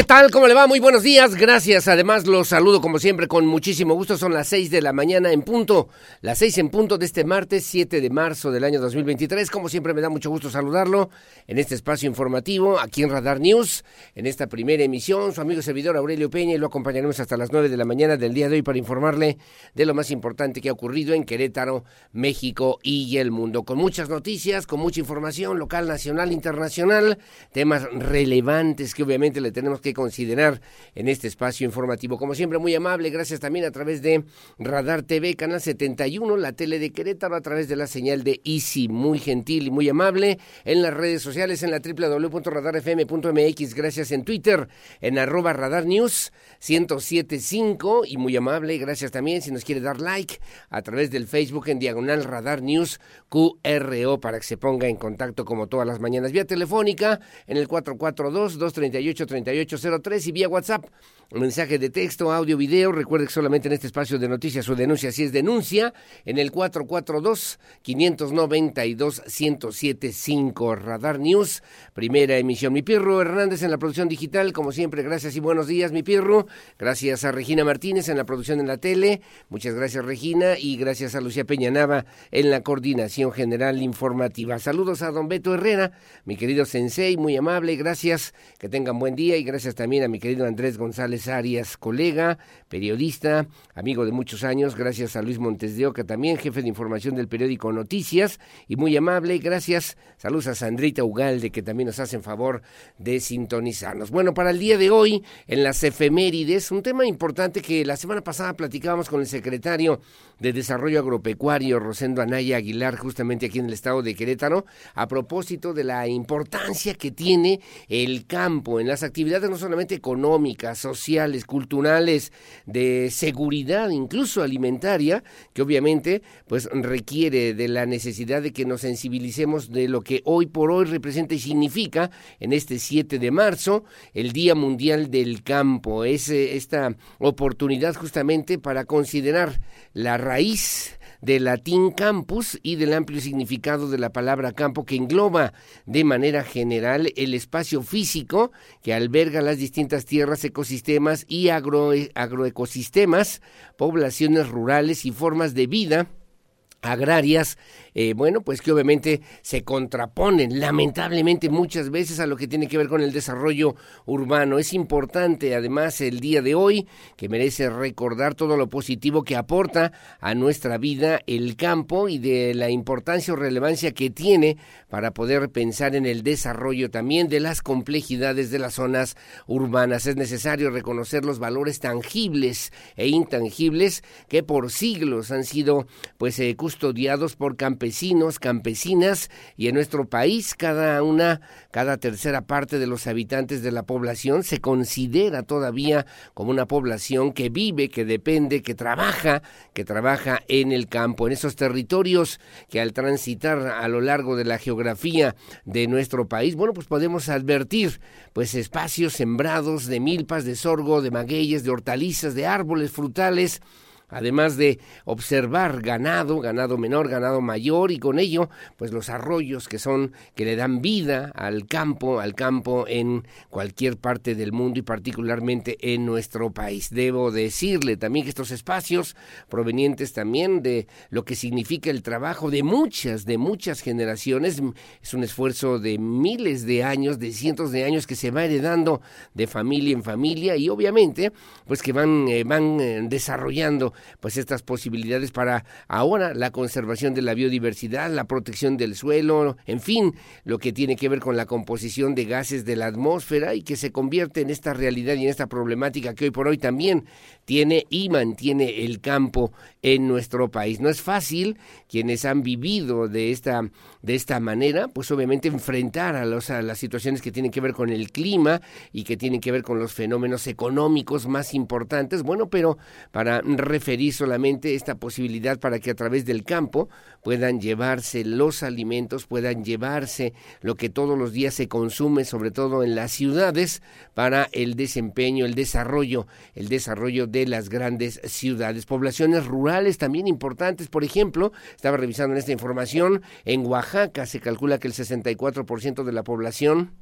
¿Qué tal? ¿Cómo le va? Muy buenos días. Gracias. Además, los saludo como siempre con muchísimo gusto. Son las 6 de la mañana en punto. Las 6 en punto de este martes 7 de marzo del año 2023. Como siempre, me da mucho gusto saludarlo en este espacio informativo aquí en Radar News. En esta primera emisión, su amigo servidor Aurelio Peña y lo acompañaremos hasta las 9 de la mañana del día de hoy para informarle de lo más importante que ha ocurrido en Querétaro, México y el mundo. Con muchas noticias, con mucha información local, nacional, internacional, temas relevantes que obviamente le tenemos que considerar en este espacio informativo. Como siempre, muy amable, gracias también a través de Radar TV, Canal 71, la tele de Querétaro, a través de la señal de Easy, muy gentil y muy amable, en las redes sociales, en la www.radarfm.mx, gracias en Twitter, en arroba Radar News 1075, y muy amable, gracias también si nos quiere dar like a través del Facebook en diagonal Radar News QRO para que se ponga en contacto como todas las mañanas. Vía telefónica en el 442 238 38 03 y vía WhatsApp. Mensaje de texto, audio, video. Recuerde que solamente en este espacio de noticias o denuncia, si es denuncia, en el 442-592-1075. Radar News, primera emisión. Mi Pirro Hernández en la producción digital, como siempre, gracias y buenos días, mi Pirro. Gracias a Regina Martínez en la producción en la tele. Muchas gracias, Regina. Y gracias a Lucía Peñanava en la coordinación general informativa. Saludos a don Beto Herrera, mi querido Sensei, muy amable. Gracias. Que tengan buen día y gracias también a mi querido Andrés González Arias, colega, periodista, amigo de muchos años. Gracias a Luis Montes de Oca también, jefe de información del periódico Noticias y muy amable. Gracias. Saludos a Sandrita Ugalde que también nos hacen favor de sintonizarnos. Bueno, para el día de hoy, en las efemérides, un tema importante que la semana pasada platicábamos con el secretario de Desarrollo Agropecuario, Rosendo Anaya Aguilar, justamente aquí en el estado de Querétaro, a propósito de la importancia que tiene el campo en las actividades no solamente económicas, sociales, culturales, de seguridad, incluso alimentaria, que obviamente pues requiere de la necesidad de que nos sensibilicemos de lo que hoy por hoy representa y significa en este 7 de marzo, el Día Mundial del Campo. Es eh, esta oportunidad justamente para considerar la raíz del latín campus y del amplio significado de la palabra campo que engloba de manera general el espacio físico que alberga las distintas tierras, ecosistemas y agro, agroecosistemas, poblaciones rurales y formas de vida agrarias eh, bueno, pues que obviamente se contraponen lamentablemente muchas veces a lo que tiene que ver con el desarrollo urbano. Es importante además el día de hoy que merece recordar todo lo positivo que aporta a nuestra vida el campo y de la importancia o relevancia que tiene para poder pensar en el desarrollo también de las complejidades de las zonas urbanas. Es necesario reconocer los valores tangibles e intangibles que por siglos han sido pues eh, custodiados por campesinos campesinos, campesinas y en nuestro país cada una, cada tercera parte de los habitantes de la población se considera todavía como una población que vive, que depende, que trabaja, que trabaja en el campo, en esos territorios que al transitar a lo largo de la geografía de nuestro país, bueno, pues podemos advertir pues espacios sembrados de milpas, de sorgo, de magueyes, de hortalizas, de árboles frutales, además de observar ganado, ganado menor, ganado mayor y con ello pues los arroyos que son que le dan vida al campo, al campo en cualquier parte del mundo y particularmente en nuestro país. Debo decirle también que estos espacios provenientes también de lo que significa el trabajo de muchas, de muchas generaciones, es un esfuerzo de miles de años, de cientos de años que se va heredando de familia en familia y obviamente pues que van, eh, van eh, desarrollando pues estas posibilidades para ahora la conservación de la biodiversidad, la protección del suelo, en fin, lo que tiene que ver con la composición de gases de la atmósfera y que se convierte en esta realidad y en esta problemática que hoy por hoy también tiene y mantiene el campo en nuestro país. No es fácil quienes han vivido de esta de esta manera, pues obviamente enfrentar a, los, a las situaciones que tienen que ver con el clima y que tienen que ver con los fenómenos económicos más importantes. Bueno, pero para referir solamente esta posibilidad para que a través del campo puedan llevarse los alimentos, puedan llevarse lo que todos los días se consume, sobre todo en las ciudades, para el desempeño, el desarrollo, el desarrollo de las grandes ciudades. Poblaciones rurales también importantes, por ejemplo, estaba revisando en esta información, en Oaxaca se calcula que el 64% de la población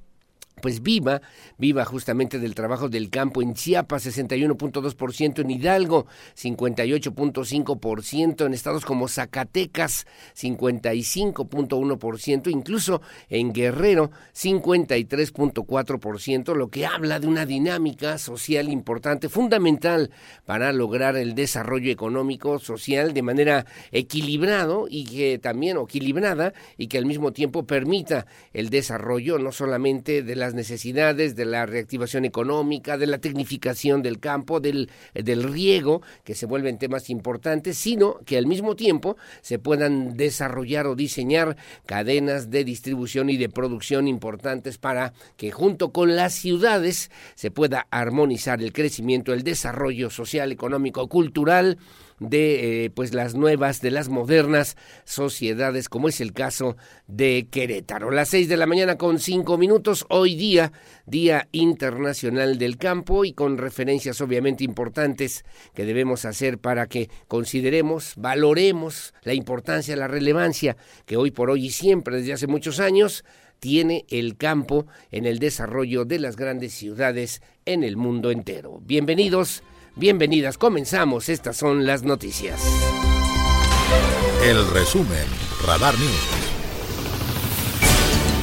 pues viva, viva justamente del trabajo del campo en Chiapas, 61.2%, en Hidalgo, 58.5%, en estados como Zacatecas, 55.1%, incluso en Guerrero, 53.4%, lo que habla de una dinámica social importante, fundamental para lograr el desarrollo económico, social de manera equilibrado y que también equilibrada y que al mismo tiempo permita el desarrollo no solamente de la necesidades, de la reactivación económica, de la tecnificación del campo, del, del riego, que se vuelven temas importantes, sino que al mismo tiempo se puedan desarrollar o diseñar cadenas de distribución y de producción importantes para que junto con las ciudades se pueda armonizar el crecimiento, el desarrollo social, económico, cultural, de eh, pues las nuevas, de las modernas sociedades, como es el caso de Querétaro. Las seis de la mañana con cinco minutos, hoy día, Día Internacional del Campo, y con referencias obviamente importantes que debemos hacer para que consideremos, valoremos la importancia, la relevancia que hoy por hoy y siempre desde hace muchos años tiene el campo en el desarrollo de las grandes ciudades en el mundo entero. Bienvenidos Bienvenidas, comenzamos, estas son las noticias. El resumen, Radar News.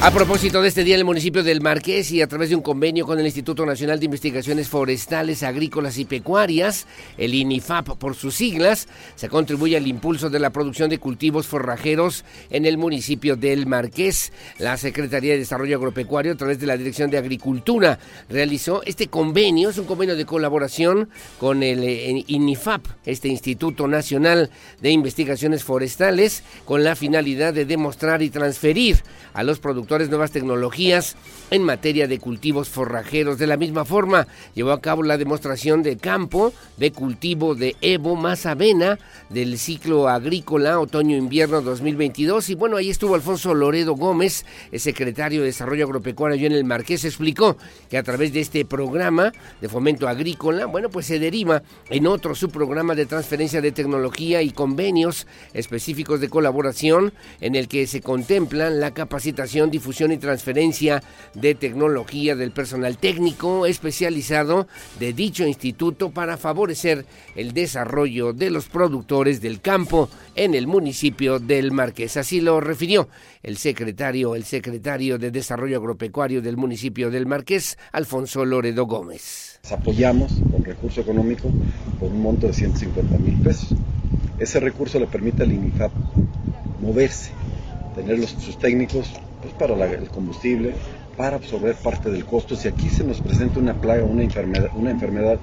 A propósito de este día en el municipio del Marqués y a través de un convenio con el Instituto Nacional de Investigaciones Forestales, Agrícolas y Pecuarias, el INIFAP por sus siglas, se contribuye al impulso de la producción de cultivos forrajeros en el municipio del Marqués. La Secretaría de Desarrollo Agropecuario, a través de la Dirección de Agricultura, realizó este convenio, es un convenio de colaboración con el eh, INIFAP, este Instituto Nacional de Investigaciones Forestales, con la finalidad de demostrar y transferir a los productores nuevas tecnologías en materia de cultivos forrajeros. De la misma forma, llevó a cabo la demostración de campo de cultivo de Evo más avena del ciclo agrícola otoño-invierno 2022. Y bueno, ahí estuvo Alfonso Loredo Gómez, el secretario de Desarrollo Agropecuario en el Marqués, explicó que a través de este programa de fomento agrícola, bueno, pues se deriva en otro subprograma de transferencia de tecnología y convenios específicos de colaboración en el que se contemplan la capacitación, difusión y transferencia de tecnología del personal técnico especializado de dicho instituto para favorecer el desarrollo de los productores del campo en el municipio del Marqués. Así lo refirió el secretario, el secretario de Desarrollo Agropecuario del municipio del Marqués, Alfonso Loredo Gómez. Apoyamos con recurso económico por un monto de 150 mil pesos. Ese recurso le permite al INIFAP moverse, tener sus técnicos para el combustible, para absorber parte del costo. Si aquí se nos presenta una plaga, una enfermedad, una enfermedad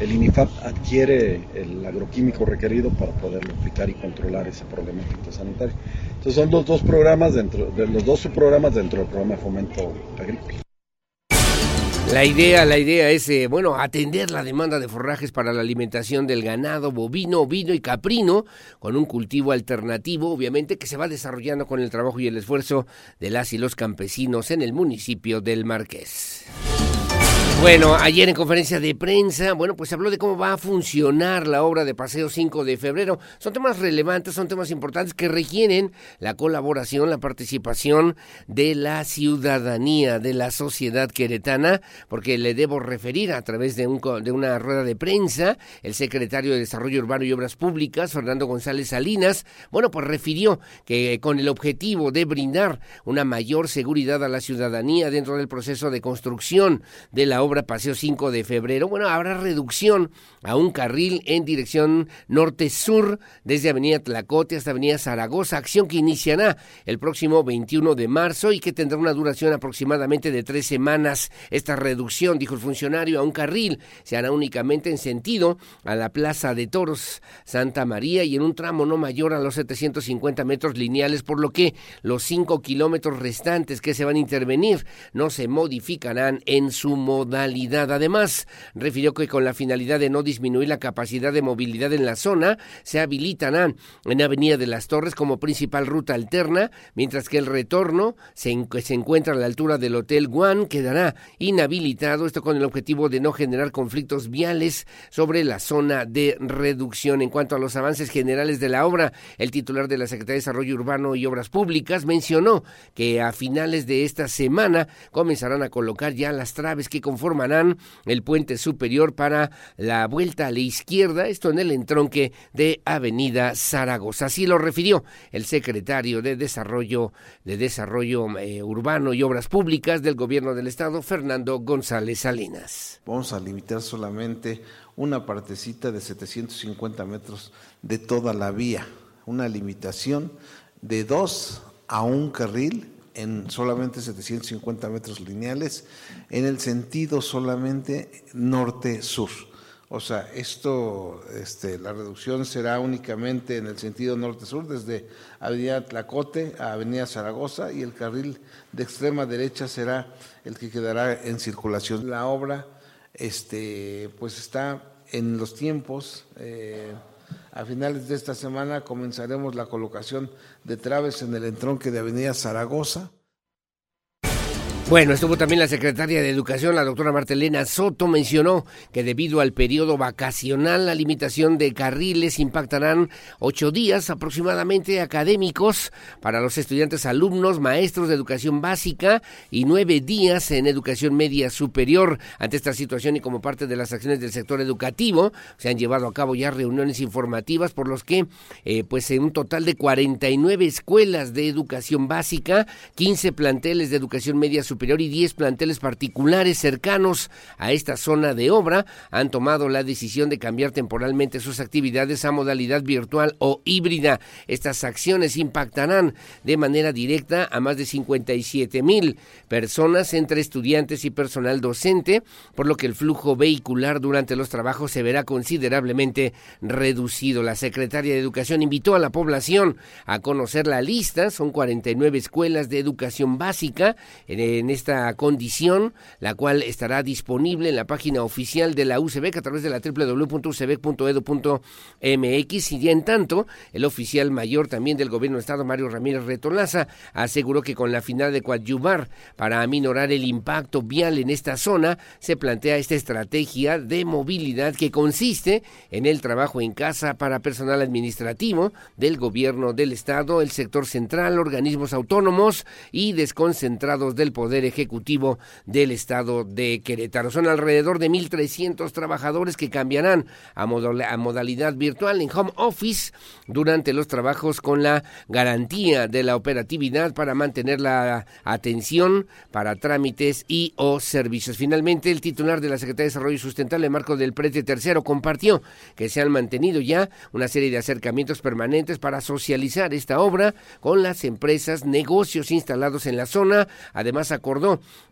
el INIFAP adquiere el agroquímico requerido para poderlo aplicar y controlar ese problema fitosanitario. Entonces son los dos programas dentro, de los dos subprogramas dentro del programa de fomento agrícola. La idea, la idea es, eh, bueno, atender la demanda de forrajes para la alimentación del ganado bovino, ovino y caprino, con un cultivo alternativo, obviamente, que se va desarrollando con el trabajo y el esfuerzo de las y los campesinos en el municipio del Marqués. Bueno, ayer en conferencia de prensa, bueno, pues habló de cómo va a funcionar la obra de Paseo 5 de febrero. Son temas relevantes, son temas importantes que requieren la colaboración, la participación de la ciudadanía, de la sociedad queretana, porque le debo referir a través de, un, de una rueda de prensa, el secretario de Desarrollo Urbano y Obras Públicas, Fernando González Salinas, bueno, pues refirió que con el objetivo de brindar una mayor seguridad a la ciudadanía dentro del proceso de construcción de la obra Paseo 5 de febrero, bueno, habrá reducción a un carril en dirección norte-sur desde Avenida Tlacote hasta Avenida Zaragoza, acción que iniciará el próximo 21 de marzo y que tendrá una duración aproximadamente de tres semanas. Esta reducción, dijo el funcionario, a un carril se hará únicamente en sentido a la Plaza de Toros Santa María y en un tramo no mayor a los 750 metros lineales, por lo que los cinco kilómetros restantes que se van a intervenir no se modificarán en su Además, refirió que con la finalidad de no disminuir la capacidad de movilidad en la zona, se habilitarán en Avenida de las Torres como principal ruta alterna, mientras que el retorno se, se encuentra a la altura del Hotel Guan quedará inhabilitado, esto con el objetivo de no generar conflictos viales sobre la zona de reducción. En cuanto a los avances generales de la obra, el titular de la Secretaría de Desarrollo Urbano y Obras Públicas mencionó que a finales de esta semana comenzarán a colocar ya las traves que conforman formarán el puente superior para la vuelta a la izquierda, esto en el entronque de Avenida Zaragoza. Así lo refirió el secretario de Desarrollo de Desarrollo eh, Urbano y Obras Públicas del Gobierno del Estado, Fernando González Salinas. Vamos a limitar solamente una partecita de 750 metros de toda la vía, una limitación de dos a un carril en solamente 750 metros lineales, en el sentido solamente norte-sur. O sea, esto, este, la reducción será únicamente en el sentido norte-sur, desde Avenida Tlacote a Avenida Zaragoza, y el carril de extrema derecha será el que quedará en circulación. La obra, este, pues está en los tiempos. Eh, a finales de esta semana comenzaremos la colocación de traves en el entronque de Avenida Zaragoza. Bueno, estuvo también la secretaria de Educación, la doctora Martelena Soto, mencionó que debido al periodo vacacional, la limitación de carriles impactarán ocho días aproximadamente académicos para los estudiantes, alumnos, maestros de educación básica y nueve días en educación media superior. Ante esta situación y como parte de las acciones del sector educativo, se han llevado a cabo ya reuniones informativas por los que, eh, pues, en un total de 49 escuelas de educación básica, 15 planteles de educación media superior, Superior y 10 planteles particulares cercanos a esta zona de obra han tomado la decisión de cambiar temporalmente sus actividades a modalidad virtual o híbrida. Estas acciones impactarán de manera directa a más de 57 mil personas entre estudiantes y personal docente, por lo que el flujo vehicular durante los trabajos se verá considerablemente reducido. La secretaria de Educación invitó a la población a conocer la lista, son 49 escuelas de educación básica en en esta condición, la cual estará disponible en la página oficial de la UCBEC a través de la www.ucbec.edu.mx y en tanto, el oficial mayor también del gobierno de Estado, Mario Ramírez Retolaza, aseguró que con la final de coadyuvar para aminorar el impacto vial en esta zona, se plantea esta estrategia de movilidad que consiste en el trabajo en casa para personal administrativo del gobierno del Estado, el sector central, organismos autónomos y desconcentrados del poder Ejecutivo del Estado de Querétaro. Son alrededor de 1.300 trabajadores que cambiarán a, a modalidad virtual en home office durante los trabajos con la garantía de la operatividad para mantener la atención para trámites y o servicios. Finalmente, el titular de la Secretaría de Desarrollo Sustentable, Marco del Prete Tercero, compartió que se han mantenido ya una serie de acercamientos permanentes para socializar esta obra con las empresas, negocios instalados en la zona. Además,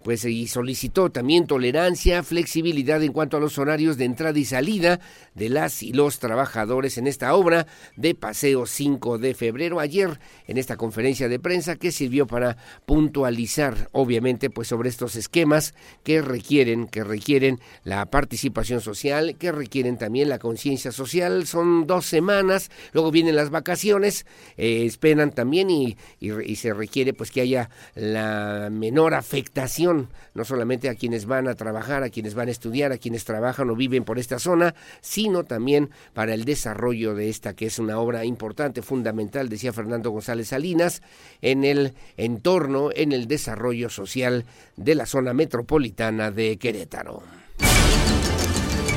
pues y solicitó también tolerancia, flexibilidad en cuanto a los horarios de entrada y salida de las y los trabajadores en esta obra de Paseo 5 de febrero. Ayer, en esta conferencia de prensa que sirvió para puntualizar, obviamente, pues sobre estos esquemas que requieren, que requieren la participación social, que requieren también la conciencia social. Son dos semanas, luego vienen las vacaciones, eh, esperan también y, y se requiere pues que haya la menor afectación, no solamente a quienes van a trabajar, a quienes van a estudiar, a quienes trabajan o viven por esta zona, sino también para el desarrollo de esta, que es una obra importante, fundamental, decía Fernando González Salinas, en el entorno, en el desarrollo social de la zona metropolitana de Querétaro.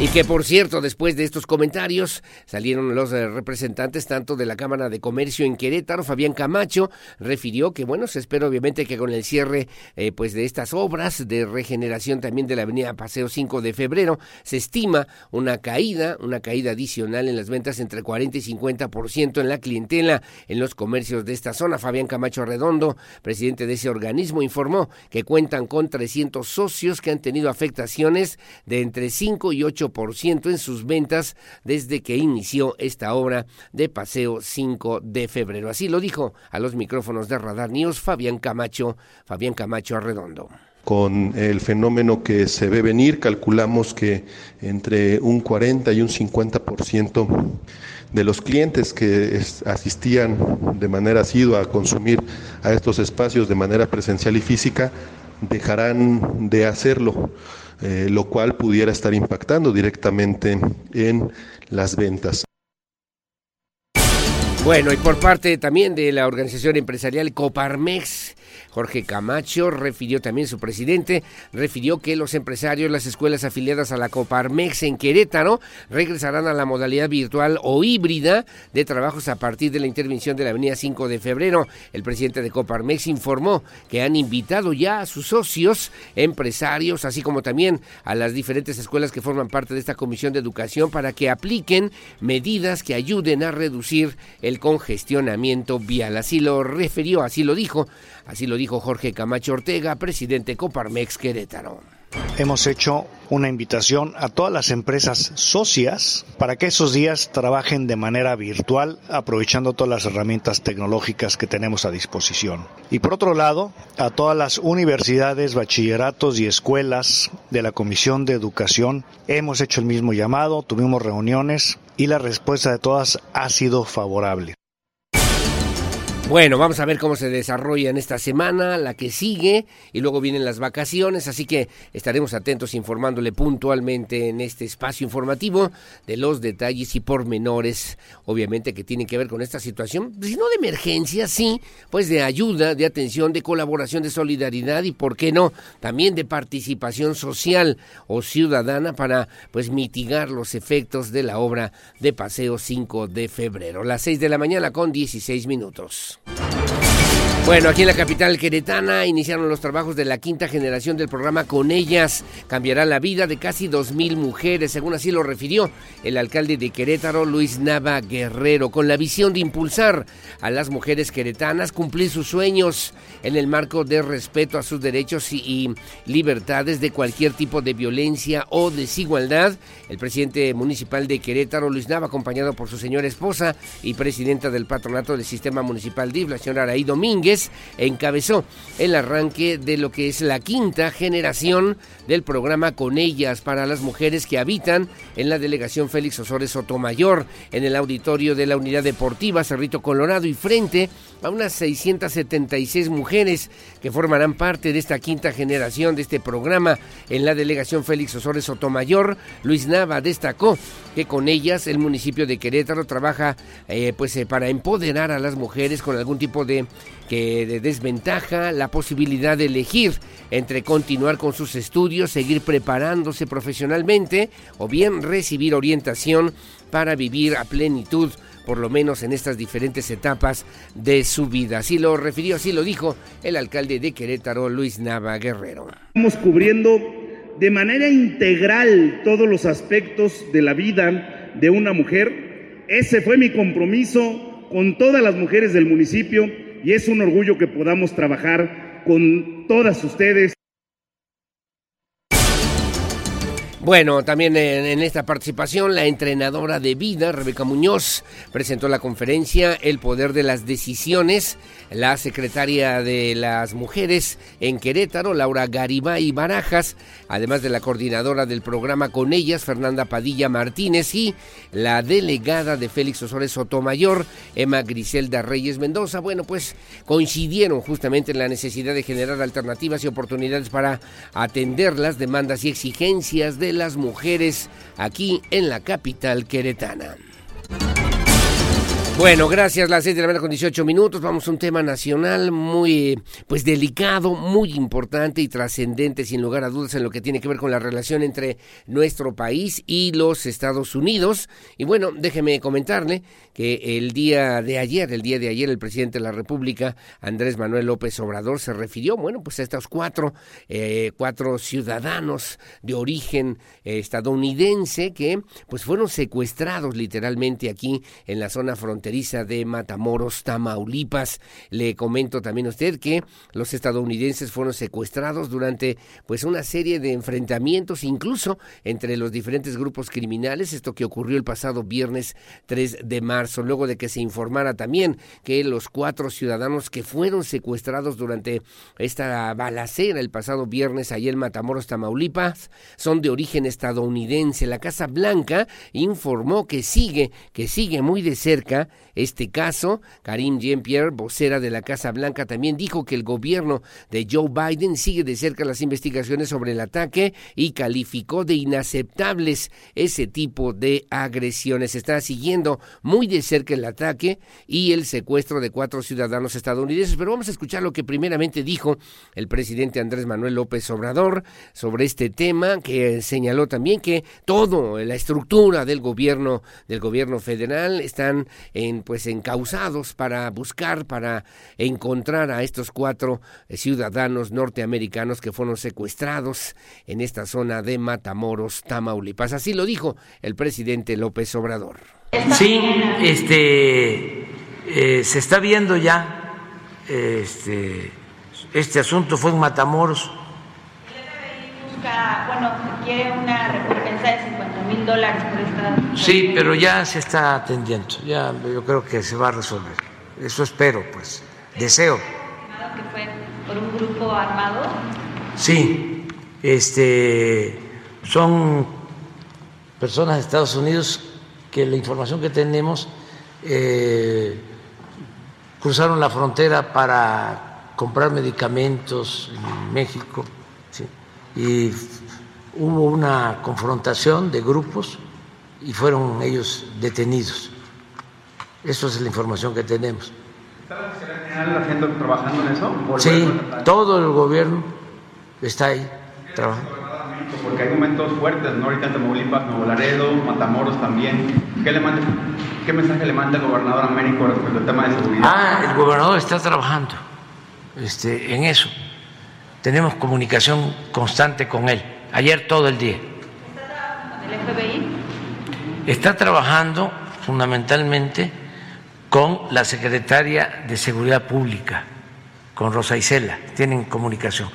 Y que por cierto, después de estos comentarios salieron los eh, representantes tanto de la Cámara de Comercio en Querétaro, Fabián Camacho, refirió que bueno, se espera obviamente que con el cierre eh, pues de estas obras de regeneración también de la avenida Paseo 5 de febrero, se estima una caída, una caída adicional en las ventas entre 40 y 50% en la clientela en los comercios de esta zona. Fabián Camacho Redondo, presidente de ese organismo, informó que cuentan con 300 socios que han tenido afectaciones de entre 5 y 8 en sus ventas desde que inició esta obra de Paseo 5 de febrero. Así lo dijo a los micrófonos de Radar News Fabián Camacho, Fabián Camacho Arredondo con el fenómeno que se ve venir, calculamos que entre un 40 y un 50% de los clientes que asistían de manera asidua a consumir a estos espacios de manera presencial y física dejarán de hacerlo. Eh, lo cual pudiera estar impactando directamente en las ventas. Bueno, y por parte también de la organización empresarial Coparmex, Jorge Camacho refirió también su presidente, refirió que los empresarios, las escuelas afiliadas a la Coparmex en Querétaro regresarán a la modalidad virtual o híbrida de trabajos a partir de la intervención de la avenida 5 de febrero. El presidente de Coparmex informó que han invitado ya a sus socios, empresarios, así como también a las diferentes escuelas que forman parte de esta comisión de educación para que apliquen medidas que ayuden a reducir el congestionamiento vial. Así lo refirió, así lo dijo Así lo dijo Jorge Camacho Ortega, presidente Coparmex Querétaro. Hemos hecho una invitación a todas las empresas socias para que esos días trabajen de manera virtual, aprovechando todas las herramientas tecnológicas que tenemos a disposición. Y por otro lado, a todas las universidades, bachilleratos y escuelas de la Comisión de Educación, hemos hecho el mismo llamado, tuvimos reuniones y la respuesta de todas ha sido favorable. Bueno, vamos a ver cómo se desarrolla en esta semana, la que sigue, y luego vienen las vacaciones, así que estaremos atentos informándole puntualmente en este espacio informativo de los detalles y pormenores, obviamente que tienen que ver con esta situación, si no de emergencia, sí, pues de ayuda, de atención, de colaboración, de solidaridad y, ¿por qué no?, también de participación social o ciudadana para, pues, mitigar los efectos de la obra de Paseo 5 de febrero. Las 6 de la mañana con 16 minutos. Bueno, aquí en la capital queretana iniciaron los trabajos de la quinta generación del programa Con ellas. Cambiará la vida de casi dos mil mujeres, según así lo refirió el alcalde de Querétaro, Luis Nava Guerrero, con la visión de impulsar a las mujeres queretanas cumplir sus sueños en el marco de respeto a sus derechos y, libertades de cualquier tipo de violencia o desigualdad. El presidente municipal de Querétaro, Luis Nava, acompañado por su señora esposa y presidenta del patronato del sistema municipal DIF, la señora Araí Domínguez, encabezó el arranque de lo que es la quinta generación del programa Con ellas para las mujeres que habitan en la delegación Félix Osores Sotomayor, en el auditorio de la Unidad Deportiva Cerrito Colorado y frente a unas 676 mujeres que formarán parte de esta quinta generación de este programa en la delegación Félix Osores Sotomayor. Luis Nava destacó que con ellas el municipio de Querétaro trabaja eh, pues eh, para empoderar a las mujeres con algún tipo de que de desventaja la posibilidad de elegir entre continuar con sus estudios, seguir preparándose profesionalmente o bien recibir orientación para vivir a plenitud por lo menos en estas diferentes etapas de su vida. Así lo refirió, así lo dijo el alcalde de Querétaro, Luis Nava Guerrero. Estamos cubriendo de manera integral todos los aspectos de la vida de una mujer. Ese fue mi compromiso con todas las mujeres del municipio y es un orgullo que podamos trabajar con todas ustedes. Bueno, también en, esta participación, la entrenadora de vida, Rebeca Muñoz, presentó la conferencia El Poder de las Decisiones. La secretaria de las Mujeres en Querétaro, Laura Garibay Barajas, además de la coordinadora del programa con ellas, Fernanda Padilla Martínez, y la delegada de Félix Osores Sotomayor, Emma Griselda Reyes Mendoza. Bueno, pues coincidieron justamente en la necesidad de generar alternativas y oportunidades para atender las demandas y exigencias de las mujeres aquí en la capital queretana. Bueno, gracias. Las seis de la mañana con 18 minutos. Vamos a un tema nacional muy, pues delicado, muy importante y trascendente, sin lugar a dudas, en lo que tiene que ver con la relación entre nuestro país y los Estados Unidos. Y bueno, déjeme comentarle que el día de ayer, el día de ayer, el presidente de la República, Andrés Manuel López Obrador, se refirió, bueno, pues a estos cuatro, eh, cuatro ciudadanos de origen eh, estadounidense que, pues, fueron secuestrados literalmente aquí en la zona fronteriza de Matamoros, Tamaulipas. Le comento también a usted que los estadounidenses fueron secuestrados durante pues una serie de enfrentamientos, incluso entre los diferentes grupos criminales, esto que ocurrió el pasado viernes 3 de marzo, luego de que se informara también que los cuatro ciudadanos que fueron secuestrados durante esta balacera el pasado viernes allí en Matamoros, Tamaulipas, son de origen estadounidense. La Casa Blanca informó que sigue, que sigue muy de cerca este caso. Karim Jean-Pierre, vocera de la Casa Blanca, también dijo que el gobierno de Joe Biden sigue de cerca las investigaciones sobre el ataque y calificó de inaceptables ese tipo de agresiones. Está siguiendo muy de cerca el ataque y el secuestro de cuatro ciudadanos estadounidenses. Pero vamos a escuchar lo que primeramente dijo el presidente Andrés Manuel López Obrador sobre este tema, que señaló también que todo la estructura del gobierno del gobierno federal están en, pues encausados para buscar, para encontrar a estos cuatro eh, ciudadanos norteamericanos que fueron secuestrados en esta zona de Matamoros, Tamaulipas. Así lo dijo el presidente López Obrador. Sí, este eh, se está viendo ya este, este asunto fue en Matamoros. Busca, bueno, quiere una recompensa de 50 mil dólares por esta. Sí, pero ya se está atendiendo, ya yo creo que se va a resolver. Eso espero, pues, deseo. ¿Que fue por un grupo armado? Sí, este, son personas de Estados Unidos que la información que tenemos eh, cruzaron la frontera para comprar medicamentos en México y hubo una confrontación de grupos y fueron ellos detenidos. Eso es la información que tenemos. ¿Está la General haciendo, trabajando en eso? Sí, todo el gobierno está ahí trabajando. Porque hay momentos fuertes, ¿no? Ahorita en Tamaulipas, Nuevo Laredo, Matamoros también. ¿Qué, le manda, ¿Qué mensaje le manda el gobernador a México respecto al tema de seguridad? Ah, el gobernador está trabajando este, en eso. Tenemos comunicación constante con él. Ayer todo el día. ¿Está trabajando con el FBI? Está trabajando fundamentalmente con la secretaria de Seguridad Pública, con Rosa Isela. Tienen comunicación.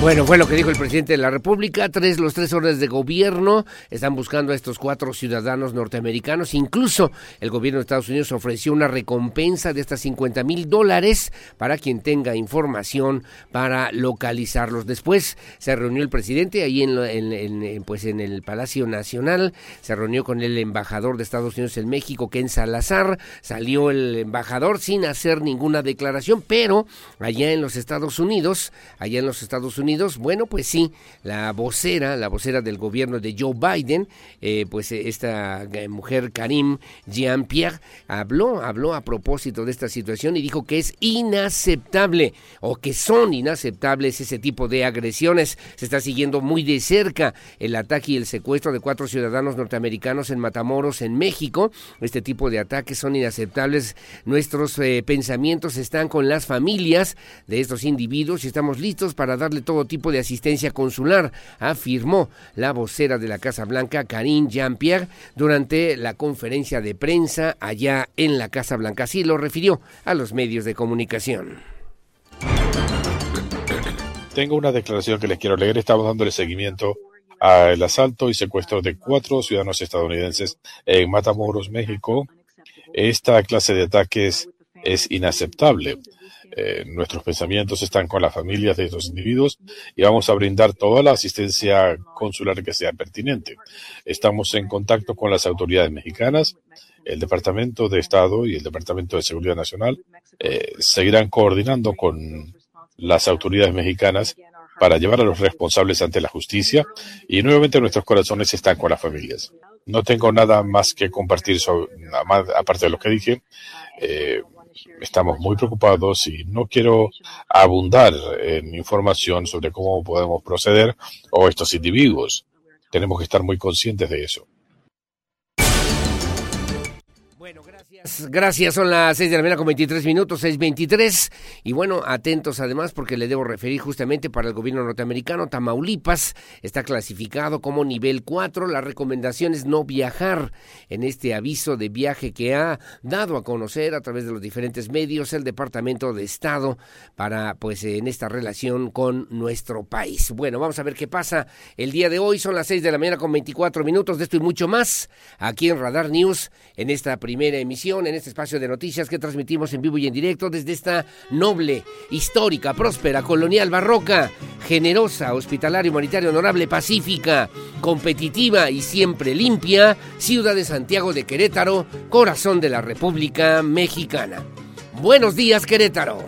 Bueno, fue lo que dijo el presidente de la República. Tres, los tres órdenes de gobierno están buscando a estos cuatro ciudadanos norteamericanos. Incluso el gobierno de Estados Unidos ofreció una recompensa de hasta 50 mil dólares para quien tenga información para localizarlos. Después se reunió el presidente ahí en, en, pues en el Palacio Nacional. Se reunió con el embajador de Estados Unidos en México, Ken Salazar. Salió el embajador sin hacer ninguna declaración, pero allá en los Estados Unidos, allá en los Estados Unidos, bueno, pues sí, la vocera, la vocera del gobierno de Joe Biden, eh, pues eh, esta eh, mujer Karim Jean-Pierre habló, habló a propósito de esta situación y dijo que es inaceptable o que son inaceptables ese tipo de agresiones. Se está siguiendo muy de cerca el ataque y el secuestro de cuatro ciudadanos norteamericanos en Matamoros, en México. Este tipo de ataques son inaceptables. Nuestros pensamientos están con las familias de estos individuos y estamos listos para darle todo tipo de asistencia consular, afirmó la vocera de la Casa Blanca, Karine Jean-Pierre, durante la conferencia de prensa allá en la Casa Blanca. Así lo refirió a los medios de comunicación. Tengo una declaración que les quiero leer. Estamos dándole seguimiento al asalto y secuestro de cuatro ciudadanos estadounidenses en Matamoros, México. Esta clase de ataques es inaceptable. Eh, nuestros pensamientos están con las familias de estos individuos y vamos a brindar toda la asistencia consular que sea pertinente. Estamos en contacto con las autoridades mexicanas, el Departamento de Estado y el Departamento de Seguridad Nacional eh, seguirán coordinando con las autoridades mexicanas para llevar a los responsables ante la justicia y nuevamente nuestros corazones están con las familias. No tengo nada más que compartir sobre, aparte de lo que dije. Eh, estamos muy preocupados y no quiero abundar en información sobre cómo podemos proceder o estos individuos. Tenemos que estar muy conscientes de eso. Gracias, son las 6 de la mañana con 23 minutos, 6.23. Y bueno, atentos además porque le debo referir justamente para el gobierno norteamericano, Tamaulipas está clasificado como nivel 4. La recomendación es no viajar en este aviso de viaje que ha dado a conocer a través de los diferentes medios el Departamento de Estado para, pues, en esta relación con nuestro país. Bueno, vamos a ver qué pasa el día de hoy. Son las 6 de la mañana con 24 minutos de esto y mucho más aquí en Radar News en esta primera emisión en este espacio de noticias que transmitimos en vivo y en directo desde esta noble, histórica, próspera, colonial, barroca, generosa, hospitalaria, humanitaria, honorable, pacífica, competitiva y siempre limpia, ciudad de Santiago de Querétaro, corazón de la República Mexicana. Buenos días, Querétaro.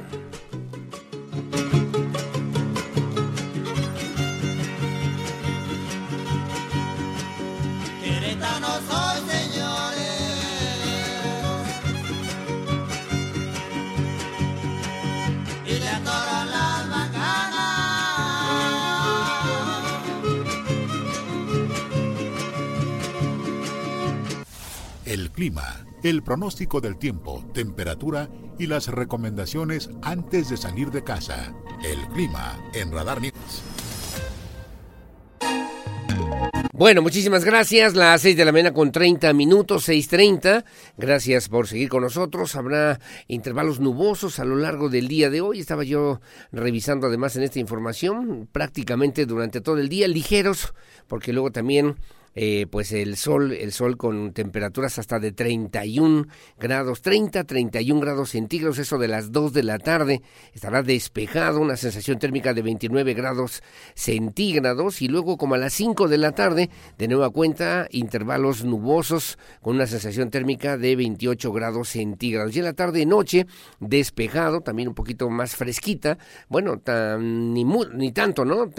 Clima, el pronóstico del tiempo, temperatura y las recomendaciones antes de salir de casa. El clima en Radar News. Bueno, muchísimas gracias. Las 6 de la mañana con 30 minutos, 6.30. Gracias por seguir con nosotros. Habrá intervalos nubosos a lo largo del día de hoy. Estaba yo revisando además en esta información prácticamente durante todo el día, ligeros, porque luego también eh, pues el sol, el sol con temperaturas hasta de 31 grados, 30, 31 grados centígrados, eso de las 2 de la tarde, estará despejado, una sensación térmica de 29 grados centígrados y luego como a las 5 de la tarde, de nueva cuenta, intervalos nubosos con una sensación térmica de 28 grados centígrados. Y en la tarde y noche, despejado, también un poquito más fresquita, bueno, ni, ni tanto, ¿no?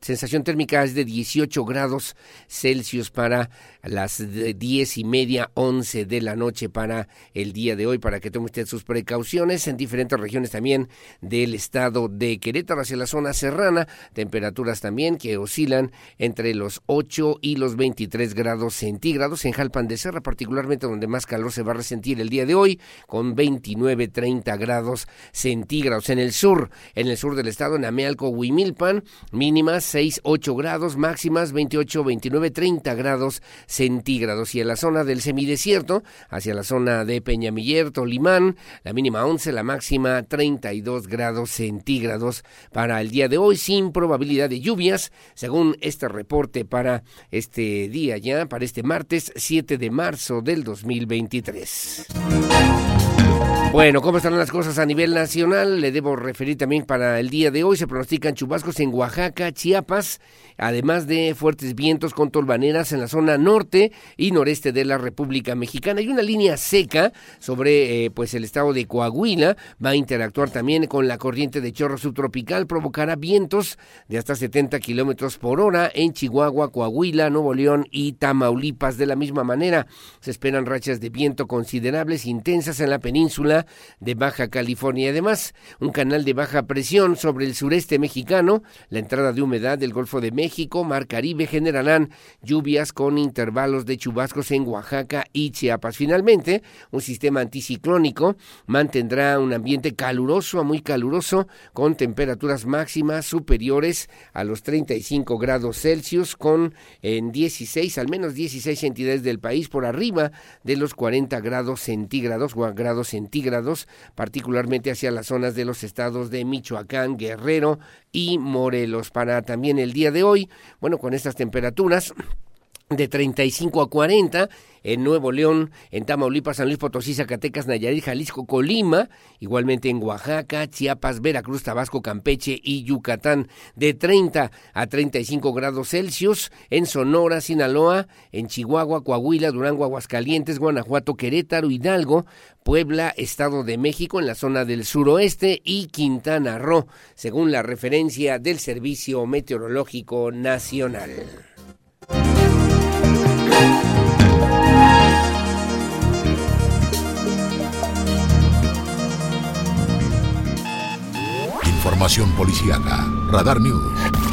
Sensación térmica es de 18 grados Celsius para las diez y media, once de la noche para el día de hoy, para que tome usted sus precauciones en diferentes regiones también del estado de Querétaro hacia la zona serrana, temperaturas también que oscilan entre los 8 y los 23 grados centígrados en Jalpan de Serra, particularmente donde más calor se va a resentir el día de hoy, con 29, 30 grados centígrados. En el sur, en el sur del estado, en Amealco, Huimilpan, mínimas 6, 8 grados, máximas 28, 29, 30 grados centígrados. Y en la zona del semidesierto, hacia la zona de Peñamiller, Tolimán, la mínima 11, la máxima 32 grados centígrados para el día de hoy, sin probabilidad de lluvias, según este reporte para este día ya, para este martes 7 de marzo del 2023. Bueno, ¿cómo están las cosas a nivel nacional? Le debo referir también para el día de hoy. Se pronostican chubascos en Oaxaca, Chiapas, además de fuertes vientos con tolvaneras en la zona norte y noreste de la República Mexicana. Hay una línea seca sobre eh, pues el estado de Coahuila. Va a interactuar también con la corriente de chorro subtropical. Provocará vientos de hasta 70 kilómetros por hora en Chihuahua, Coahuila, Nuevo León y Tamaulipas. De la misma manera, se esperan rachas de viento considerables, intensas en la península de Baja California. Además, un canal de baja presión sobre el sureste mexicano, la entrada de humedad del Golfo de México, Mar Caribe generarán lluvias con intervalos de chubascos en Oaxaca y Chiapas. Finalmente, un sistema anticiclónico mantendrá un ambiente caluroso a muy caluroso con temperaturas máximas superiores a los 35 grados Celsius con en 16, al menos 16 entidades del país por arriba de los 40 grados centígrados o grados centígrados centígrados, particularmente hacia las zonas de los estados de Michoacán, Guerrero y Morelos. Para también el día de hoy, bueno, con estas temperaturas de 35 a 40 en Nuevo León, en Tamaulipas, San Luis Potosí, Zacatecas, Nayarit, Jalisco, Colima, igualmente en Oaxaca, Chiapas, Veracruz, Tabasco, Campeche y Yucatán, de 30 a 35 grados Celsius, en Sonora, Sinaloa, en Chihuahua, Coahuila, Durango, Aguascalientes, Guanajuato, Querétaro, Hidalgo, Puebla, Estado de México, en la zona del suroeste y Quintana Roo, según la referencia del Servicio Meteorológico Nacional. Información policíaca. Radar News.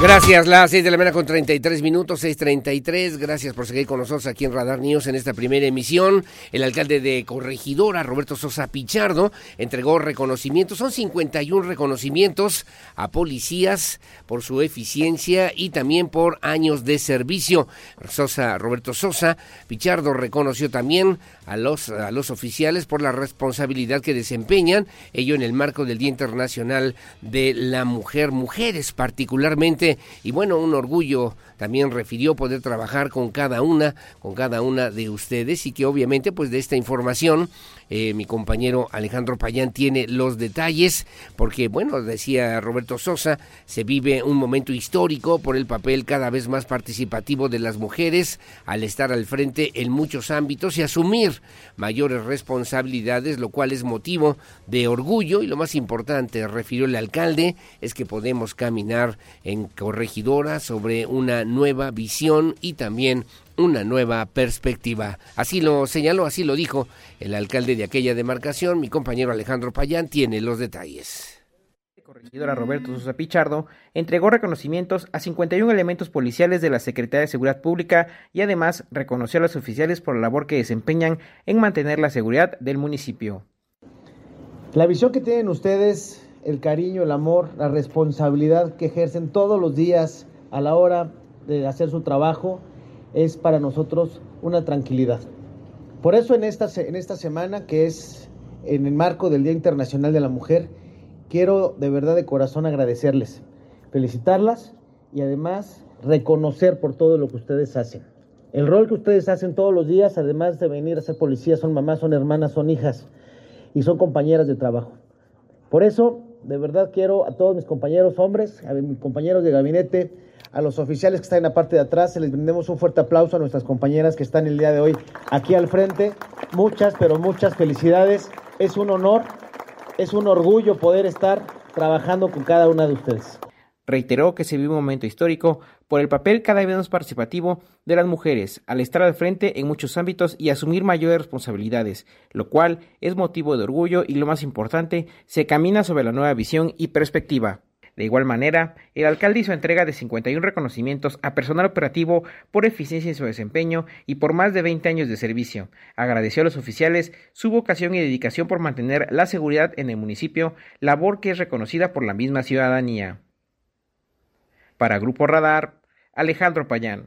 Gracias, las 6 de la mañana con 33 minutos, 6.33. Gracias por seguir con nosotros aquí en Radar News en esta primera emisión. El alcalde de Corregidora, Roberto Sosa Pichardo, entregó reconocimientos. Son 51 reconocimientos a policías por su eficiencia y también por años de servicio. Sosa, Roberto Sosa Pichardo reconoció también a los, a los oficiales por la responsabilidad que desempeñan, ello en el marco del Día Internacional de la Mujer, mujeres particularmente, y bueno, un orgullo también refirió poder trabajar con cada una, con cada una de ustedes y que obviamente pues de esta información eh, mi compañero Alejandro Payán tiene los detalles, porque, bueno, decía Roberto Sosa, se vive un momento histórico por el papel cada vez más participativo de las mujeres al estar al frente en muchos ámbitos y asumir mayores responsabilidades, lo cual es motivo de orgullo. Y lo más importante, refirió el alcalde, es que podemos caminar en corregidora sobre una nueva visión y también una nueva perspectiva. Así lo señaló, así lo dijo el alcalde de aquella demarcación, mi compañero Alejandro Payán tiene los detalles corregidora Roberto Sosa Pichardo entregó reconocimientos a 51 elementos policiales de la Secretaría de Seguridad Pública y además reconoció a los oficiales por la labor que desempeñan en mantener la seguridad del municipio. La visión que tienen ustedes, el cariño, el amor, la responsabilidad que ejercen todos los días a la hora de hacer su trabajo, es para nosotros una tranquilidad. Por eso en esta, en esta semana, que es en el marco del Día Internacional de la Mujer, quiero de verdad de corazón agradecerles, felicitarlas y además reconocer por todo lo que ustedes hacen. El rol que ustedes hacen todos los días, además de venir a ser policías, son mamás, son hermanas, son hijas y son compañeras de trabajo. Por eso, de verdad quiero a todos mis compañeros hombres, a mis compañeros de gabinete, a los oficiales que están en la parte de atrás, les brindemos un fuerte aplauso a nuestras compañeras que están el día de hoy aquí al frente. Muchas, pero muchas felicidades. Es un honor, es un orgullo poder estar trabajando con cada una de ustedes. Reiteró que se vive un momento histórico por el papel cada vez más participativo de las mujeres al estar al frente en muchos ámbitos y asumir mayores responsabilidades, lo cual es motivo de orgullo y lo más importante, se camina sobre la nueva visión y perspectiva. De igual manera, el alcalde hizo entrega de 51 reconocimientos a personal operativo por eficiencia en su desempeño y por más de 20 años de servicio. Agradeció a los oficiales su vocación y dedicación por mantener la seguridad en el municipio, labor que es reconocida por la misma ciudadanía. Para Grupo Radar, Alejandro Payán.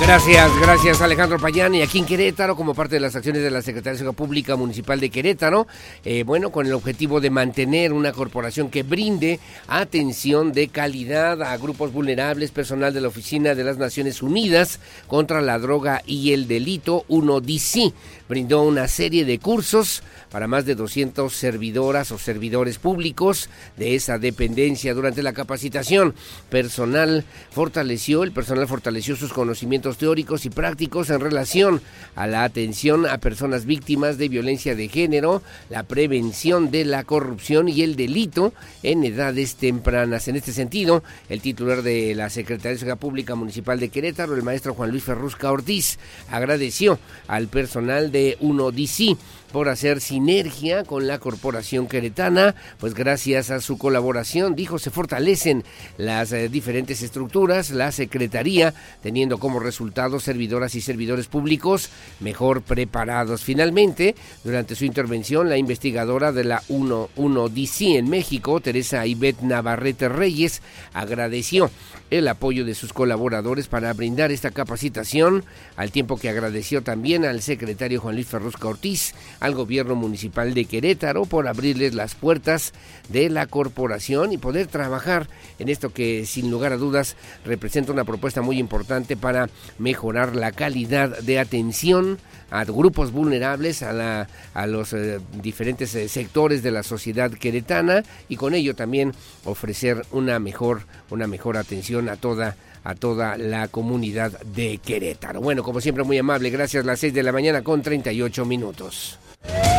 Gracias, gracias Alejandro Payán. Y aquí en Querétaro, como parte de las acciones de la Secretaría de Seguridad Pública Municipal de Querétaro, eh, bueno, con el objetivo de mantener una corporación que brinde atención de calidad a grupos vulnerables, personal de la Oficina de las Naciones Unidas contra la Droga y el Delito, 1DC, brindó una serie de cursos para más de 200 servidoras o servidores públicos de esa dependencia durante la capacitación. Personal fortaleció, el personal fortaleció sus conocimientos teóricos y prácticos en relación a la atención a personas víctimas de violencia de género, la prevención de la corrupción y el delito en edades tempranas. En este sentido, el titular de la Secretaría de Seguridad Pública Municipal de Querétaro, el maestro Juan Luis Ferrusca Ortiz, agradeció al personal de 1DC por hacer sinergia con la corporación queretana, pues gracias a su colaboración, dijo, se fortalecen las eh, diferentes estructuras, la Secretaría, teniendo como resultado servidoras y servidores públicos mejor preparados. Finalmente, durante su intervención, la investigadora de la 1-1DC en México, Teresa Ivette Navarrete Reyes, agradeció el apoyo de sus colaboradores para brindar esta capacitación, al tiempo que agradeció también al secretario Juan Luis Ferrusca Ortiz, al gobierno municipal de Querétaro por abrirles las puertas de la corporación y poder trabajar en esto que sin lugar a dudas representa una propuesta muy importante para mejorar la calidad de atención a grupos vulnerables, a, la, a los eh, diferentes eh, sectores de la sociedad queretana y con ello también ofrecer una mejor, una mejor atención a toda a toda la comunidad de Querétaro. Bueno, como siempre, muy amable, gracias. Las 6 de la mañana con 38 minutos. Yeah.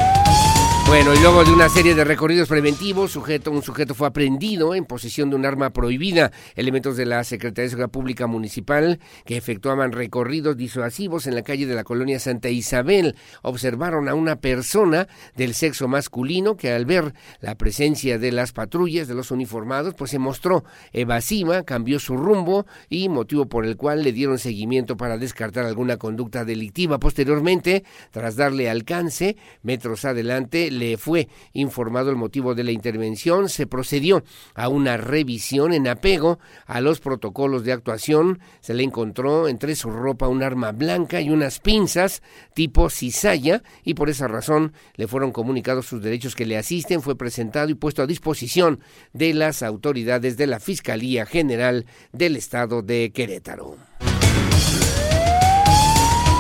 Bueno, y luego de una serie de recorridos preventivos, sujeto, un sujeto fue aprendido en posesión de un arma prohibida. Elementos de la Secretaría de Seguridad Pública Municipal que efectuaban recorridos disuasivos en la calle de la colonia Santa Isabel observaron a una persona del sexo masculino que al ver la presencia de las patrullas de los uniformados, pues se mostró evasiva, cambió su rumbo y motivo por el cual le dieron seguimiento para descartar alguna conducta delictiva. Posteriormente, tras darle alcance, metros adelante, le fue informado el motivo de la intervención, se procedió a una revisión en apego a los protocolos de actuación, se le encontró entre su ropa un arma blanca y unas pinzas tipo cizalla y por esa razón le fueron comunicados sus derechos que le asisten, fue presentado y puesto a disposición de las autoridades de la Fiscalía General del Estado de Querétaro.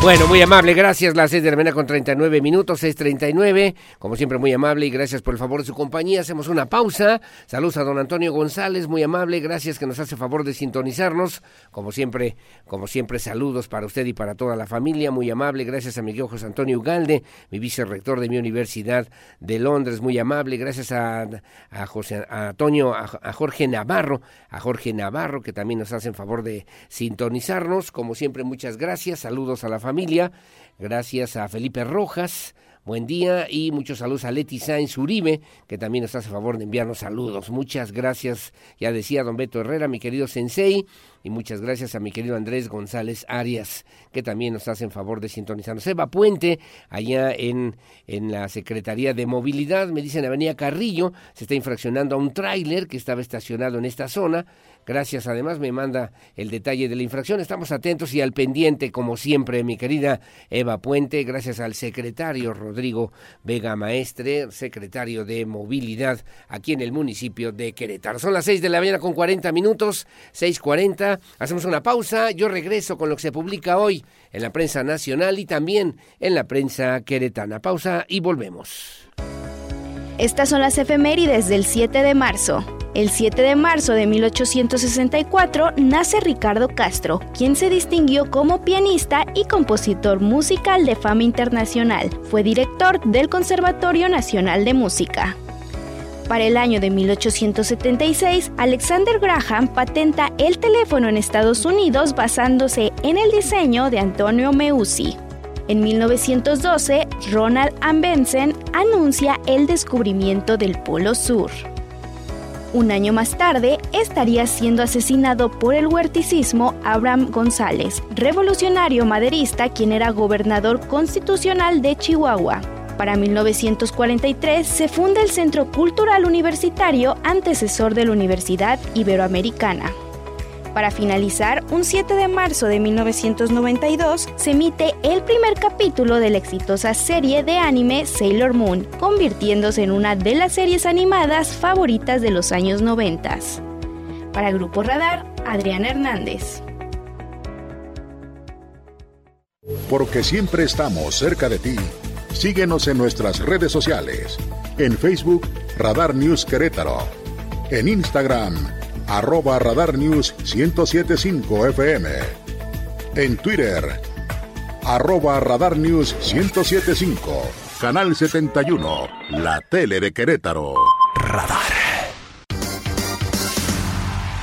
Bueno, muy amable, gracias. Las 6 de la mañana con 39 minutos, 6.39. Como siempre, muy amable y gracias por el favor de su compañía. Hacemos una pausa. Saludos a don Antonio González, muy amable, gracias que nos hace favor de sintonizarnos. Como siempre, como siempre, saludos para usted y para toda la familia. Muy amable, gracias a Miguel José Antonio Ugalde, mi vicerrector de mi Universidad de Londres. Muy amable, gracias a, José Antonio, a, a Jorge Navarro, a Jorge Navarro, que también nos hacen favor de sintonizarnos. Como siempre, muchas gracias. Saludos a la familia Gracias a Felipe Rojas. Buen día y muchos saludos a Leti Sainz Uribe, que también nos hace favor de enviarnos saludos. Muchas gracias, ya decía don Beto Herrera, mi querido Sensei, y muchas gracias a mi querido Andrés González Arias, que también nos hacen favor de sintonizarnos. Eva Puente, allá en, en la Secretaría de Movilidad, me dicen Avenida Carrillo, se está infraccionando a un tráiler que estaba estacionado en esta zona. Gracias, además me manda el detalle de la infracción. Estamos atentos y al pendiente, como siempre, mi querida Eva Puente. Gracias al secretario Rodrigo Vega Maestre, secretario de Movilidad aquí en el municipio de Querétaro. Son las 6 de la mañana con 40 minutos, 6.40. Hacemos una pausa. Yo regreso con lo que se publica hoy en la prensa nacional y también en la prensa queretana. Pausa y volvemos. Estas son las efemérides del 7 de marzo. El 7 de marzo de 1864 nace Ricardo Castro, quien se distinguió como pianista y compositor musical de fama internacional. Fue director del Conservatorio Nacional de Música. Para el año de 1876, Alexander Graham patenta el teléfono en Estados Unidos basándose en el diseño de Antonio Meucci. En 1912, Ronald Amundsen anuncia el descubrimiento del Polo Sur. Un año más tarde, estaría siendo asesinado por el huerticismo Abraham González, revolucionario maderista quien era gobernador constitucional de Chihuahua. Para 1943 se funda el Centro Cultural Universitario, antecesor de la Universidad Iberoamericana. Para finalizar, un 7 de marzo de 1992 se emite el primer capítulo de la exitosa serie de anime Sailor Moon, convirtiéndose en una de las series animadas favoritas de los años 90. Para Grupo Radar, Adrián Hernández. Porque siempre estamos cerca de ti. Síguenos en nuestras redes sociales. En Facebook, Radar News Querétaro. En Instagram, arroba Radar News 1075 FM. En Twitter, arroba Radar News 1075. Canal 71, la tele de Querétaro. Radar.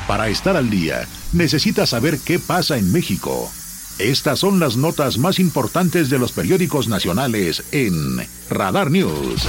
Para estar al día, necesitas saber qué pasa en México. Estas son las notas más importantes de los periódicos nacionales en Radar News.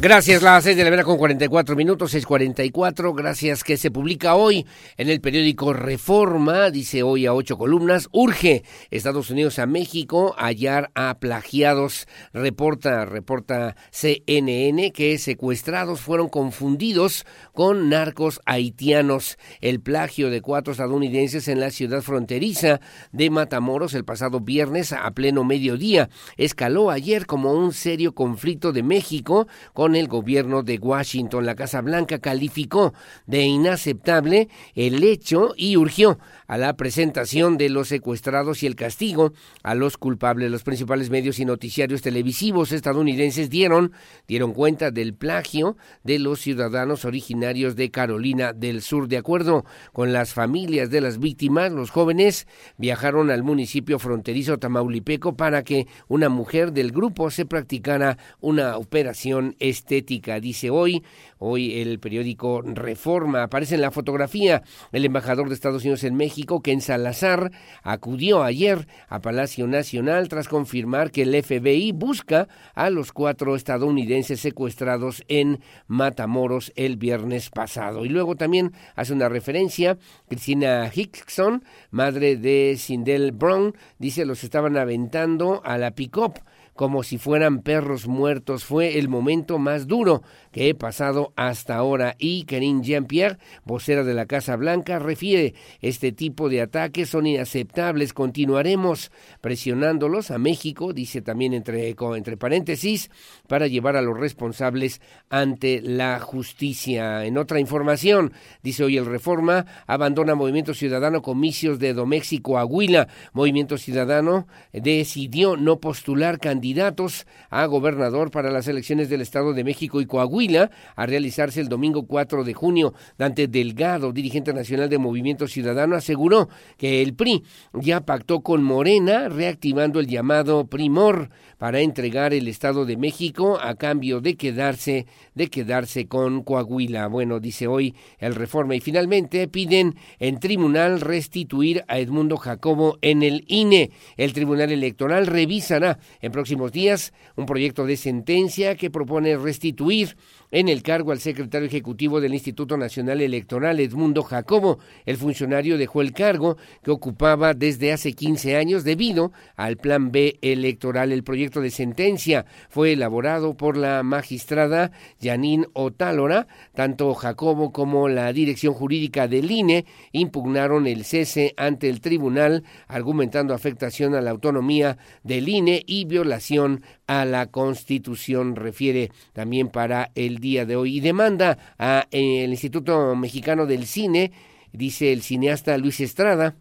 Gracias, las seis de la mañana con 44 minutos, 6.44. Gracias que se publica hoy en el periódico Reforma, dice hoy a ocho columnas. Urge Estados Unidos a México hallar a plagiados. Reporta, reporta CNN que secuestrados fueron confundidos con narcos haitianos. El plagio de cuatro estadounidenses en la ciudad fronteriza de Matamoros el pasado viernes a pleno mediodía escaló ayer como un serio conflicto de México con el gobierno de Washington. La Casa Blanca calificó de inaceptable el hecho y urgió a la presentación de los secuestrados y el castigo a los culpables. Los principales medios y noticiarios televisivos estadounidenses dieron, dieron cuenta del plagio de los ciudadanos originarios de Carolina del Sur. De acuerdo con las familias de las víctimas, los jóvenes viajaron al municipio fronterizo tamaulipeco para que una mujer del grupo se practicara una operación estética. Dice hoy, hoy el periódico Reforma, aparece en la fotografía el embajador de Estados Unidos en México, que en Salazar acudió ayer a Palacio Nacional tras confirmar que el FBI busca a los cuatro estadounidenses secuestrados en Matamoros el viernes pasado. Y luego también hace una referencia, Cristina Hickson, madre de Sindel Brown, dice los estaban aventando a la pick-up como si fueran perros muertos. Fue el momento más duro que he pasado hasta ahora. Y Karine Jean-Pierre, vocera de la Casa Blanca, refiere, este tipo de ataques son inaceptables. Continuaremos presionándolos a México, dice también entre, entre paréntesis, para llevar a los responsables ante la justicia. En otra información, dice hoy el Reforma, abandona Movimiento Ciudadano comicios de Doméxico Aguila. Movimiento Ciudadano decidió no postular candidatos candidatos a gobernador para las elecciones del Estado de México y Coahuila a realizarse el domingo 4 de junio. Dante Delgado, dirigente nacional de Movimiento Ciudadano, aseguró que el PRI ya pactó con Morena, reactivando el llamado Primor para entregar el Estado de México a cambio de quedarse de quedarse con Coahuila. Bueno, dice hoy el Reforma y finalmente piden en tribunal restituir a Edmundo Jacobo en el INE. El Tribunal Electoral revisará en próximo días un proyecto de sentencia que propone restituir en el cargo al secretario ejecutivo del Instituto Nacional Electoral, Edmundo Jacobo. El funcionario dejó el cargo que ocupaba desde hace 15 años debido al Plan B electoral. El proyecto de sentencia fue elaborado por la magistrada Janine Otálora. Tanto Jacobo como la dirección jurídica del INE impugnaron el cese ante el tribunal, argumentando afectación a la autonomía del INE y violación a la Constitución, refiere también para el día de hoy. Y demanda al Instituto Mexicano del Cine, dice el cineasta Luis Estrada,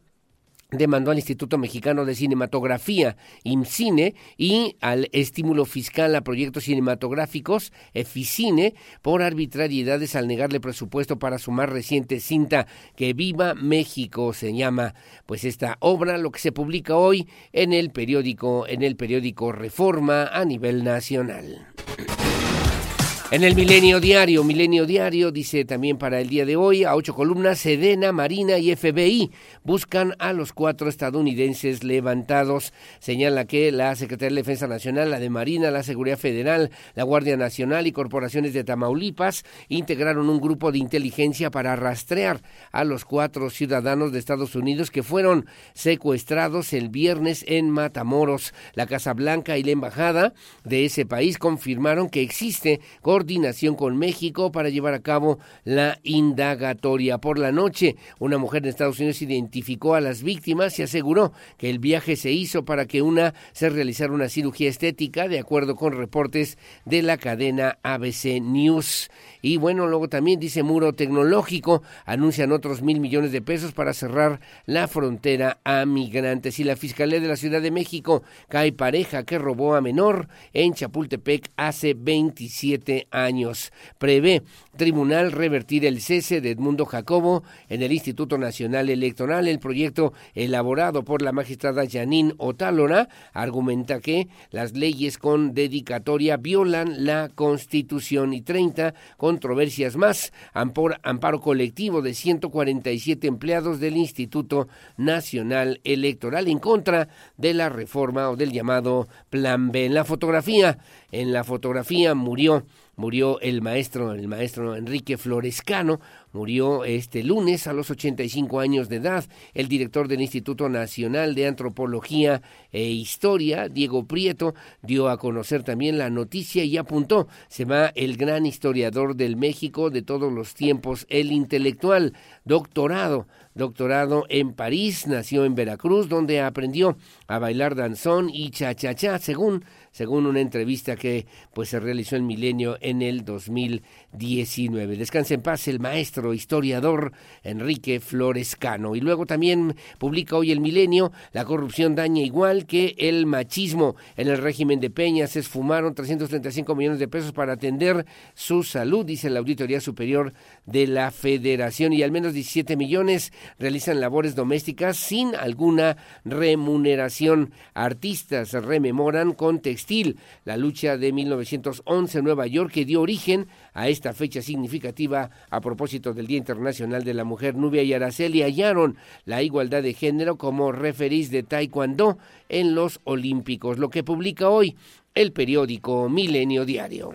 demandó al Instituto Mexicano de Cinematografía, IMCINE, y al estímulo fiscal a proyectos cinematográficos, EFICINE, por arbitrariedades al negarle presupuesto para su más reciente cinta, Que Viva México se llama, pues esta obra, lo que se publica hoy en el periódico, en el periódico Reforma a nivel nacional. En el Milenio Diario, Milenio Diario dice también para el día de hoy, a ocho columnas, Sedena, Marina y FBI buscan a los cuatro estadounidenses levantados. Señala que la Secretaría de Defensa Nacional, la de Marina, la Seguridad Federal, la Guardia Nacional y corporaciones de Tamaulipas integraron un grupo de inteligencia para rastrear a los cuatro ciudadanos de Estados Unidos que fueron secuestrados el viernes en Matamoros. La Casa Blanca y la Embajada de ese país confirmaron que existe coordinación con México para llevar a cabo la indagatoria. Por la noche, una mujer en Estados Unidos identificó a las víctimas y aseguró que el viaje se hizo para que una se realizara una cirugía estética, de acuerdo con reportes de la cadena ABC News. Y bueno, luego también dice Muro Tecnológico, anuncian otros mil millones de pesos para cerrar la frontera a migrantes. Y la Fiscalía de la Ciudad de México cae pareja que robó a menor en Chapultepec hace 27 años. Prevé tribunal revertir el cese de Edmundo Jacobo en el Instituto Nacional Electoral. El proyecto elaborado por la magistrada Janine Otálora argumenta que las leyes con dedicatoria violan la Constitución y 30 controversias más. Amparo, colectivo de 147 empleados del Instituto Nacional Electoral en contra de la reforma o del llamado Plan B. En la fotografía, en la fotografía murió murió el maestro, el maestro Enrique Florescano, murió este lunes a los 85 años de edad. El director del Instituto Nacional de Antropología e Historia, Diego Prieto, dio a conocer también la noticia y apuntó, se va el gran historiador del México de todos los tiempos, el intelectual, doctorado doctorado en París, nació en Veracruz, donde aprendió a bailar danzón y cha-cha-cha, según según una entrevista que pues se realizó en Milenio en el 2019. Descanse en paz el maestro historiador Enrique Flores Cano. Y luego también publica hoy el Milenio, la corrupción daña igual que el machismo. En el régimen de Peña se esfumaron 335 millones de pesos para atender su salud, dice la Auditoría Superior de la Federación, y al menos 17 millones realizan labores domésticas sin alguna remuneración. Artistas rememoran con la lucha de 1911 en Nueva York que dio origen esta fecha significativa a propósito del Día Internacional de la Mujer. Nubia y Araceli hallaron la igualdad de género como referís de Taekwondo en los Olímpicos, lo que publica hoy el periódico Milenio Diario.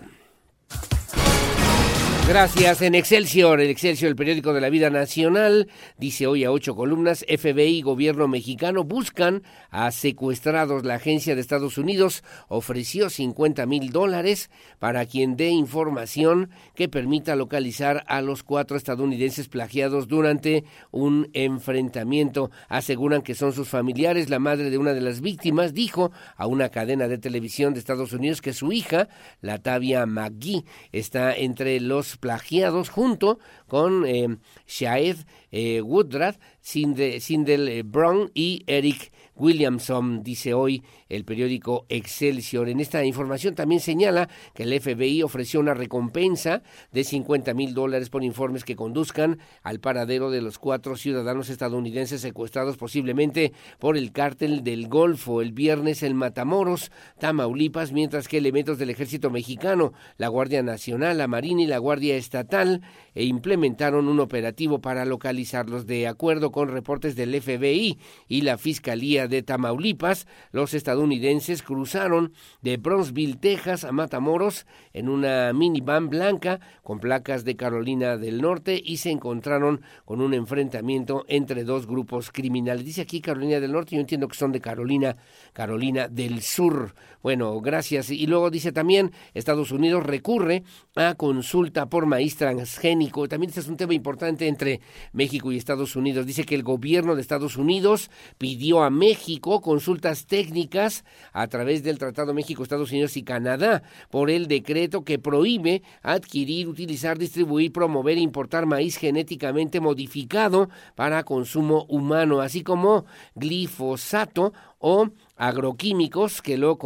Gracias. En Excelsior, el Excelsior, el periódico de la vida nacional, dice hoy a ocho columnas, FBI y gobierno mexicano buscan a secuestrados. La agencia de Estados Unidos ofreció 50 mil dólares para quien dé información que permita localizar a los cuatro estadounidenses plagiados durante un enfrentamiento. Aseguran que son sus familiares. La madre de una de las víctimas dijo a una cadena de televisión de Estados Unidos que su hija, Latavia McGee, está entre los plagiados junto con eh, Shaed eh, Woodruff, Sindel eh, Brown y Eric Williamson, dice hoy el periódico Excelsior. En esta información también señala que el FBI ofreció una recompensa de 50 mil dólares por informes que conduzcan al paradero de los cuatro ciudadanos estadounidenses secuestrados posiblemente por el cártel del Golfo el viernes en Matamoros, Tamaulipas, mientras que elementos del ejército mexicano, la Guardia Nacional, la Marina y la Guardia Estatal e implementaron un operativo para localizarlos. De acuerdo con reportes del FBI y la Fiscalía de Tamaulipas, los estadounidenses cruzaron de Bronzeville, Texas a Matamoros en una minivan blanca con placas de Carolina del Norte y se encontraron con un enfrentamiento entre dos grupos criminales. Dice aquí Carolina del Norte, yo entiendo que son de Carolina, Carolina del Sur. Bueno, gracias. Y luego dice también Estados Unidos recurre a consulta por maíz transgénico. También este es un tema importante entre México y Estados Unidos. Dice que el gobierno de Estados Unidos pidió a México consultas técnicas a través del Tratado México, Estados Unidos y Canadá por el decreto que prohíbe adquirir, utilizar, distribuir, promover e importar maíz genéticamente modificado para consumo humano, así como glifosato o agroquímicos que lo,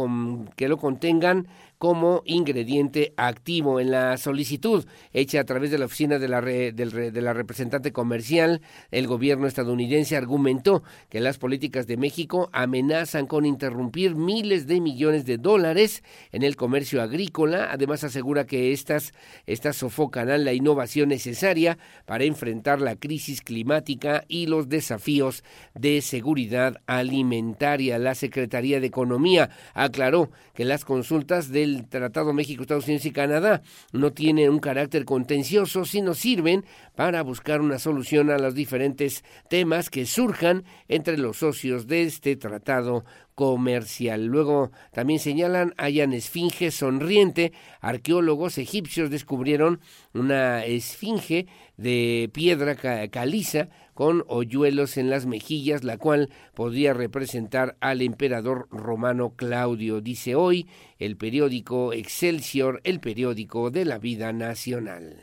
que lo contengan como ingrediente activo. En la solicitud hecha a través de la oficina de la, de la representante comercial, el gobierno estadounidense argumentó que las políticas de México amenazan con interrumpir miles de millones de dólares en el comercio agrícola. Además asegura que estas, estas sofocan la innovación necesaria para enfrentar la crisis climática y los desafíos de seguridad alimentaria. La Secretaría de Economía aclaró que las consultas del el Tratado México, Estados Unidos y Canadá no tienen un carácter contencioso, sino sirven para buscar una solución a los diferentes temas que surjan entre los socios de este tratado comercial. Luego también señalan hayan esfinge sonriente. Arqueólogos egipcios descubrieron una esfinge de piedra caliza con hoyuelos en las mejillas, la cual podría representar al emperador romano Claudio, dice hoy el periódico Excelsior, el periódico de la vida nacional.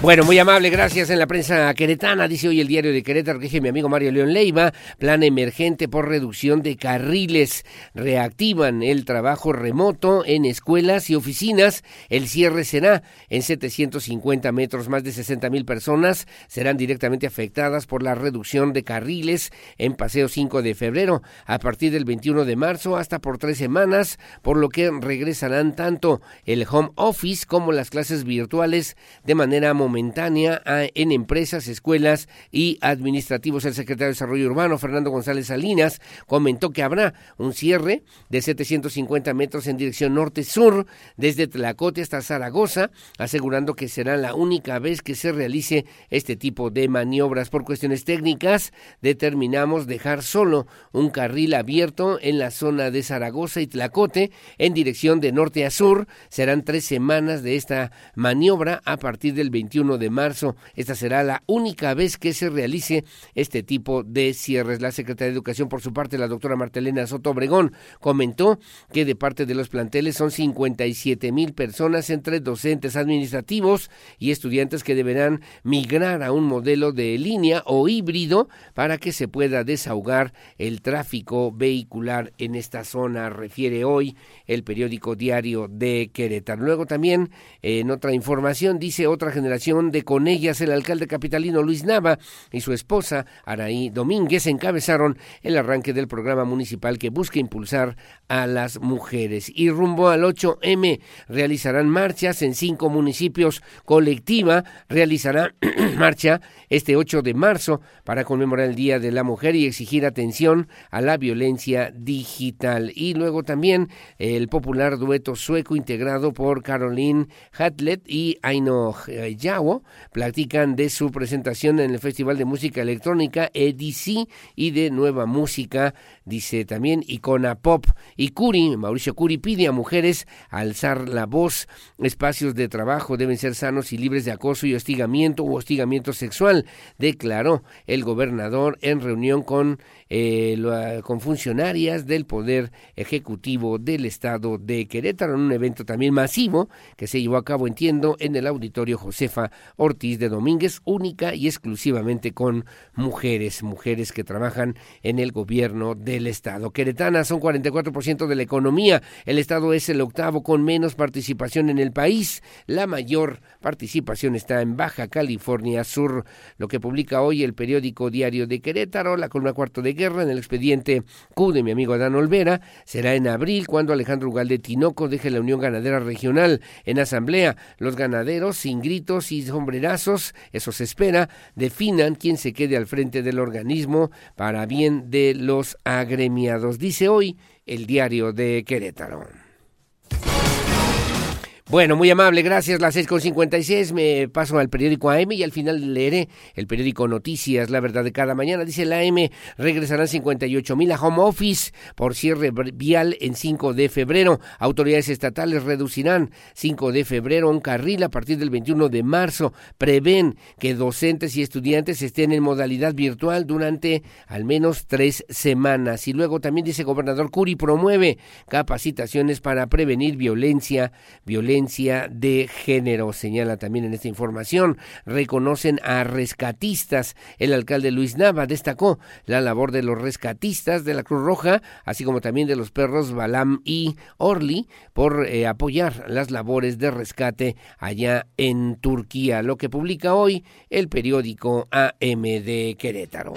Bueno, muy amable, gracias en la prensa queretana, dice hoy el diario de Querétaro, que dice mi amigo Mario León Leiva, plan emergente por reducción de carriles, reactivan el trabajo remoto en escuelas y oficinas, el cierre será en 750 metros, más de 60 mil personas serán directamente afectadas por la reducción de carriles en Paseo 5 de febrero, a partir del 21 de marzo hasta por tres semanas, por lo que regresarán tanto el home office como las clases virtuales de manera momentánea en empresas, escuelas y administrativos. El secretario de Desarrollo Urbano, Fernando González Salinas, comentó que habrá un cierre de 750 metros en dirección norte-sur, desde Tlacote hasta Zaragoza, asegurando que será la única vez que se realice este tipo de maniobras. Por cuestiones técnicas, determinamos dejar solo un carril abierto en la zona de Zaragoza y Tlacote en dirección de norte a sur. Serán tres semanas de esta maniobra a partir del 21 de marzo. Esta será la única vez que se realice este tipo de cierres. La secretaria de Educación, por su parte, la doctora Martelena Soto Obregón, comentó que de parte de los planteles son 57 mil personas entre docentes administrativos y estudiantes que deberán migrar a un modelo de línea o híbrido para que se pueda desahogar el tráfico vehicular en esta zona, refiere hoy el periódico diario de Querétaro. Luego también, en otra información, dice otra generación de Conellas, el alcalde capitalino Luis Nava y su esposa Araí Domínguez encabezaron el arranque del programa municipal que busca impulsar a las mujeres. Y rumbo al 8M realizarán marchas en cinco municipios. Colectiva realizará marcha este 8 de marzo para conmemorar el Día de la Mujer y exigir atención a la violencia digital. Y luego también el popular dueto sueco integrado por Caroline Hatlet y Aino Yawo platican de su presentación en el Festival de Música Electrónica EDC y de nueva música, dice también Icona Pop. Y Curi, Mauricio Curi, pide a mujeres alzar la voz. Espacios de trabajo deben ser sanos y libres de acoso y hostigamiento u hostigamiento sexual, declaró el gobernador en reunión con, eh, con funcionarias del Poder Ejecutivo del Estado de Querétaro, en un evento también masivo que se llevó a cabo, entiendo, en el auditorio Josefa Ortiz de Domínguez, única y exclusivamente con mujeres, mujeres que trabajan en el gobierno del Estado. Queretana son 44% de la economía, el Estado es el octavo con menos participación en el país, la mayor participación está en Baja California Sur, lo que publica hoy el periódico Diario de Querétaro, la columna cuarto de guerra en el expediente Q de mi amigo Adán Olvera, será en abril cuando Alejandro Ugalde Tinoco deje la Unión Ganadera Regional en asamblea. Los ganaderos, sin gritos y sombrerazos, eso se espera, definan quién se quede al frente del organismo para bien de los agremiados, dice hoy el Diario de Querétaro. Bueno, muy amable, gracias. Las 6.56 me paso al periódico AM y al final leeré el periódico Noticias, la verdad de cada mañana. Dice la AM, regresarán 58 mil a home office por cierre vial en 5 de febrero. Autoridades estatales reducirán 5 de febrero un carril a partir del 21 de marzo. Prevén que docentes y estudiantes estén en modalidad virtual durante al menos tres semanas. Y luego también dice gobernador Curi promueve capacitaciones para prevenir violencia, violencia de género, señala también en esta información. Reconocen a rescatistas. El alcalde Luis Nava destacó la labor de los rescatistas de la Cruz Roja, así como también de los perros Balam y Orly, por eh, apoyar las labores de rescate allá en Turquía, lo que publica hoy el periódico AM de Querétaro.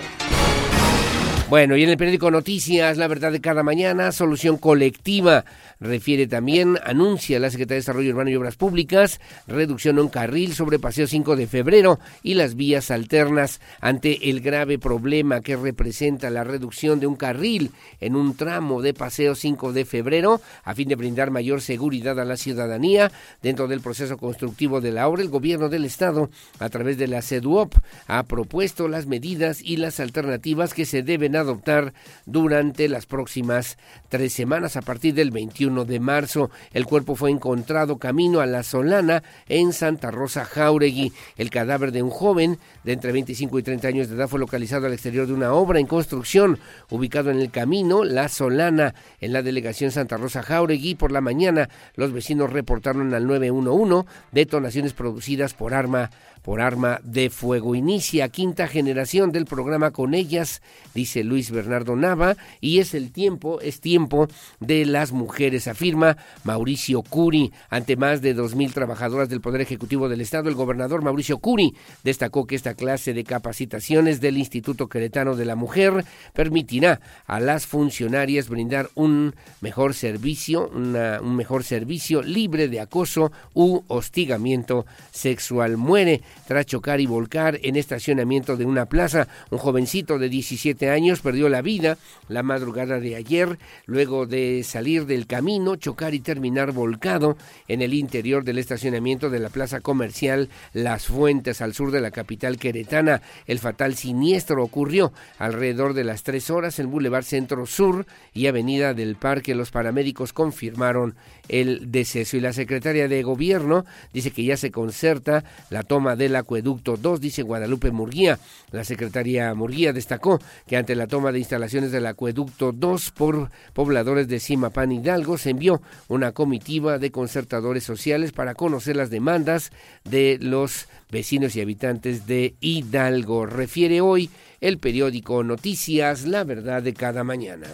Bueno, y en el periódico Noticias, la verdad de cada mañana, solución colectiva refiere también, anuncia la Secretaría de Desarrollo Urbano y Obras Públicas, reducción en un carril sobre Paseo 5 de febrero y las vías alternas ante el grave problema que representa la reducción de un carril en un tramo de Paseo 5 de febrero a fin de brindar mayor seguridad a la ciudadanía dentro del proceso constructivo de la obra. El gobierno del estado, a través de la CEDUOP, ha propuesto las medidas y las alternativas que se deben adoptar durante las próximas tres semanas a partir del 21 de marzo. El cuerpo fue encontrado camino a La Solana en Santa Rosa Jauregui. El cadáver de un joven de entre 25 y 30 años de edad fue localizado al exterior de una obra en construcción ubicado en el camino La Solana en la delegación Santa Rosa Jauregui. Por la mañana los vecinos reportaron al 911 detonaciones producidas por arma por arma de fuego. Inicia quinta generación del programa con ellas, dice Luis Bernardo Nava, y es el tiempo, es tiempo de las mujeres, afirma Mauricio Curi. Ante más de dos mil trabajadoras del Poder Ejecutivo del Estado, el gobernador Mauricio Curi destacó que esta clase de capacitaciones del Instituto Queretano de la Mujer permitirá a las funcionarias brindar un mejor servicio, un mejor servicio libre de acoso u hostigamiento sexual. Muere tras chocar y volcar en estacionamiento de una plaza. Un jovencito de 17 años perdió la vida la madrugada de ayer luego de salir del camino, chocar y terminar volcado en el interior del estacionamiento de la plaza comercial Las Fuentes al sur de la capital queretana. El fatal siniestro ocurrió alrededor de las tres horas en Boulevard Centro Sur y Avenida del Parque. Los paramédicos confirmaron el deceso y la secretaria de Gobierno dice que ya se concerta la toma del acueducto 2, dice Guadalupe Murguía. La secretaria Murguía destacó que ante la toma de instalaciones del acueducto 2 por pobladores de Simapán Hidalgo se envió una comitiva de concertadores sociales para conocer las demandas de los vecinos y habitantes de Hidalgo. Refiere hoy el periódico Noticias, la verdad de cada mañana.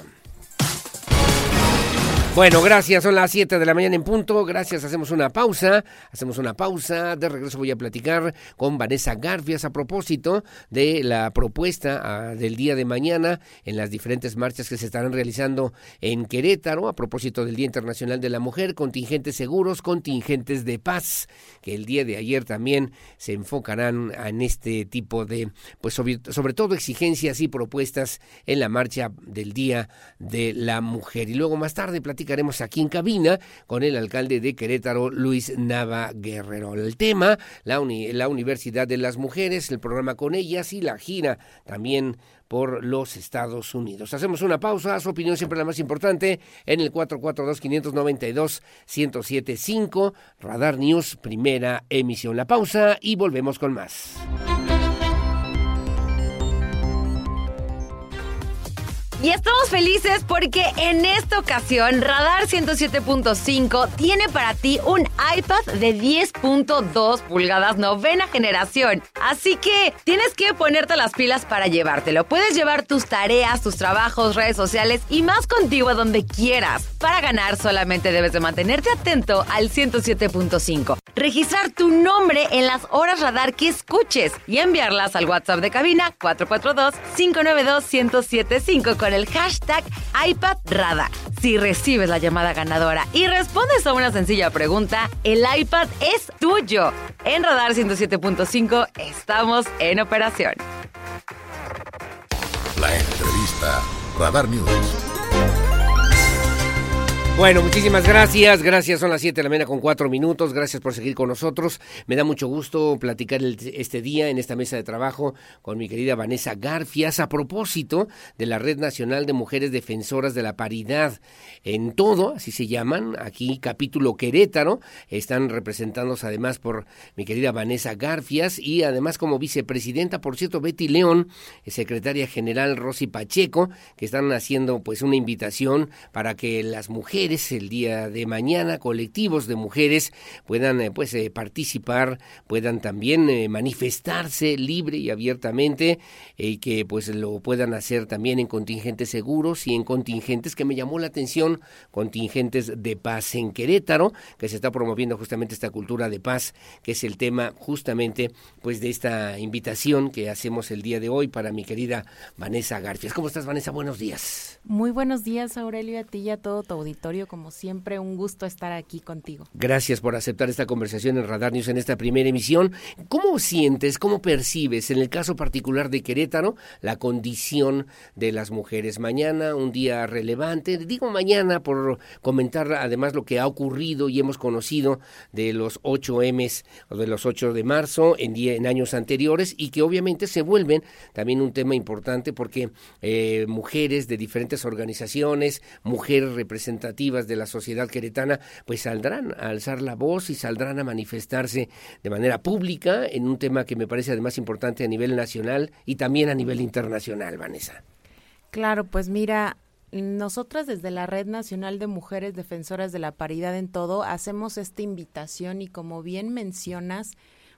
Bueno, gracias. Son las 7 de la mañana en punto. Gracias. Hacemos una pausa. Hacemos una pausa. De regreso voy a platicar con Vanessa Garfias a propósito de la propuesta ah, del día de mañana en las diferentes marchas que se estarán realizando en Querétaro a propósito del Día Internacional de la Mujer. Contingentes seguros, contingentes de paz, que el día de ayer también se enfocarán en este tipo de, pues sobre, sobre todo exigencias y propuestas en la marcha del Día de la Mujer. Y luego más tarde platicar platicaremos aquí en cabina con el alcalde de Querétaro, Luis Nava Guerrero. El tema, la, la Universidad de las Mujeres, el programa con ellas y la gira también por los Estados Unidos. Hacemos una pausa, su opinión siempre la más importante, en el 442-592-1075, Radar News, primera emisión. La pausa y volvemos con más. Y estamos felices porque en esta ocasión Radar 107.5 tiene para ti un iPad de 10.2 pulgadas novena generación. Así que tienes que ponerte las pilas para llevártelo. Puedes llevar tus tareas, tus trabajos, redes sociales y más contigo a donde quieras. Para ganar solamente debes de mantenerte atento al 107.5. Registrar tu nombre en las horas radar que escuches y enviarlas al WhatsApp de cabina 442 592 1075 con el hashtag iPadRadar. Si recibes la llamada ganadora y respondes a una sencilla pregunta, el iPad es tuyo. En Radar 107.5 estamos en operación. La entrevista Radar News. Bueno, muchísimas gracias. Gracias, son las 7 de la mañana con 4 minutos. Gracias por seguir con nosotros. Me da mucho gusto platicar este día en esta mesa de trabajo con mi querida Vanessa Garfias a propósito de la Red Nacional de Mujeres Defensoras de la Paridad. En todo, así se llaman, aquí capítulo Querétaro. Están representándose además por mi querida Vanessa Garfias y además como vicepresidenta, por cierto, Betty León, secretaria general Rosy Pacheco, que están haciendo pues una invitación para que las mujeres el día de mañana, colectivos de mujeres puedan eh, pues eh, participar, puedan también eh, manifestarse libre y abiertamente y que pues lo puedan hacer también en contingentes seguros y en contingentes que me llamó la atención, contingentes de paz en Querétaro, que se está promoviendo justamente esta cultura de paz, que es el tema justamente pues de esta invitación que hacemos el día de hoy para mi querida Vanessa Garfias. ¿Cómo estás Vanessa? Buenos días. Muy buenos días Aurelio, a ti y a todo tu auditorio como siempre, un gusto estar aquí contigo. Gracias por aceptar esta conversación en Radar News en esta primera emisión. ¿Cómo sientes, cómo percibes, en el caso particular de Querétaro, la condición de las mujeres? Mañana, un día relevante, digo mañana por comentar además lo que ha ocurrido y hemos conocido de los 8 M's o de los 8 de marzo en, años anteriores y que obviamente se vuelven también un tema importante porque eh, mujeres de diferentes organizaciones, mujeres representativas, de la sociedad queretana, pues saldrán a alzar la voz y saldrán a manifestarse de manera pública en un tema que me parece además importante a nivel nacional y también a nivel internacional, Vanessa. Claro, pues mira, nosotras desde la Red Nacional de Mujeres Defensoras de la Paridad en Todo hacemos esta invitación y como bien mencionas,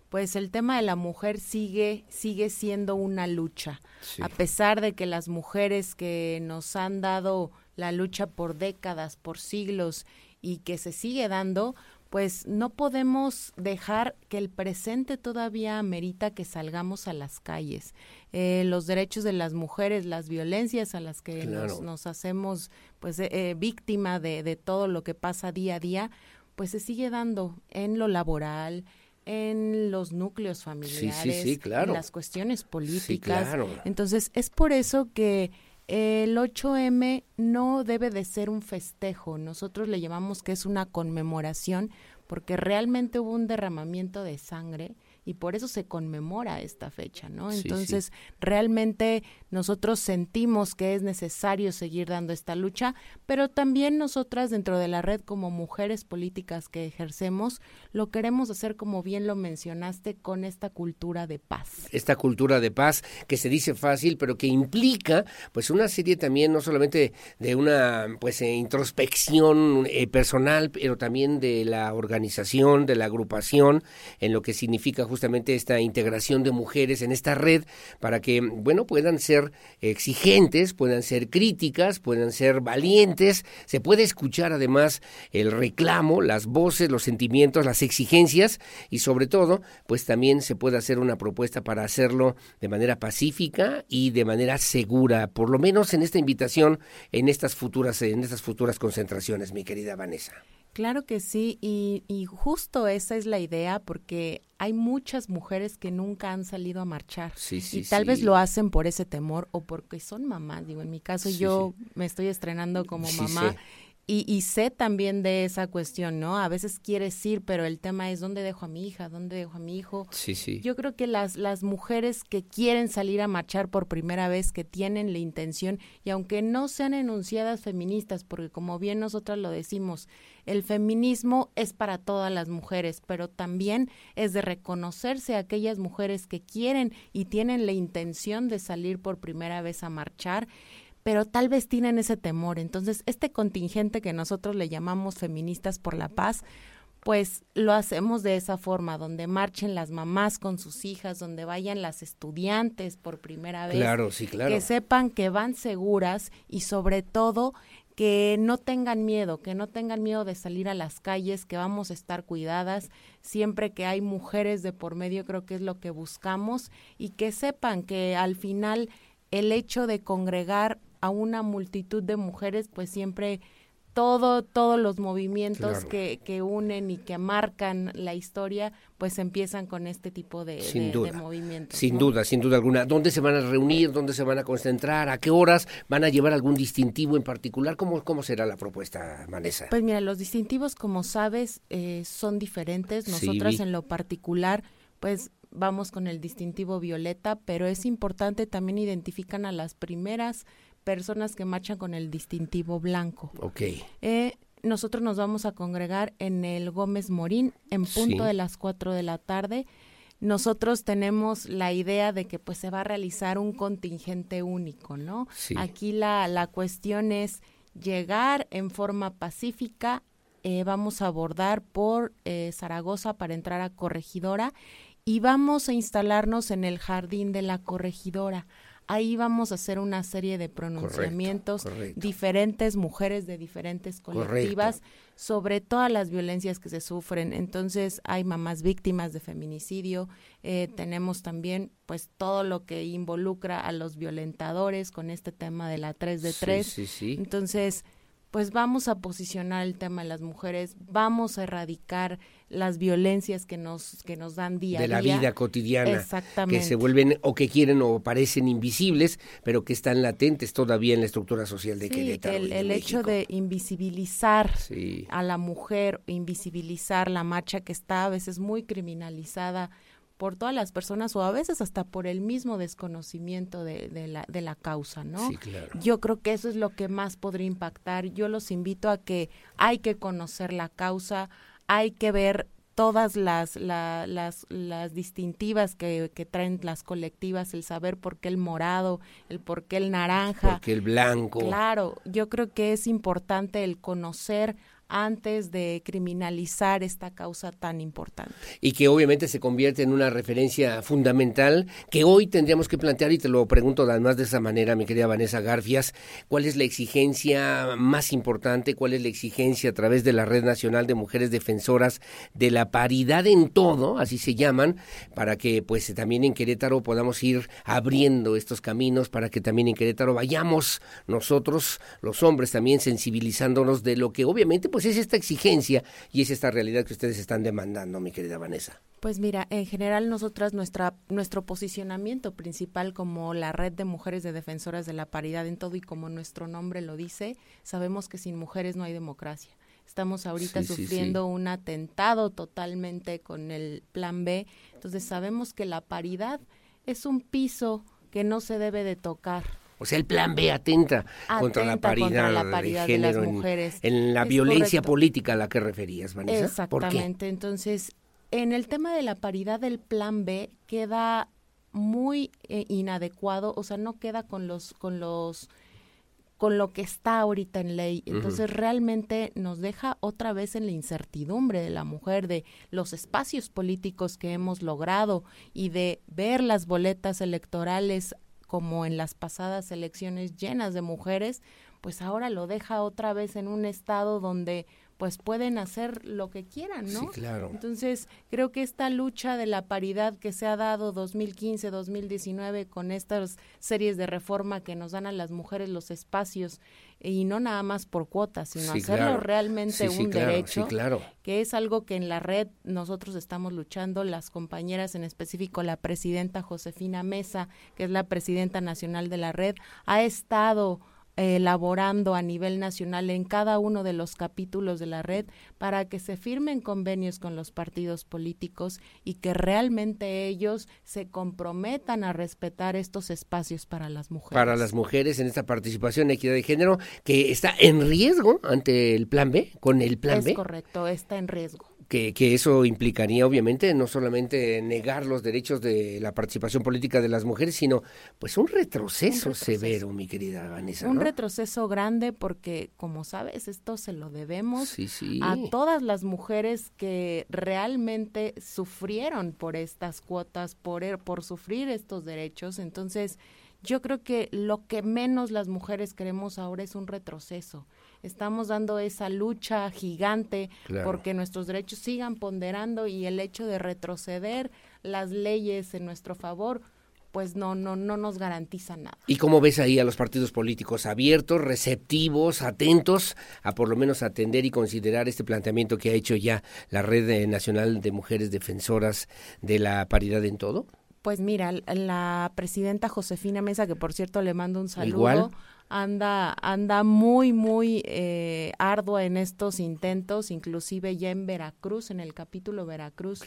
pues el tema de la mujer sigue sigue siendo una lucha. A pesar de que las mujeres que nos han dado la lucha por décadas, por siglos y que se sigue dando, pues no podemos dejar que el presente todavía amerita que salgamos a las calles. Eh, los derechos de las mujeres, las violencias a las que nos, hacemos pues eh, eh, víctima de, de todo lo que pasa día a día, pues se sigue dando en lo laboral, en los núcleos familiares, en las cuestiones políticas. Entonces, es por eso que el 8M no debe de ser un festejo, nosotros le llamamos que es una conmemoración porque realmente hubo un derramamiento de sangre y por eso se conmemora esta fecha, ¿no? Entonces, realmente nosotros sentimos que es necesario seguir dando esta lucha, pero también nosotras dentro de la red como mujeres políticas que ejercemos, lo queremos hacer como bien lo mencionaste con esta cultura de paz. Esta cultura de paz que se dice fácil, pero que implica pues una serie también no solamente de una pues eh, introspección eh, personal, pero también de la organización, de la agrupación en lo que significa justamente justamente esta integración de mujeres en esta red para que, bueno, puedan ser exigentes, puedan ser críticas, puedan ser valientes, se puede escuchar además el reclamo, las voces, los sentimientos, las exigencias y sobre todo, pues también se puede hacer una propuesta para hacerlo de manera pacífica y de manera segura, por lo menos en esta invitación, en estas futuras, en estas futuras concentraciones, mi querida Vanessa. Claro que sí, y, y, justo esa es la idea, porque hay muchas mujeres que nunca han salido a marchar sí, sí, y tal vez lo hacen por ese temor o porque son mamás. Digo, en mi caso yo me estoy estrenando como mamá y, y, sé también de esa cuestión, ¿no? A veces quieres ir, pero el tema es dónde dejo a mi hija, dónde dejo a mi hijo. Sí, sí. Yo creo que las, las mujeres que quieren salir a marchar por primera vez, que tienen la intención, y aunque no sean enunciadas feministas, porque como bien nosotras lo decimos, el feminismo es para todas las mujeres, pero también es de reconocerse a aquellas mujeres que quieren y tienen la intención de salir por primera vez a marchar pero tal vez tienen ese temor. Entonces, este contingente que nosotros le llamamos feministas por la paz, pues lo hacemos de esa forma, donde marchen las mamás con sus hijas, donde vayan las estudiantes por primera vez, claro, sí, claro. que sepan que van seguras y sobre todo que no tengan miedo, que no tengan miedo de salir a las calles, que vamos a estar cuidadas siempre que hay mujeres de por medio, creo que es lo que buscamos y que sepan que al final el hecho de congregar a una multitud de mujeres, pues siempre todo, todos los movimientos que, que, unen y que marcan la historia, pues empiezan con este tipo de, movimientos. Sin duda, sin duda alguna. ¿Dónde se van a reunir? ¿Dónde se van a concentrar? ¿A qué horas? ¿Van a llevar algún distintivo en particular? ¿Cómo, cómo será la propuesta, Vanessa? Pues mira, los distintivos, como sabes, eh, son diferentes. Nosotras en lo particular, pues vamos con el distintivo violeta, pero es importante también identifican a las primeras personas que marchan con el distintivo blanco. Ok. Eh, nosotros nos vamos a congregar en el Gómez Morín en punto de las 4 de la tarde. Nosotros tenemos la idea de que pues se va a realizar un contingente único, ¿no? Aquí la, la cuestión es llegar en forma pacífica, eh, vamos a abordar por eh, Zaragoza para entrar a Corregidora y vamos a instalarnos en el jardín de la Corregidora ahí vamos a hacer una serie de pronunciamientos, diferentes mujeres de diferentes colectivas sobre todas las violencias que se sufren. Entonces hay mamás víctimas de feminicidio, eh, tenemos también pues todo lo que involucra a los violentadores con este tema de la 3 de 3. Sí, sí, Entonces pues vamos a posicionar el tema de las mujeres, vamos a erradicar las violencias que nos que nos dan día a día. De la vida cotidiana. Exactamente. Que se vuelven o que quieren o parecen invisibles, pero que están latentes todavía en la estructura social de sí, Querétaro. El, el hecho de invisibilizar a la mujer, invisibilizar la marcha que está a veces muy criminalizada por todas las personas o a veces hasta por el mismo desconocimiento de, de, la, de la causa, ¿no? Sí, claro. Yo creo que eso es lo que más podría impactar. Yo los invito a que hay que conocer la causa, hay que ver todas las, las, las distintivas que, que, traen las colectivas, el saber por qué el morado, el por qué el naranja. Por qué el blanco. Claro, yo creo que es importante el conocer antes de criminalizar esta causa tan importante. Y que obviamente se convierte en una referencia fundamental que hoy tendríamos que plantear, y te lo pregunto además de esa manera, mi querida Vanessa Garfias, ¿cuál es la exigencia más importante? ¿Cuál es la exigencia a través de la Red Nacional de Mujeres Defensoras de la Paridad en todo, así se llaman, para que pues también en Querétaro podamos ir abriendo estos caminos, para que también en Querétaro vayamos nosotros, los hombres, también sensibilizándonos de lo que obviamente pues es esta exigencia y es esta realidad que ustedes están demandando, mi querida Vanessa. Pues mira, en general nosotras nuestra nuestro posicionamiento principal como la red de mujeres de defensoras de la paridad en todo y como nuestro nombre lo dice, sabemos que sin mujeres no hay democracia. Estamos ahorita sufriendo un atentado totalmente con el plan B, entonces sabemos que la paridad es un piso que no se debe de tocar. O sea, el plan B atenta, contra la paridad, de, género las mujeres. En, la violencia política a la que referías, Vanessa. Exactamente. Entonces, en el tema de la paridad del plan B queda muy eh, inadecuado, o sea, no queda con los con los con lo que está ahorita en ley. Entonces realmente nos deja otra vez en la incertidumbre de la mujer, de los espacios políticos que hemos logrado y de ver las boletas electorales como en las pasadas elecciones llenas de mujeres, pues ahora lo deja otra vez en un estado donde pues pueden hacer lo que quieran, ¿no? Sí, claro. Entonces, creo que esta lucha de la paridad que se ha dado 2015, 2019 con estas series de reforma que nos dan a las mujeres los espacios y no nada más por cuotas, sino hacerlo realmente un derecho, claro. que es algo que en la red nosotros estamos luchando, las compañeras en específico la presidenta Josefina Mesa, que es la presidenta nacional de la red, ha estado elaborando a nivel nacional en cada uno de los capítulos de la red para que se firmen convenios con los partidos políticos y que realmente ellos se comprometan a respetar estos espacios para las mujeres. Para las mujeres en esta participación en equidad de género que está en riesgo ante el plan B, con el plan B. Es correcto, está en riesgo que, que, eso implicaría obviamente no solamente negar los derechos de la participación política de las mujeres, sino pues un retroceso, severo, mi querida Vanessa. Un retroceso grande porque, como sabes, esto se lo debemos a todas las mujeres que realmente sufrieron por estas cuotas, por, er, por sufrir estos derechos. Entonces, yo creo que lo que menos las mujeres queremos ahora es un retroceso estamos dando esa lucha gigante porque nuestros derechos sigan ponderando y el hecho de retroceder las leyes en nuestro favor pues no, no, no nos garantiza nada. ¿Y cómo ves ahí a los partidos políticos abiertos, receptivos, atentos a por lo menos atender y considerar este planteamiento que ha hecho ya la Red Nacional de Mujeres Defensoras de la Paridad en todo? Pues mira, la presidenta Josefina Mesa, que por cierto le mando un saludo anda, anda muy, muy eh, ardua en estos intentos, inclusive ya en Veracruz, en el capítulo Veracruz.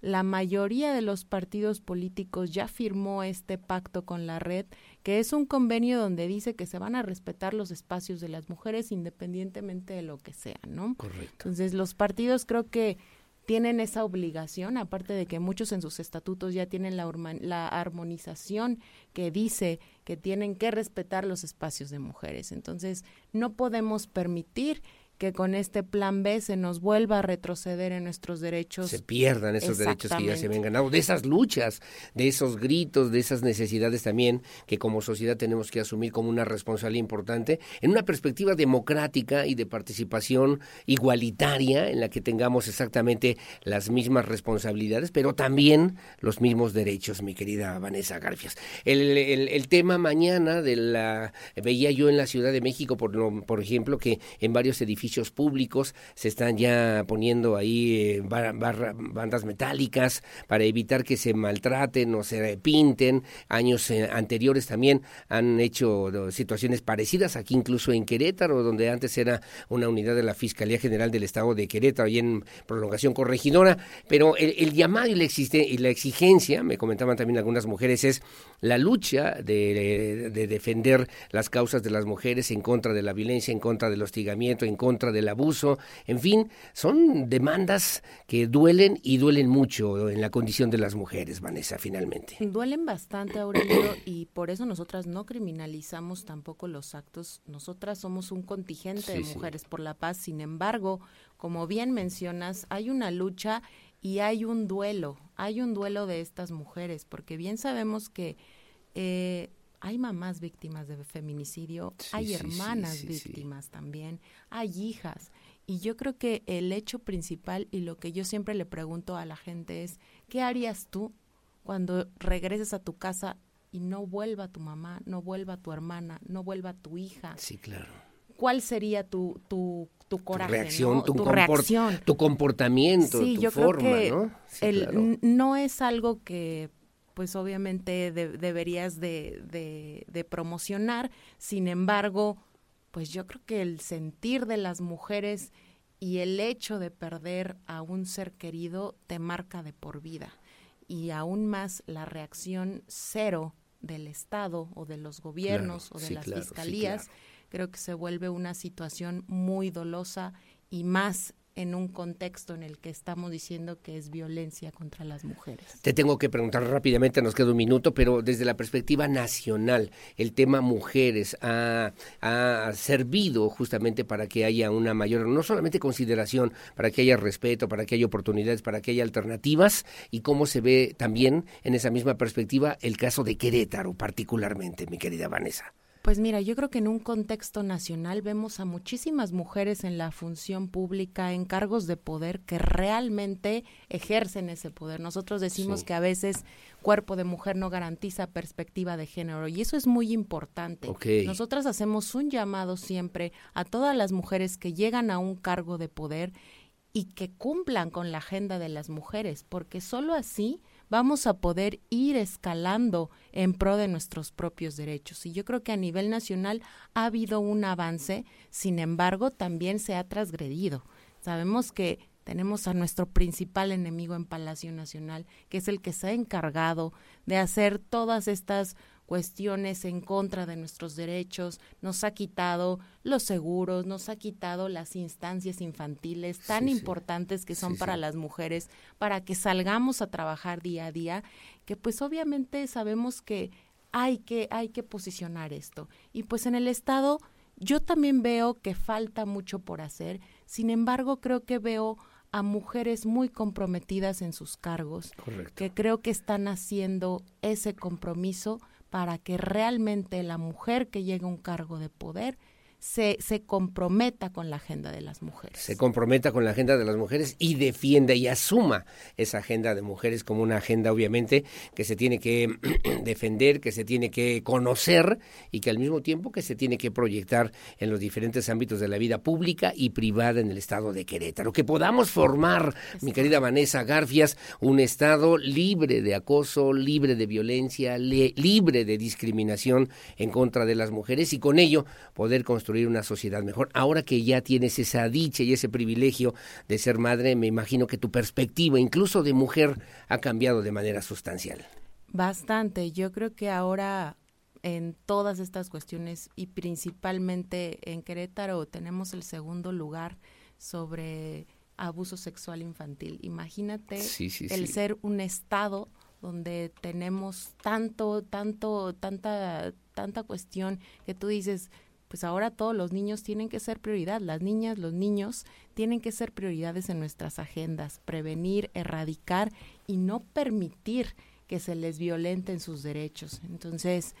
La mayoría de los partidos políticos ya firmó este pacto con la red, que es un convenio donde dice que se van a respetar los espacios de las mujeres independientemente de lo que sea, ¿no? Correcto. Entonces, los partidos creo que tienen esa obligación, aparte de que muchos en sus estatutos ya tienen la, la, armonización que dice que tienen que respetar los espacios de mujeres. Entonces, no podemos permitir que con este plan B se nos vuelva a retroceder en nuestros derechos. Se pierdan esos derechos que ya se ven ganados, de esas luchas, de esos gritos, de esas necesidades también que como sociedad tenemos que asumir como una responsabilidad importante, en una perspectiva democrática y de participación igualitaria, en la que tengamos exactamente las mismas responsabilidades, pero también los mismos derechos, mi querida Vanessa Garfias. El, el, tema mañana de la, veía yo en la Ciudad de México, por, por ejemplo, que en varios edificios públicos se están ya poniendo ahí eh, bandas metálicas para evitar que se maltraten o se pinten. Años eh, anteriores también han hecho situaciones parecidas, aquí incluso en Querétaro, donde antes era una unidad de la Fiscalía General del Estado de Querétaro, y en prolongación corregidora, pero el, llamado y la, y la exigencia, me comentaban también algunas mujeres, es la lucha de, de defender las causas de las mujeres en contra de la violencia, en contra del hostigamiento, en contra contra del abuso, en fin, son demandas que duelen y duelen mucho en la condición de las mujeres, Vanessa, finalmente. Duelen bastante, Aurelio, y por eso nosotras no criminalizamos tampoco los actos. Nosotras somos un contingente de mujeres por la paz, sin embargo, como bien mencionas, hay una lucha y hay un duelo, hay un duelo de estas mujeres, porque bien sabemos que eh, hay mamás víctimas de feminicidio, hay hermanas víctimas también, hay hijas. Y yo creo que el hecho principal y lo que yo siempre le pregunto a la gente es, ¿qué harías tú cuando regreses a tu casa y no vuelva tu mamá, no vuelva tu hermana, no vuelva tu hija? Sí, claro. ¿Cuál sería tu, tu, tu coraje, reacción, tu, reacción. tu comportamiento, sí, tu yo forma, creo que ¿no? el, no es algo que pues obviamente deberías de, de, de, promocionar, sin embargo, pues yo creo que el sentir de las mujeres y el hecho de perder a un ser querido te marca de por vida. Y aún más la reacción cero del Estado o de los gobiernos o de las fiscalías creo que se vuelve una situación muy dolosa y más en un contexto en el que estamos diciendo que es violencia contra las mujeres. Te tengo que preguntar rápidamente, nos queda un minuto, pero desde la perspectiva nacional, el tema mujeres ha, ha, servido justamente para que haya una mayor, no solamente consideración, para que haya respeto, para que haya oportunidades, para que haya alternativas, y cómo se ve también en esa misma perspectiva el caso de Querétaro particularmente, mi querida Vanessa. Pues mira, yo creo que en un contexto nacional vemos a muchísimas mujeres en la función pública, en cargos de poder, que realmente ejercen ese poder. Nosotros decimos que a veces cuerpo de mujer no garantiza perspectiva de género y eso es muy importante. Nosotras hacemos un llamado siempre a todas las mujeres que llegan a un cargo de poder y que cumplan con la agenda de las mujeres, porque solo así vamos a poder ir escalando en pro de nuestros propios derechos. Y yo creo que a nivel nacional ha habido un avance, sin embargo, también se ha transgredido. Sabemos que tenemos a nuestro principal enemigo en Palacio Nacional, que es el que se ha encargado de hacer todas estas cuestiones en contra de nuestros derechos, nos ha quitado los seguros, nos ha quitado las instancias infantiles tan importantes que son para las mujeres, para que salgamos a trabajar día a día, que pues obviamente sabemos que hay que, hay que posicionar esto. Y pues en el Estado yo también veo que falta mucho por hacer, sin embargo creo que veo a mujeres muy comprometidas en sus cargos, que creo que están haciendo ese compromiso para que realmente la mujer que llegue a un cargo de poder se, se comprometa con la agenda de las mujeres. Se comprometa con la agenda de las mujeres y defienda y asuma esa agenda de mujeres como una agenda obviamente que se tiene que defender, que se tiene que conocer y que al mismo tiempo que se tiene que proyectar en los diferentes ámbitos de la vida pública y privada en el estado de Querétaro. Que podamos formar, mi querida Vanessa Garfias, un estado libre de acoso, libre de violencia, libre de discriminación en contra de las mujeres y con ello poder construir una sociedad mejor. Ahora que ya tienes esa dicha y ese privilegio de ser madre, me imagino que tu perspectiva, incluso de mujer, ha cambiado de manera sustancial. Bastante. Yo creo que ahora en todas estas cuestiones y principalmente en Querétaro tenemos el segundo lugar sobre abuso sexual infantil. Imagínate el ser un estado donde tenemos tanto, tanto, tanta, tanta cuestión que tú dices, pues ahora todos los niños tienen que ser prioridad, las niñas, los niños tienen que ser prioridades en nuestras agendas, prevenir, erradicar y no permitir que se les violenten sus derechos. Entonces,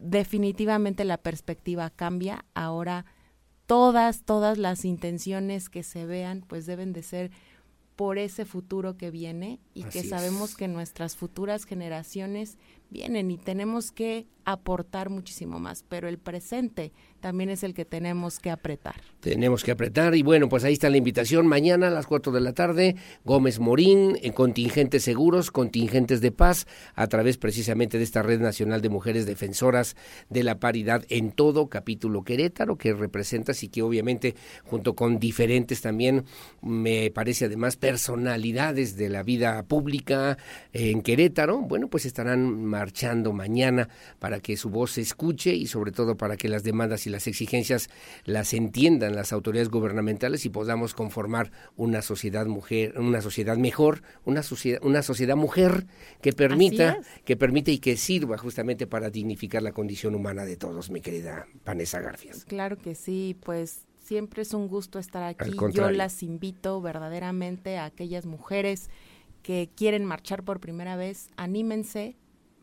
definitivamente la perspectiva cambia. Ahora todas, todas las intenciones que se vean, pues deben de ser por ese futuro que viene y que sabemos que nuestras futuras generaciones vienen y tenemos que aportar muchísimo más, pero el presente también es el que tenemos que apretar. Tenemos que apretar y bueno, pues ahí está la invitación. Mañana a las 4 de la tarde, Gómez Morín, en Contingentes Seguros, Contingentes de Paz, a través precisamente de esta Red Nacional de Mujeres Defensoras de la Paridad en todo capítulo Querétaro, que representas y que obviamente junto con diferentes también, me parece además, personalidades de la vida pública en Querétaro, bueno, pues estarán marchando mañana para que su voz se escuche y sobre todo para que las demandas y las exigencias las entiendan las autoridades gubernamentales y podamos conformar una sociedad mujer, una sociedad mejor, una sociedad, una sociedad mujer que permita, que permita y que sirva justamente para dignificar la condición humana de todos, mi querida Vanessa Garfias. Claro que sí, pues siempre es un gusto estar aquí. Yo las invito verdaderamente a aquellas mujeres que quieren marchar por primera vez, anímense,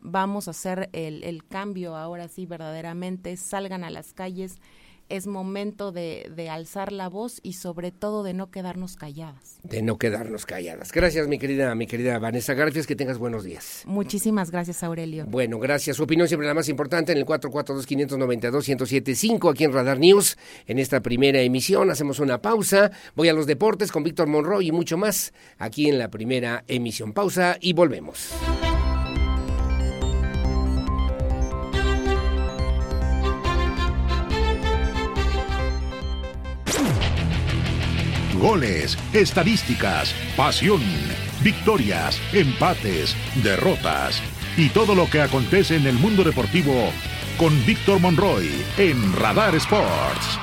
vamos a hacer el, el cambio ahora sí verdaderamente, salgan a las calles es momento de, de, alzar la voz y sobre todo de no quedarnos calladas. De no quedarnos calladas. Gracias, mi querida, mi querida Vanessa Garfias, que tengas buenos días. Muchísimas gracias, Aurelio. Bueno, gracias. Su opinión siempre la más importante en el 442-592-1075 aquí en Radar News. En esta primera emisión hacemos una pausa. Voy a los deportes con Víctor Monroy y mucho más aquí en la primera emisión. Pausa y volvemos. Goles, estadísticas, pasión, victorias, empates, derrotas y todo lo que acontece en el mundo deportivo con Víctor Monroy en Radar Sports.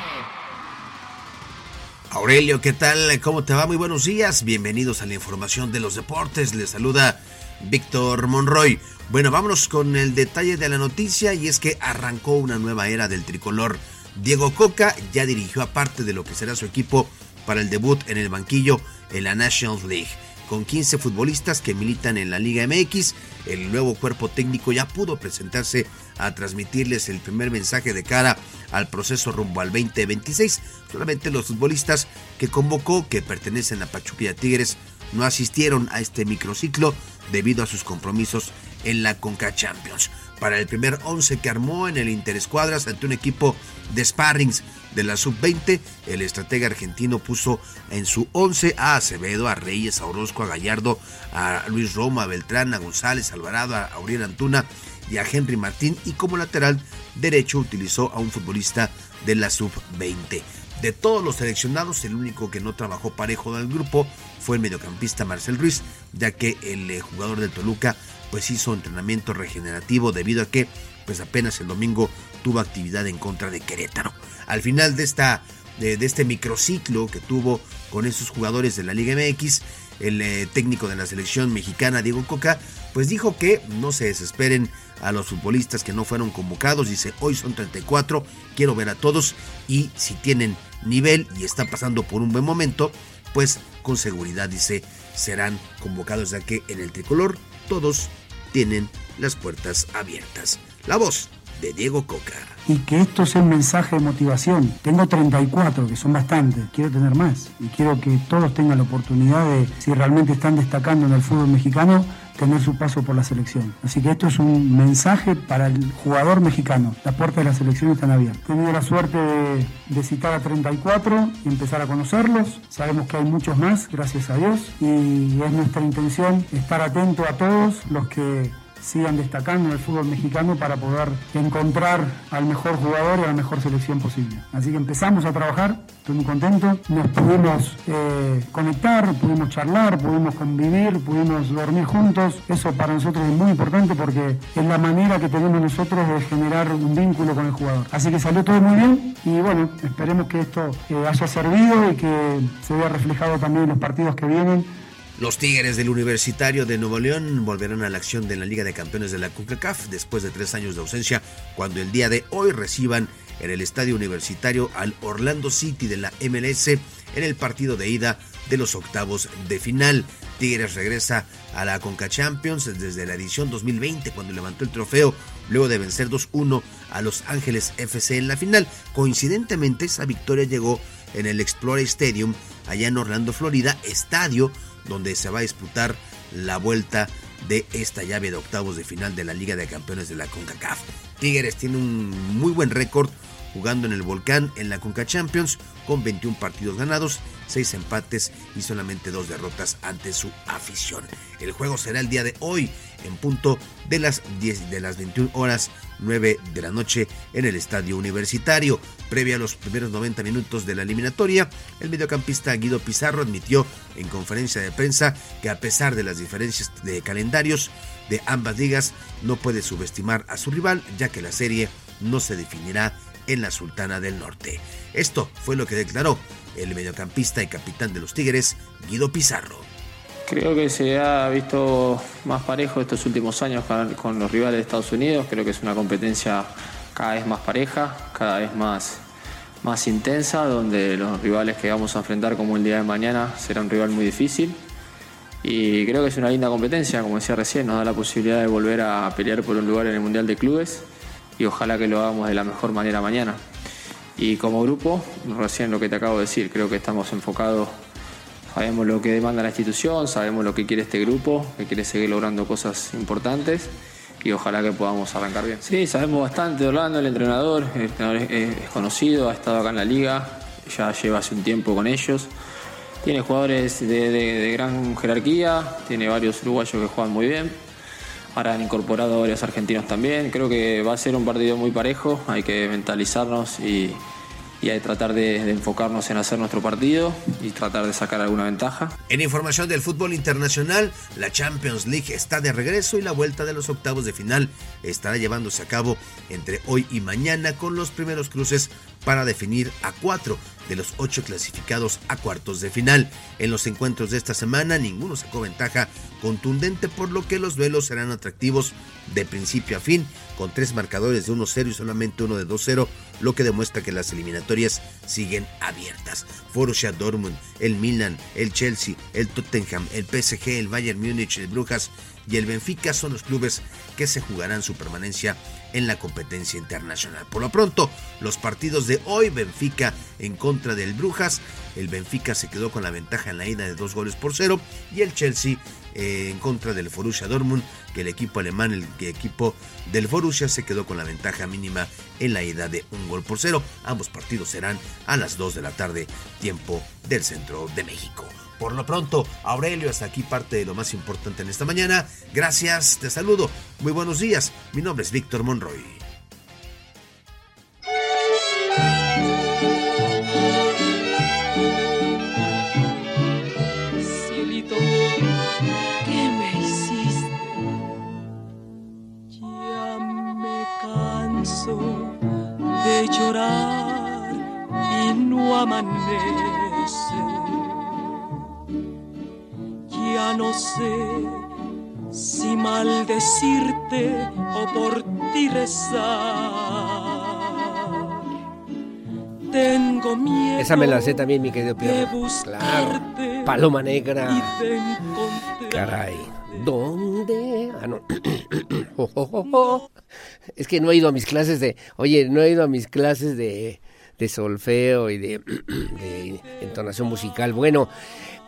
Aurelio, ¿qué tal? ¿Cómo te va? Muy buenos días. Bienvenidos a la información de los deportes. Les saluda Víctor Monroy. Bueno, vámonos con el detalle de la noticia y es que arrancó una nueva era del tricolor. Diego Coca ya dirigió aparte de lo que será su equipo para el debut en el banquillo en la National League. Con 15 futbolistas que militan en la Liga MX, el nuevo cuerpo técnico ya pudo presentarse a transmitirles el primer mensaje de cara al proceso rumbo al 2026. Solamente los futbolistas que convocó, que pertenecen a Pachuca Tigres, no asistieron a este microciclo debido a sus compromisos en la Conca Champions. Para el primer 11 que armó en el Interescuadras ante un equipo de sparrings de la sub-20, el estratega argentino puso en su 11 a Acevedo, a Reyes, a Orozco, a Gallardo, a Luis Roma, a Beltrán, a González, Alvarado, a Auriel Antuna y a Henry Martín y como lateral derecho utilizó a un futbolista de la sub-20. De todos los seleccionados, el único que no trabajó parejo del grupo fue el mediocampista Marcel Ruiz, ya que el eh, jugador del Toluca pues hizo entrenamiento regenerativo debido a que pues apenas el domingo tuvo actividad en contra de Querétaro. Al final de, esta, de, este microciclo que tuvo con esos jugadores de la Liga MX, el eh, técnico de la selección mexicana, Diego Coca, pues dijo que no se desesperen a los futbolistas que no fueron convocados. Dice, hoy son 34, quiero ver a todos y si tienen nivel y están pasando por un buen momento, pues con seguridad, dice, serán convocados ya que en el tricolor todos tienen las puertas abiertas. La voz de Diego Coca. Y que esto sea un mensaje de motivación. Tengo 34, que son bastantes, quiero tener más. Y quiero que todos tengan la oportunidad de, si realmente están destacando en el fútbol mexicano, tener su paso por la selección. Así que esto es un mensaje para el jugador mexicano. Las puertas de la selección están abiertas. He tenido la suerte de, de, citar a 34 y empezar a conocerlos. Sabemos que hay muchos más, gracias a Dios. Y es nuestra intención estar atento a todos los que sigan destacando en el fútbol mexicano para poder encontrar al mejor jugador y a la mejor selección posible. Así que empezamos a trabajar, estoy muy contento, nos pudimos eh, conectar, pudimos charlar, pudimos convivir, pudimos dormir juntos, eso para nosotros es muy importante porque es la manera que tenemos nosotros de generar un vínculo con el jugador. Así que salió todo muy bien y bueno, esperemos que esto eh, haya servido y que se vea reflejado también en los partidos que vienen los Tigres del Universitario de Nuevo León volverán a la acción de la Liga de Campeones de la CONCACAF después de tres años de ausencia, cuando el día de hoy reciban en el Estadio Universitario al Orlando City de la MLS en el partido de ida de los octavos de final. Tigres regresa a la Conca Champions desde la edición 2020 cuando levantó el trofeo luego de vencer 2-1 a Los Ángeles FC en la final. Coincidentemente esa victoria llegó en el Explorer Stadium allá en Orlando, Florida, estadio donde se va a disputar la vuelta de esta llave de octavos de final de la Liga de Campeones de la CONCACAF. Tigres tiene un muy buen récord jugando en el Volcán en la Conca Champions con 21 partidos ganados, 6 empates y solamente 2 derrotas ante su afición. El juego será el día de hoy en punto de las 10 de las 21 horas 9 de la noche en el estadio universitario. Previa a los primeros 90 minutos de la eliminatoria, el mediocampista Guido Pizarro admitió en conferencia de prensa que a pesar de las diferencias de calendarios de ambas ligas, no puede subestimar a su rival, ya que la serie no se definirá en la Sultana del Norte. Esto fue lo que declaró el mediocampista y capitán de los Tigres, Guido Pizarro. Creo que se ha visto más parejo estos últimos años con los rivales de Estados Unidos. Creo que es una competencia cada vez más pareja, cada vez más, más intensa, donde los rivales que vamos a enfrentar como el día de mañana será un rival muy difícil. Y creo que es una linda competencia, como decía recién, nos da la posibilidad de volver a pelear por un lugar en el Mundial de Clubes y ojalá que lo hagamos de la mejor manera mañana. Y como grupo, recién lo que te acabo de decir, creo que estamos enfocados Sabemos lo que demanda la institución, sabemos lo que quiere este grupo, que quiere seguir logrando cosas importantes y ojalá que podamos arrancar bien. Sí, sabemos bastante de Orlando, el entrenador, el entrenador es, conocido, ha estado acá en la liga, ya lleva hace un tiempo con ellos. Tiene jugadores de, gran jerarquía, tiene varios uruguayos que juegan muy bien. Ahora han incorporado varios argentinos también. Creo que va a ser un partido muy parejo, hay que mentalizarnos y, y que tratar de, enfocarnos en hacer nuestro partido y tratar de sacar alguna ventaja. En información del fútbol internacional, la Champions League está de regreso y la vuelta de los octavos de final estará llevándose a cabo entre hoy y mañana con los primeros cruces para definir a cuatro de los ocho clasificados a cuartos de final. En los encuentros de esta semana ninguno sacó ventaja contundente por lo que los duelos serán atractivos de principio a fin con tres marcadores de 1-0 y solamente uno de 2-0 lo que demuestra que las eliminatorias siguen abiertas. Borussia Dortmund, el Milan, el Chelsea, el Tottenham, el PSG, el Bayern Múnich, el Brujas y el Benfica son los clubes que se jugarán su permanencia en la competencia internacional. Por lo pronto, los partidos de hoy, Benfica en contra del Brujas, el Benfica se quedó con la ventaja en la ida de dos goles por cero y el Chelsea eh, en contra del Borussia Dortmund, que el equipo alemán, el equipo del Borussia se quedó con la ventaja mínima en la ida de un gol por cero. Ambos partidos serán a las 2 de la tarde, tiempo del centro de México. Por lo pronto, Aurelio, hasta aquí parte de lo más importante en esta mañana. Gracias, te saludo. Muy buenos días. Mi nombre es Víctor Monroy. Cielito, ¿qué me hiciste? Ya me canso de llorar y no amanece ya no sé si maldecirte o por ti rezar. Tengo miedo. Esa me la sé también, mi querido Pierre. Claro. Paloma negra. Caray. ¿Dónde? Ah, no. Oh, oh, oh, es que no he ido a mis clases de. Oye, no he ido a mis clases de, de solfeo y de, de entonación musical. Bueno,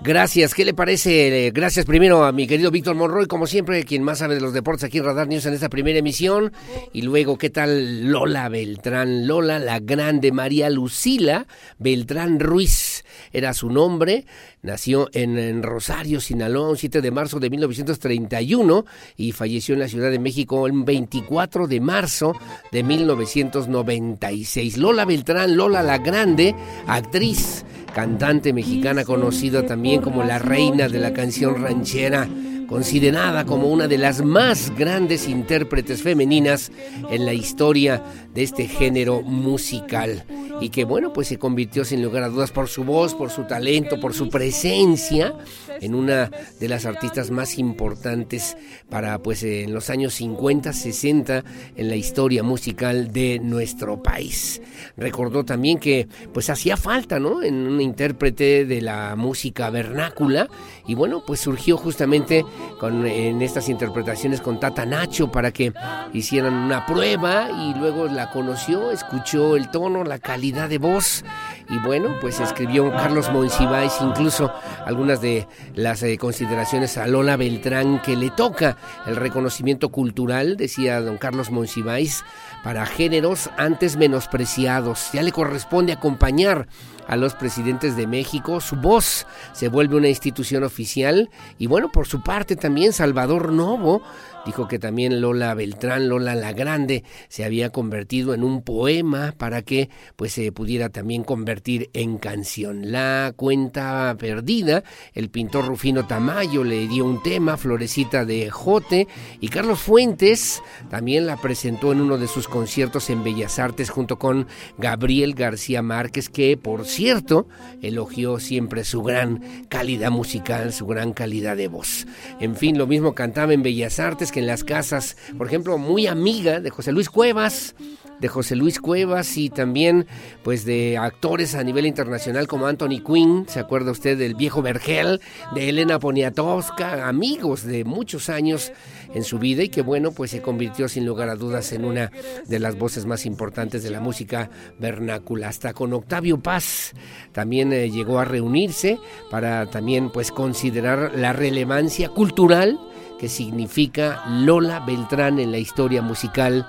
Gracias, ¿qué le parece? Gracias primero a mi querido Víctor Monroy, como siempre, quien más sabe de los deportes aquí en Radar News en esta primera emisión. Y luego, ¿qué tal Lola Beltrán? Lola, la grande María Lucila Beltrán Ruiz era su nombre. Nació en, Rosario, Sinaloa, un 7 de marzo de 1931 y falleció en la Ciudad de México el 24 de marzo de 1996. Lola Beltrán, Lola la Grande, actriz cantante mexicana conocida también como la reina de la canción ranchera, considerada como una de las más grandes intérpretes femeninas en la historia de este género musical y que bueno pues se convirtió sin lugar a dudas por su voz, por su talento, por su presencia en una de las artistas más importantes para pues en los años 50, 60 en la historia musical de nuestro país. Recordó también que pues hacía falta, ¿no? En un intérprete de la música vernácula y bueno, pues surgió justamente con en estas interpretaciones con Tata Nacho para que hicieran una prueba y luego la conoció, escuchó el tono, la calidad de voz y bueno, pues escribió Carlos Monsiváis incluso algunas de las eh, consideraciones a Lola Beltrán que le toca el reconocimiento cultural, decía don Carlos Monsiváis, para géneros antes menospreciados. Ya le corresponde acompañar a los presidentes de México. Su voz se vuelve una institución oficial y bueno, por su parte también Salvador Novo Dijo que también Lola Beltrán, Lola la Grande, se había convertido en un poema para que pues se pudiera también convertir en canción. La cuenta perdida, el pintor Rufino Tamayo le dio un tema, Florecita de Jote, y Carlos Fuentes también la presentó en uno de sus conciertos en Bellas Artes junto con Gabriel García Márquez, que por cierto elogió siempre su gran calidad musical, su gran calidad de voz. En fin, lo mismo cantaba en Bellas Artes que en las casas, por ejemplo, muy amiga de José Luis Cuevas, de José Luis Cuevas y también pues de actores a nivel internacional como Anthony Quinn, ¿se acuerda usted del viejo Vergel, de Elena Poniatowska, amigos de muchos años en su vida y que bueno, pues se convirtió sin lugar a dudas en una de las voces más importantes de la música vernácula. Hasta con Octavio Paz también eh, llegó a reunirse para también pues considerar la relevancia cultural que significa Lola Beltrán en la historia musical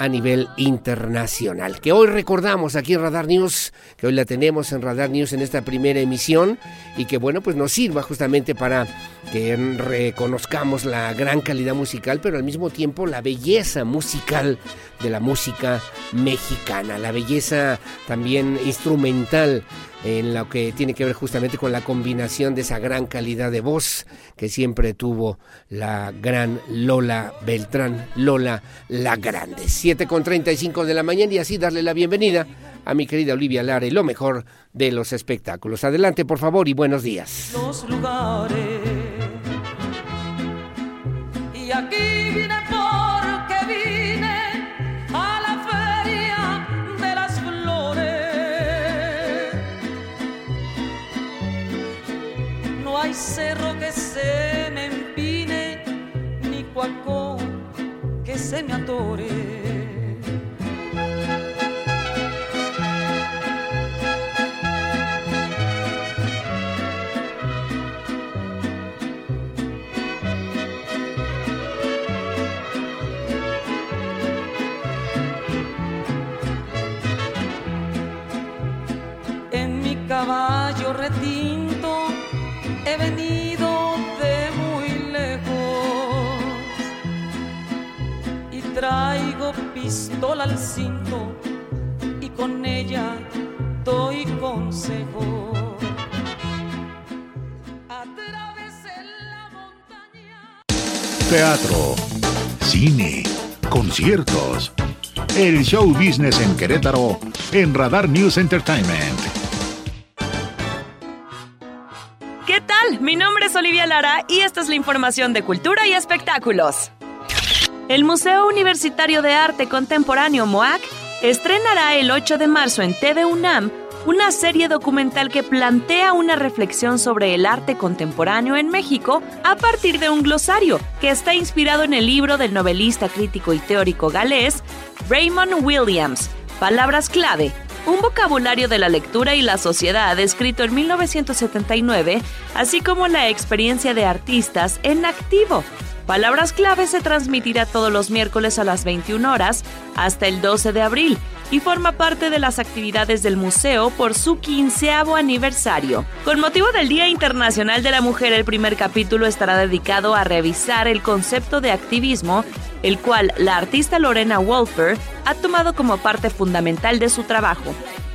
a nivel internacional. Que hoy recordamos aquí en Radar News, que hoy la tenemos en Radar News en esta primera emisión y que bueno, pues nos sirva justamente para que reconozcamos la gran calidad musical, pero al mismo tiempo la belleza musical de la música mexicana, la belleza también instrumental en lo que tiene que ver justamente con la combinación de esa gran calidad de voz que siempre tuvo la gran Lola Beltrán, Lola la Grande. 7 con 35 de la mañana y así darle la bienvenida a mi querida Olivia Lara y lo mejor de los espectáculos. Adelante, por favor, y buenos días. Los lugares. Cerro que se me empine, ni cuaco que se me atore. Pistola al cinto y con ella doy consejo. Teatro, cine, conciertos. El show business en Querétaro en Radar News Entertainment. ¿Qué tal? Mi nombre es Olivia Lara y esta es la información de cultura y espectáculos. El Museo Universitario de Arte Contemporáneo MOAC estrenará el 8 de marzo en TV UNAM una serie documental que plantea una reflexión sobre el arte contemporáneo en México a partir de un glosario que está inspirado en el libro del novelista crítico y teórico galés Raymond Williams, Palabras clave, un vocabulario de la lectura y la sociedad escrito en 1979, así como la experiencia de artistas en activo. Palabras clave se transmitirá todos los miércoles a las 21 horas hasta el 12 de abril y forma parte de las actividades del museo por su quinceavo aniversario. Con motivo del Día Internacional de la Mujer, el primer capítulo estará dedicado a revisar el concepto de activismo, el cual la artista Lorena Wolfer ha tomado como parte fundamental de su trabajo.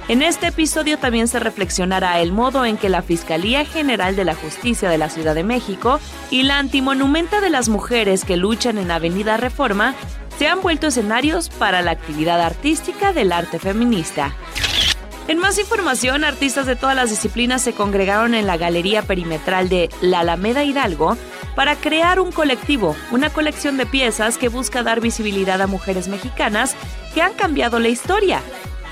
En este episodio también se reflexionará el modo en que la Fiscalía General de la Justicia de la Ciudad de México y la Antimonumenta de las Mujeres que luchan en Avenida Reforma se han vuelto escenarios para la actividad artística del arte feminista. En más información, artistas de todas las disciplinas se congregaron en la galería perimetral de La Alameda Hidalgo para crear un colectivo, una colección de piezas que busca dar visibilidad a mujeres mexicanas que han cambiado la historia.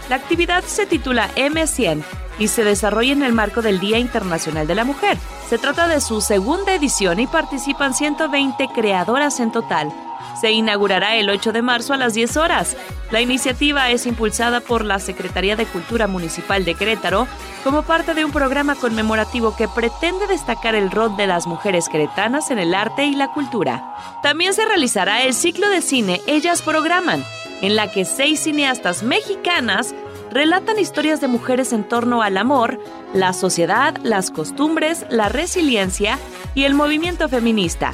La actividad se titula M100 y se desarrolla en el marco del Día Internacional de la Mujer. Se trata de su segunda edición y participan 120 creadoras en total, se inaugurará el 8 de marzo a las 10 horas. La iniciativa es impulsada por la Secretaría de Cultura Municipal de Querétaro como parte de un programa conmemorativo que pretende destacar el rol de las mujeres queretanas en el arte y la cultura. También se realizará el ciclo de cine Ellas Programan, en la que seis cineastas mexicanas relatan historias de mujeres en torno al amor, la sociedad, las costumbres, la resiliencia y el movimiento feminista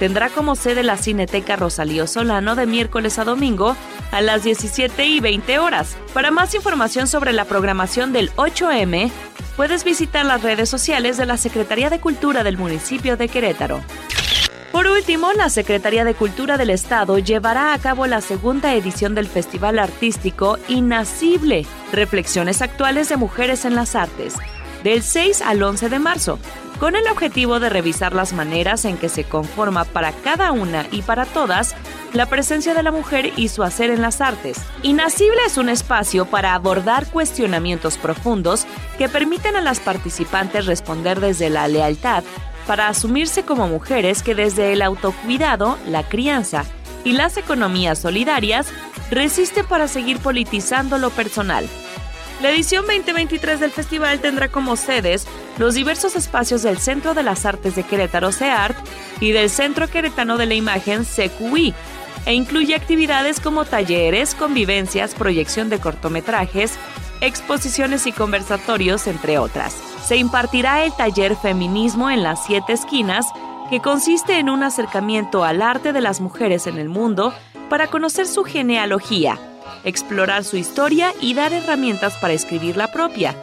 tendrá como sede la Cineteca Rosalío Solano de miércoles a domingo a las 17 y 20 horas. Para más información sobre la programación del 8M, puedes visitar las redes sociales de la Secretaría de Cultura del municipio de Querétaro. Por último, la Secretaría de Cultura del Estado llevará a cabo la segunda edición del Festival Artístico Inacible, Reflexiones Actuales de Mujeres en las Artes, del 6 al 11 de marzo, con el objetivo de revisar las maneras en que se conforma para cada una y para todas la presencia de la mujer y su hacer en las artes. Inacible es un espacio para abordar cuestionamientos profundos que permiten a las participantes responder desde la lealtad para asumirse como mujeres que desde el autocuidado, la crianza y las economías solidarias resisten para seguir politizando lo personal la edición 2023 del festival tendrá como sedes los diversos espacios del Centro de las Artes de Querétaro CEART y del Centro Queretano de la Imagen CQI, e incluye actividades como talleres, convivencias, proyección de cortometrajes, exposiciones y conversatorios, entre otras. Se impartirá el taller Feminismo en las Siete Esquinas, que consiste en un acercamiento al arte de las mujeres en el mundo para conocer su genealogía explorar su historia y dar herramientas para escribir la propia.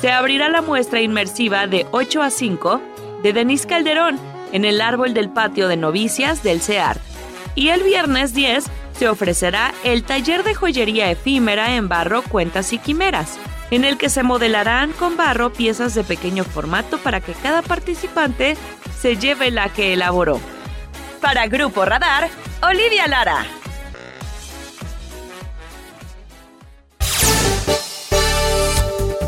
Se abrirá la muestra inmersiva de 8 a 5 de Denise Calderón en el árbol del patio de novicias del CEAR. Y el viernes 10 se ofrecerá el taller de joyería efímera en barro Cuentas y Quimeras, en el que se modelarán con barro piezas de pequeño formato para que cada participante se lleve la que elaboró. Para Grupo Radar, Olivia Lara.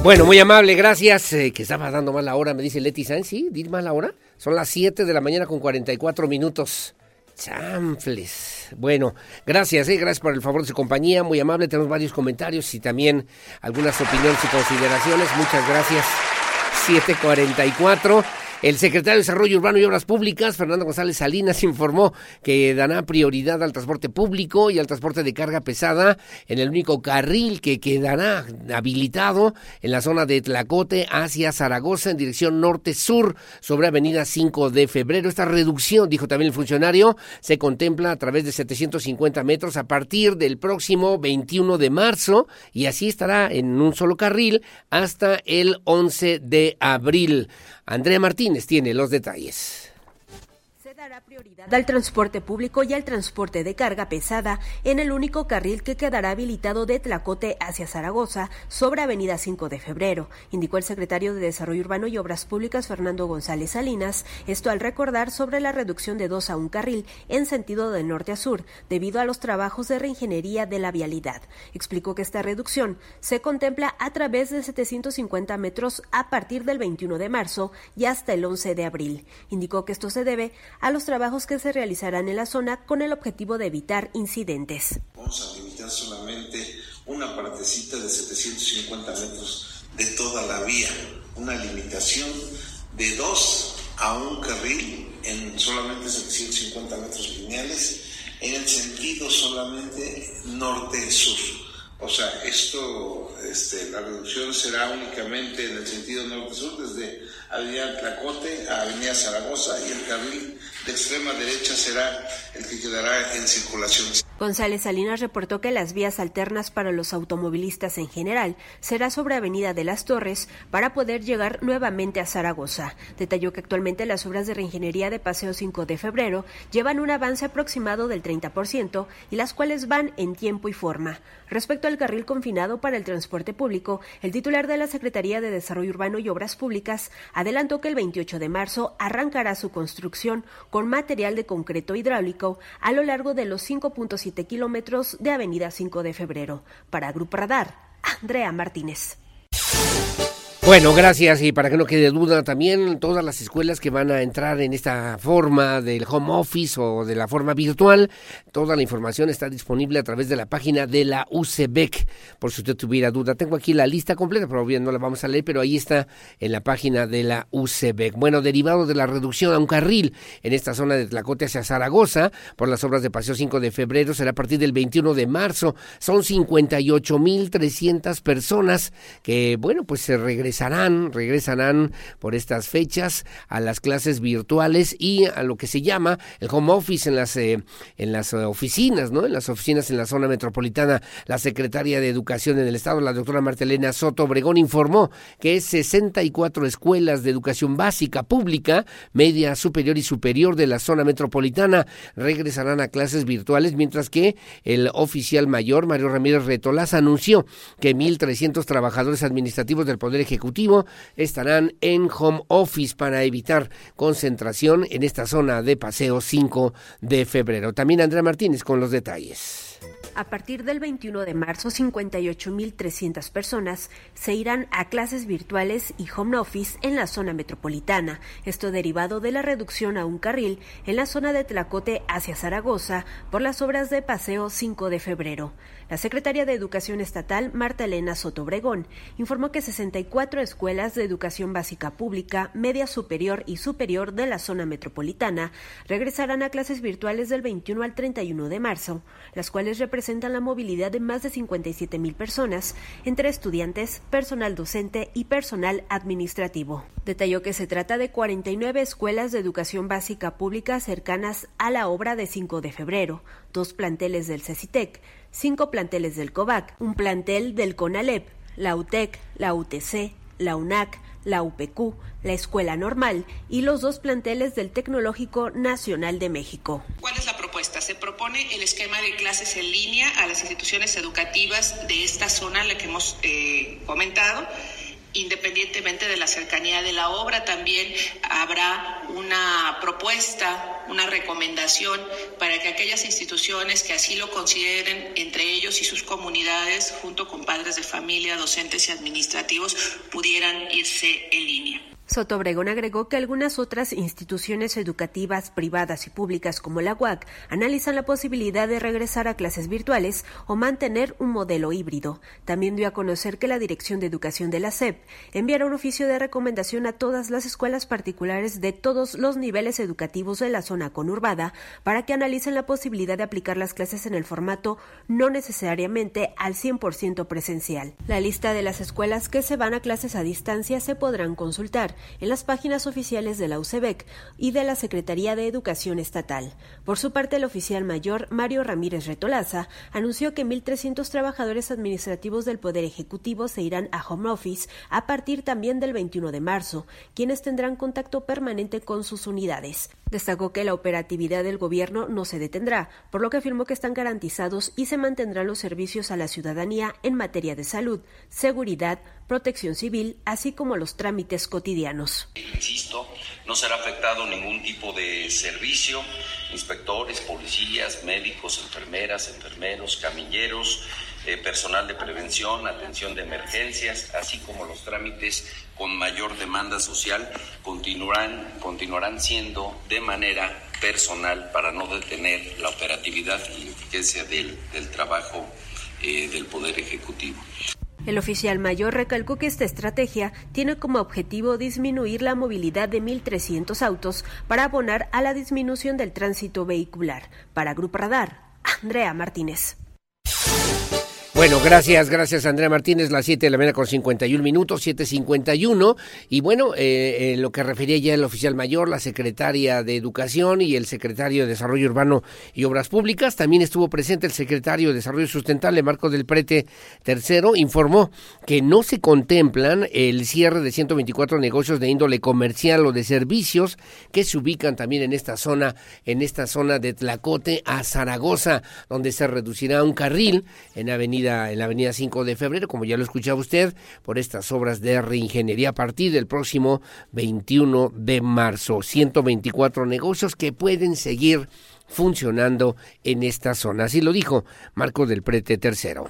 Bueno, muy amable, gracias. Eh, que estaba dando mal la hora, me dice Leti Sainz. Sí, dir mal la hora. Son las 7 de la mañana con 44 minutos. Chanfles. Bueno, gracias, eh, gracias por el favor de su compañía. Muy amable, tenemos varios comentarios y también algunas opiniones y consideraciones. Muchas gracias. 744. El secretario de Desarrollo Urbano y Obras Públicas, Fernando González Salinas, informó que dará prioridad al transporte público y al transporte de carga pesada en el único carril que quedará habilitado en la zona de Tlacote hacia Zaragoza en dirección norte-sur sobre Avenida 5 de Febrero. Esta reducción, dijo también el funcionario, se contempla a través de 750 metros a partir del próximo 21 de marzo y así estará en un solo carril hasta el 11 de abril. Andrea Martínez tiene los detalles dará prioridad al transporte público y al transporte de carga pesada en el único carril que quedará habilitado de Tlacote hacia Zaragoza sobre Avenida 5 de Febrero, indicó el secretario de Desarrollo Urbano y Obras Públicas Fernando González Salinas, esto al recordar sobre la reducción de dos a un carril en sentido de norte a sur debido a los trabajos de reingeniería de la vialidad. Explicó que esta reducción se contempla a través de 750 metros a partir del 21 de marzo y hasta el 11 de abril. Indicó que esto se debe a los trabajos que se realizarán en la zona con el objetivo de evitar incidentes. Vamos a limitar solamente una partecita de 750 metros de toda la vía, una limitación de dos a un carril en solamente 750 metros lineales en el sentido solamente norte-sur. O sea, esto, este, la reducción será únicamente en el sentido norte-sur, desde Avenida Tlacote a Avenida Zaragoza y el carril de extrema derecha será el que quedará en circulación. González Salinas reportó que las vías alternas para los automovilistas en general será sobre Avenida de las Torres para poder llegar nuevamente a Zaragoza. Detalló que actualmente las obras de reingeniería de Paseo 5 de febrero llevan un avance aproximado del 30% y las cuales van en tiempo y forma. Respecto al carril confinado para el transporte público, el titular de la Secretaría de Desarrollo Urbano y Obras Públicas adelantó que el 28 de marzo arrancará su construcción con material de concreto hidráulico a lo largo de los 5.7 kilómetros de Avenida 5 de Febrero. Para Grupo Radar, Andrea Martínez. Bueno, gracias. Y para que no quede duda, también todas las escuelas que van a entrar en esta forma del home office o de la forma virtual, toda la información está disponible a través de la página de la UCBEC. Por si usted tuviera duda, tengo aquí la lista completa, pero bien no la vamos a leer, pero ahí está en la página de la UCBEC. Bueno, derivado de la reducción a un carril en esta zona de Tlacote hacia Zaragoza por las obras de Paseo 5 de febrero, será a partir del 21 de marzo. Son 58.300 personas que, bueno, pues se regresan regresarán, regresarán por estas fechas a las clases virtuales y a lo que se llama el home office en las, eh, en las oficinas, ¿no? En las oficinas en la zona metropolitana. La secretaria de Educación en el Estado, la doctora Martelena Soto Obregón, informó que 64 escuelas de educación básica pública, media, superior y superior de la zona metropolitana regresarán a clases virtuales, mientras que el oficial mayor, Mario Ramírez Retolas, anunció que 1.300 trabajadores administrativos del Poder Ejecutivo estarán en home office para evitar concentración en esta zona de paseo 5 de febrero. También Andrea Martínez con los detalles. A partir del 21 de marzo, 58.300 personas se irán a clases virtuales y home office en la zona metropolitana, esto derivado de la reducción a un carril en la zona de Tlacote hacia Zaragoza por las obras de Paseo 5 de febrero. La secretaria de Educación Estatal, Marta Elena Soto Obregón, informó que 64 escuelas de educación básica pública, media superior y superior de la zona metropolitana regresarán a clases virtuales del 21 al 31 de marzo, las cuales representan la movilidad de más de 57 mil personas, entre estudiantes, personal docente y personal administrativo. Detalló que se trata de 49 escuelas de educación básica pública cercanas a la obra de 5 de febrero, dos planteles del CECITEC, cinco planteles del COVAC, un plantel del CONALEP, la UTEC, la UTC, la UNAC, la UPQ, la Escuela Normal y los dos planteles del Tecnológico Nacional de México. ¿Cuál es la propuesta? Se propone el esquema de clases en línea a las instituciones educativas de esta zona, la que hemos eh, comentado independientemente de la cercanía de la obra, también habrá una propuesta, una recomendación para que aquellas instituciones que así lo consideren, entre ellos y sus comunidades, junto con padres de familia, docentes y administrativos, pudieran irse en línea. Soto Obregón agregó que algunas otras instituciones educativas privadas y públicas como la UAC analizan la posibilidad de regresar a clases virtuales o mantener un modelo híbrido. También dio a conocer que la Dirección de Educación de la SEP enviará un oficio de recomendación a todas las escuelas particulares de todos los niveles educativos de la zona conurbada para que analicen la posibilidad de aplicar las clases en el formato no necesariamente al 100% presencial. La lista de las escuelas que se van a clases a distancia se podrán consultar en las páginas oficiales de la UCEBEC y de la Secretaría de Educación Estatal. Por su parte, el oficial mayor Mario Ramírez Retolaza anunció que 1.300 trabajadores administrativos del Poder Ejecutivo se irán a home office a partir también del 21 de marzo, quienes tendrán contacto permanente con sus unidades. Destacó que la operatividad del gobierno no se detendrá, por lo que afirmó que están garantizados y se mantendrán los servicios a la ciudadanía en materia de salud, seguridad, protección civil, así como los trámites cotidianos. Insisto, no será afectado ningún tipo de servicio, inspectores, policías, médicos, enfermeras, enfermeros, camilleros, eh, personal de prevención, atención de emergencias, así como los trámites con mayor demanda social, continuarán, continuarán siendo de manera personal para no detener la operatividad y eficacia del, del trabajo eh, del Poder Ejecutivo. El oficial mayor recalcó que esta estrategia tiene como objetivo disminuir la movilidad de 1.300 autos para abonar a la disminución del tránsito vehicular. Para Grupo Radar, Andrea Martínez. Bueno, gracias, gracias Andrea Martínez, las 7 de la mañana con 51 minutos, 7.51. Y bueno, eh, eh, lo que refería ya el oficial mayor, la secretaria de Educación y el secretario de Desarrollo Urbano y Obras Públicas, también estuvo presente el secretario de Desarrollo Sustentable, Marco del Prete Tercero, informó que no se contemplan el cierre de 124 negocios de índole comercial o de servicios que se ubican también en esta zona, en esta zona de Tlacote a Zaragoza, donde se reducirá un carril en Avenida en la avenida 5 de febrero, como ya lo escuchaba usted, por estas obras de reingeniería a partir del próximo 21 de marzo. 124 negocios que pueden seguir funcionando en esta zona. Así lo dijo Marco del Prete tercero.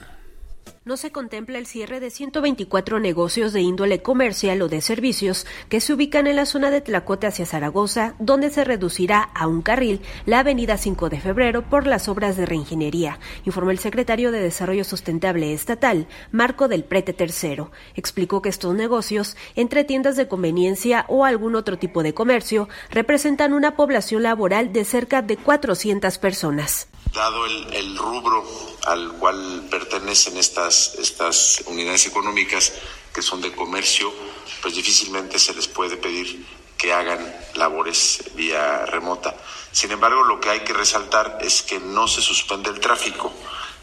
No se contempla el cierre de 124 negocios de índole comercial o de servicios que se ubican en la zona de Tlacote hacia Zaragoza, donde se reducirá a un carril la avenida 5 de febrero por las obras de reingeniería, informó el secretario de Desarrollo Sustentable Estatal, Marco del Prete Tercero. Explicó que estos negocios, entre tiendas de conveniencia o algún otro tipo de comercio, representan una población laboral de cerca de 400 personas dado el, rubro al cual pertenecen estas, estas unidades económicas que son de comercio, pues difícilmente se les puede pedir que hagan labores vía remota. Sin embargo, lo que hay que resaltar es que no se suspende el tráfico.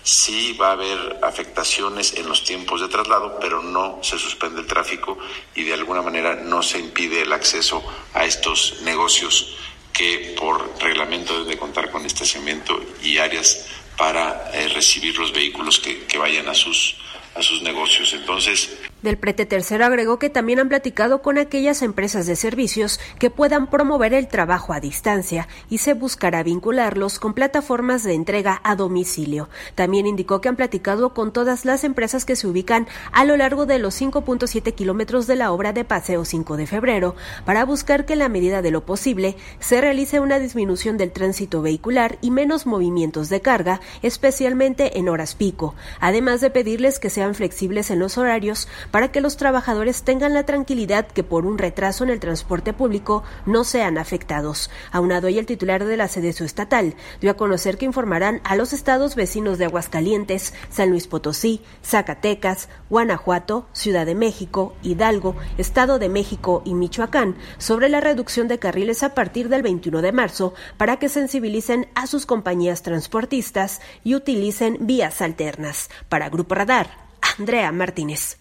Sí va a haber afectaciones en los tiempos de traslado, pero no se suspende el tráfico y de alguna manera no se impide el acceso a estos negocios que por reglamento deben de contar con estacionamiento y áreas para eh, recibir los vehículos que, que vayan a sus, a sus negocios. Entonces, del prete tercero agregó que también han platicado con aquellas empresas de servicios que puedan promover el trabajo a distancia y se buscará vincularlos con plataformas de entrega a domicilio. También indicó que han platicado con todas las empresas que se ubican a lo largo de los 5.7 kilómetros de la obra de Paseo 5 de febrero para buscar que en la medida de lo posible se realice una disminución del tránsito vehicular y menos movimientos de carga, especialmente en horas pico, además de pedirles que sean flexibles en los horarios para que los trabajadores tengan la tranquilidad que por un retraso en el transporte público no sean afectados. Aunado y el titular de la sede estatal dio a conocer que informarán a los estados vecinos de Aguascalientes, San Luis Potosí, Zacatecas, Guanajuato, Ciudad de México, Hidalgo, Estado de México y Michoacán sobre la reducción de carriles a partir del 21 de marzo para que sensibilicen a sus compañías transportistas y utilicen vías alternas. Para Grupo Radar, Andrea Martínez.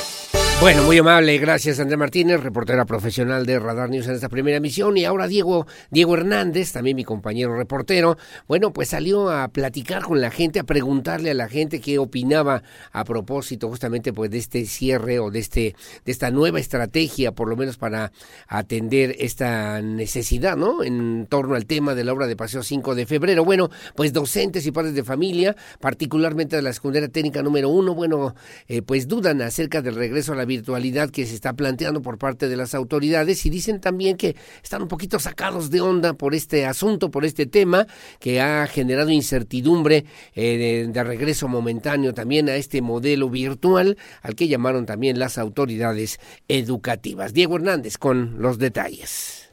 Bueno, muy amable, gracias Andrea Martínez, reportera profesional de Radar News en esta primera emisión. Y ahora Diego, Diego Hernández, también mi compañero reportero, bueno, pues salió a platicar con la gente, a preguntarle a la gente qué opinaba a propósito justamente pues de este cierre o de este, de esta nueva estrategia, por lo menos para atender esta necesidad, ¿no? En torno al tema de la obra de Paseo 5 de febrero. Bueno, pues docentes y padres de familia, particularmente de la secundaria técnica número uno, bueno, eh, pues dudan acerca del regreso a la virtualidad que se está planteando por parte de las autoridades y dicen también que están un poquito sacados de onda por este asunto, por este tema que ha generado incertidumbre eh, de, regreso momentáneo también a este modelo virtual al que llamaron también las autoridades educativas. Diego Hernández con los detalles.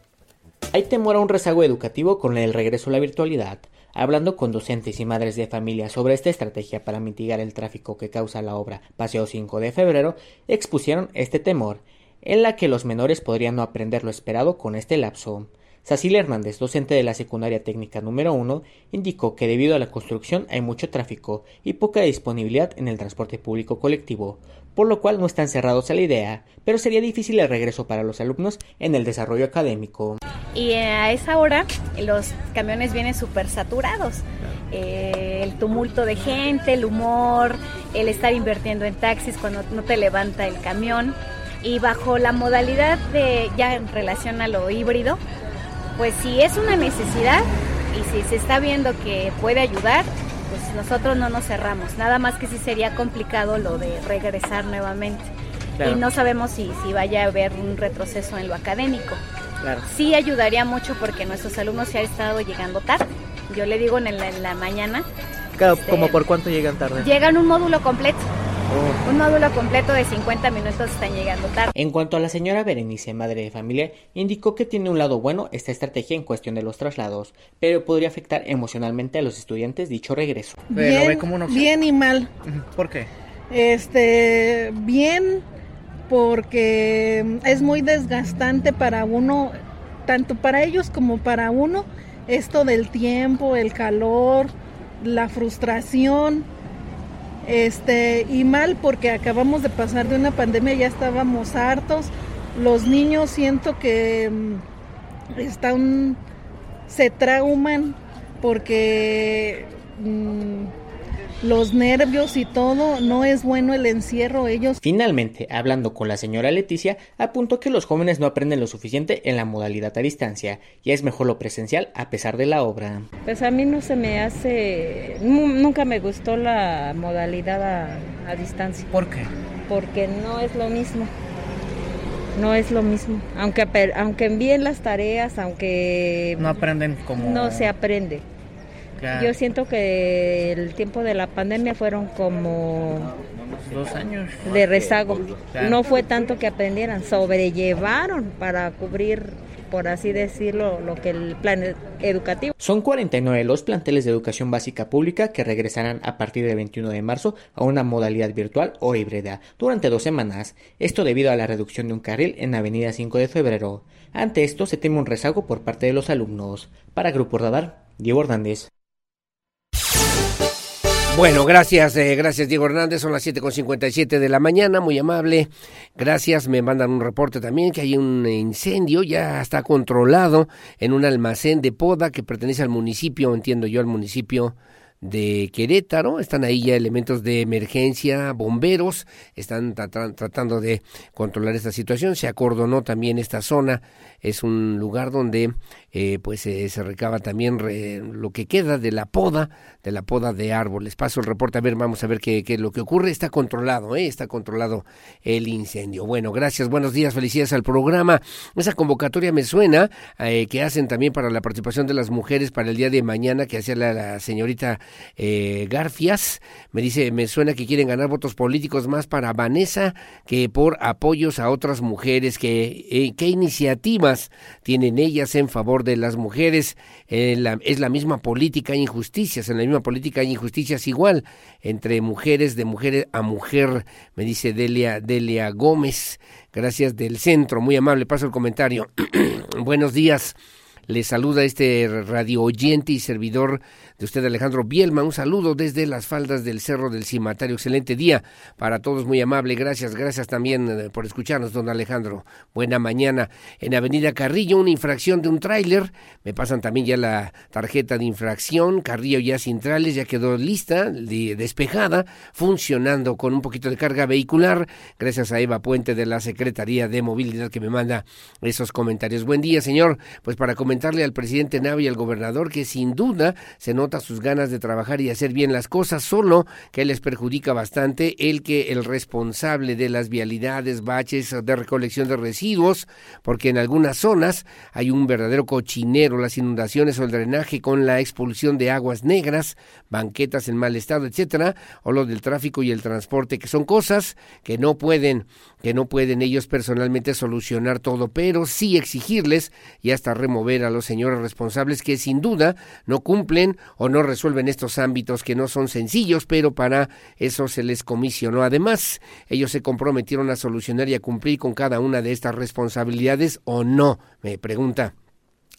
Hay temor a un rezago educativo con el regreso a la virtualidad. Hablando con docentes y madres de familia sobre esta estrategia para mitigar el tráfico que causa la obra Paseo 5 de febrero, expusieron este temor, en la que los menores podrían no aprender lo esperado con este lapso. Cecilia Hernández, docente de la secundaria técnica número 1, indicó que debido a la construcción hay mucho tráfico y poca disponibilidad en el transporte público colectivo, por lo cual no están cerrados a la idea, pero sería difícil el regreso para los alumnos en el desarrollo académico. Y a esa hora los camiones vienen súper saturados. Eh, el tumulto de gente, el humor, el estar invirtiendo en taxis cuando no te levanta el camión. Y bajo la modalidad de, ya en relación a lo híbrido, pues si es una necesidad y si se está viendo que puede ayudar, nosotros no nos cerramos. Nada más que si sería complicado lo de regresar nuevamente. Y no sabemos si, si vaya a haber un retroceso en lo académico. Claro. Sí ayudaría mucho porque nuestros alumnos se han estado llegando tarde. Yo le digo en la mañana. Claro, este, ¿Como por cuánto llegan tarde? Llegan un módulo completo. Un módulo completo de 50 minutos están llegando tarde. En cuanto a la señora Berenice, madre de familia, indicó que tiene un lado bueno esta estrategia en cuestión de los traslados, pero podría afectar emocionalmente a los estudiantes dicho regreso. Bien, bien y mal. ¿Por qué? Este, bien porque es muy desgastante para uno, tanto para ellos como para uno, esto del tiempo, el calor, la frustración este, y mal porque acabamos de pasar de una pandemia, ya estábamos hartos. Los niños siento que mm, están, se trauman porque mm, los nervios y todo, no es bueno el encierro, ellos. Finalmente, hablando con la señora Leticia, apuntó que los jóvenes no aprenden lo suficiente en la modalidad a distancia, y es mejor lo presencial a pesar de la obra. Pues a mí no se me hace, nunca me gustó la modalidad a, a distancia. ¿Por qué? Porque no es lo mismo no es lo mismo. Aunque, aunque envíen las tareas, aunque... No aprenden como... No se aprende. Yo siento que el tiempo de la pandemia fueron como dos años de rezago. No fue tanto que aprendieran, sobrellevaron para cubrir por así decirlo, lo que el plan educativo. Son 49 los planteles de educación básica pública que regresarán a partir del 21 de marzo a una modalidad virtual o híbrida durante dos semanas, esto debido a la reducción de un carril en Avenida 5 de Febrero. Ante esto se teme un rezago por parte de los alumnos. Para Grupo Radar, Diego Hernández. Bueno, gracias, eh, gracias Diego Hernández, son las 7.57 de la mañana, muy amable, gracias, me mandan un reporte también que hay un incendio, ya está controlado en un almacén de poda que pertenece al municipio, entiendo yo, al municipio de Querétaro. Están ahí ya elementos de emergencia, bomberos, están tratando de controlar esta situación. Se acordonó también esta zona. Es un lugar donde eh, pues eh, se recaba también lo que queda de la poda, de la poda de árboles. Paso el reporte, a ver, vamos a ver qué, qué lo que ocurre. Está controlado, ¿eh? está controlado el incendio. Bueno, gracias, buenos días, felicidades al programa. Esa convocatoria me suena eh, que hacen también para la participación de las mujeres para el día de mañana que hacía la, la señorita eh, Garfias. Me dice, me suena que quieren ganar votos políticos más para Vanessa que por apoyos a otras mujeres. Que, eh, ¿Qué iniciativas tienen ellas en favor de las mujeres? Eh, es la misma política e injusticias. En la misma política e injusticias igual entre mujeres, de mujer a mujer, me dice Delia, Delia Gómez. Gracias del centro, muy amable. Paso el comentario. Buenos días. Le saluda este radio oyente y servidor de usted Alejandro Bielma. Un saludo desde las faldas del Cerro del Cimatario. Excelente día para todos, muy amable. Gracias, gracias también eh, por escucharnos, don Alejandro. Buena mañana. En Avenida Carrillo, una infracción de un tráiler. Me pasan también ya la tarjeta de infracción. Carrillo ya sin ya quedó lista, despejada, funcionando con un poquito de carga vehicular. Gracias a Eva Puente de la Secretaría de Movilidad que me manda esos comentarios. Buen día, señor. Pues para comentarle al presidente Navi y al gobernador que sin duda se nota sus ganas de trabajar y hacer bien las cosas, solo que les perjudica bastante el que el responsable de las vialidades, baches de recolección de residuos, porque en algunas zonas hay un verdadero cochinero, las inundaciones o el drenaje con la expulsión de aguas negras, banquetas en mal estado, etcétera, o lo del tráfico y el transporte, que son cosas que no pueden, que no pueden ellos personalmente solucionar todo, pero sí exigirles y hasta remover a los señores responsables que sin duda no cumplen o no resuelven estos ámbitos que no son sencillos, pero para eso se les comisionó. Además, ellos se comprometieron a solucionar y a cumplir con cada una de estas responsabilidades o no, me pregunta.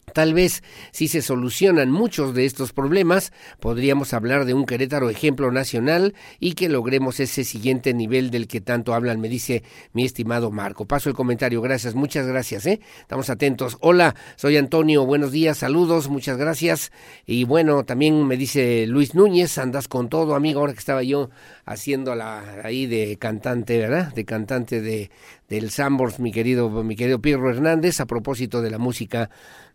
Tal vez si se solucionan muchos de estos problemas, podríamos hablar de un Querétaro ejemplo nacional y que logremos ese siguiente nivel del que tanto hablan, me dice mi estimado Marco. Paso el comentario, gracias, muchas gracias, ¿eh? Estamos atentos. Hola, soy Antonio, buenos días, saludos, muchas gracias. Y bueno, también me dice Luis Núñez, andas con todo, amigo, ahora que estaba yo haciendo la ahí de cantante, ¿verdad? De cantante de del Sambors, mi querido mi querido Pirro Hernández, a propósito de la música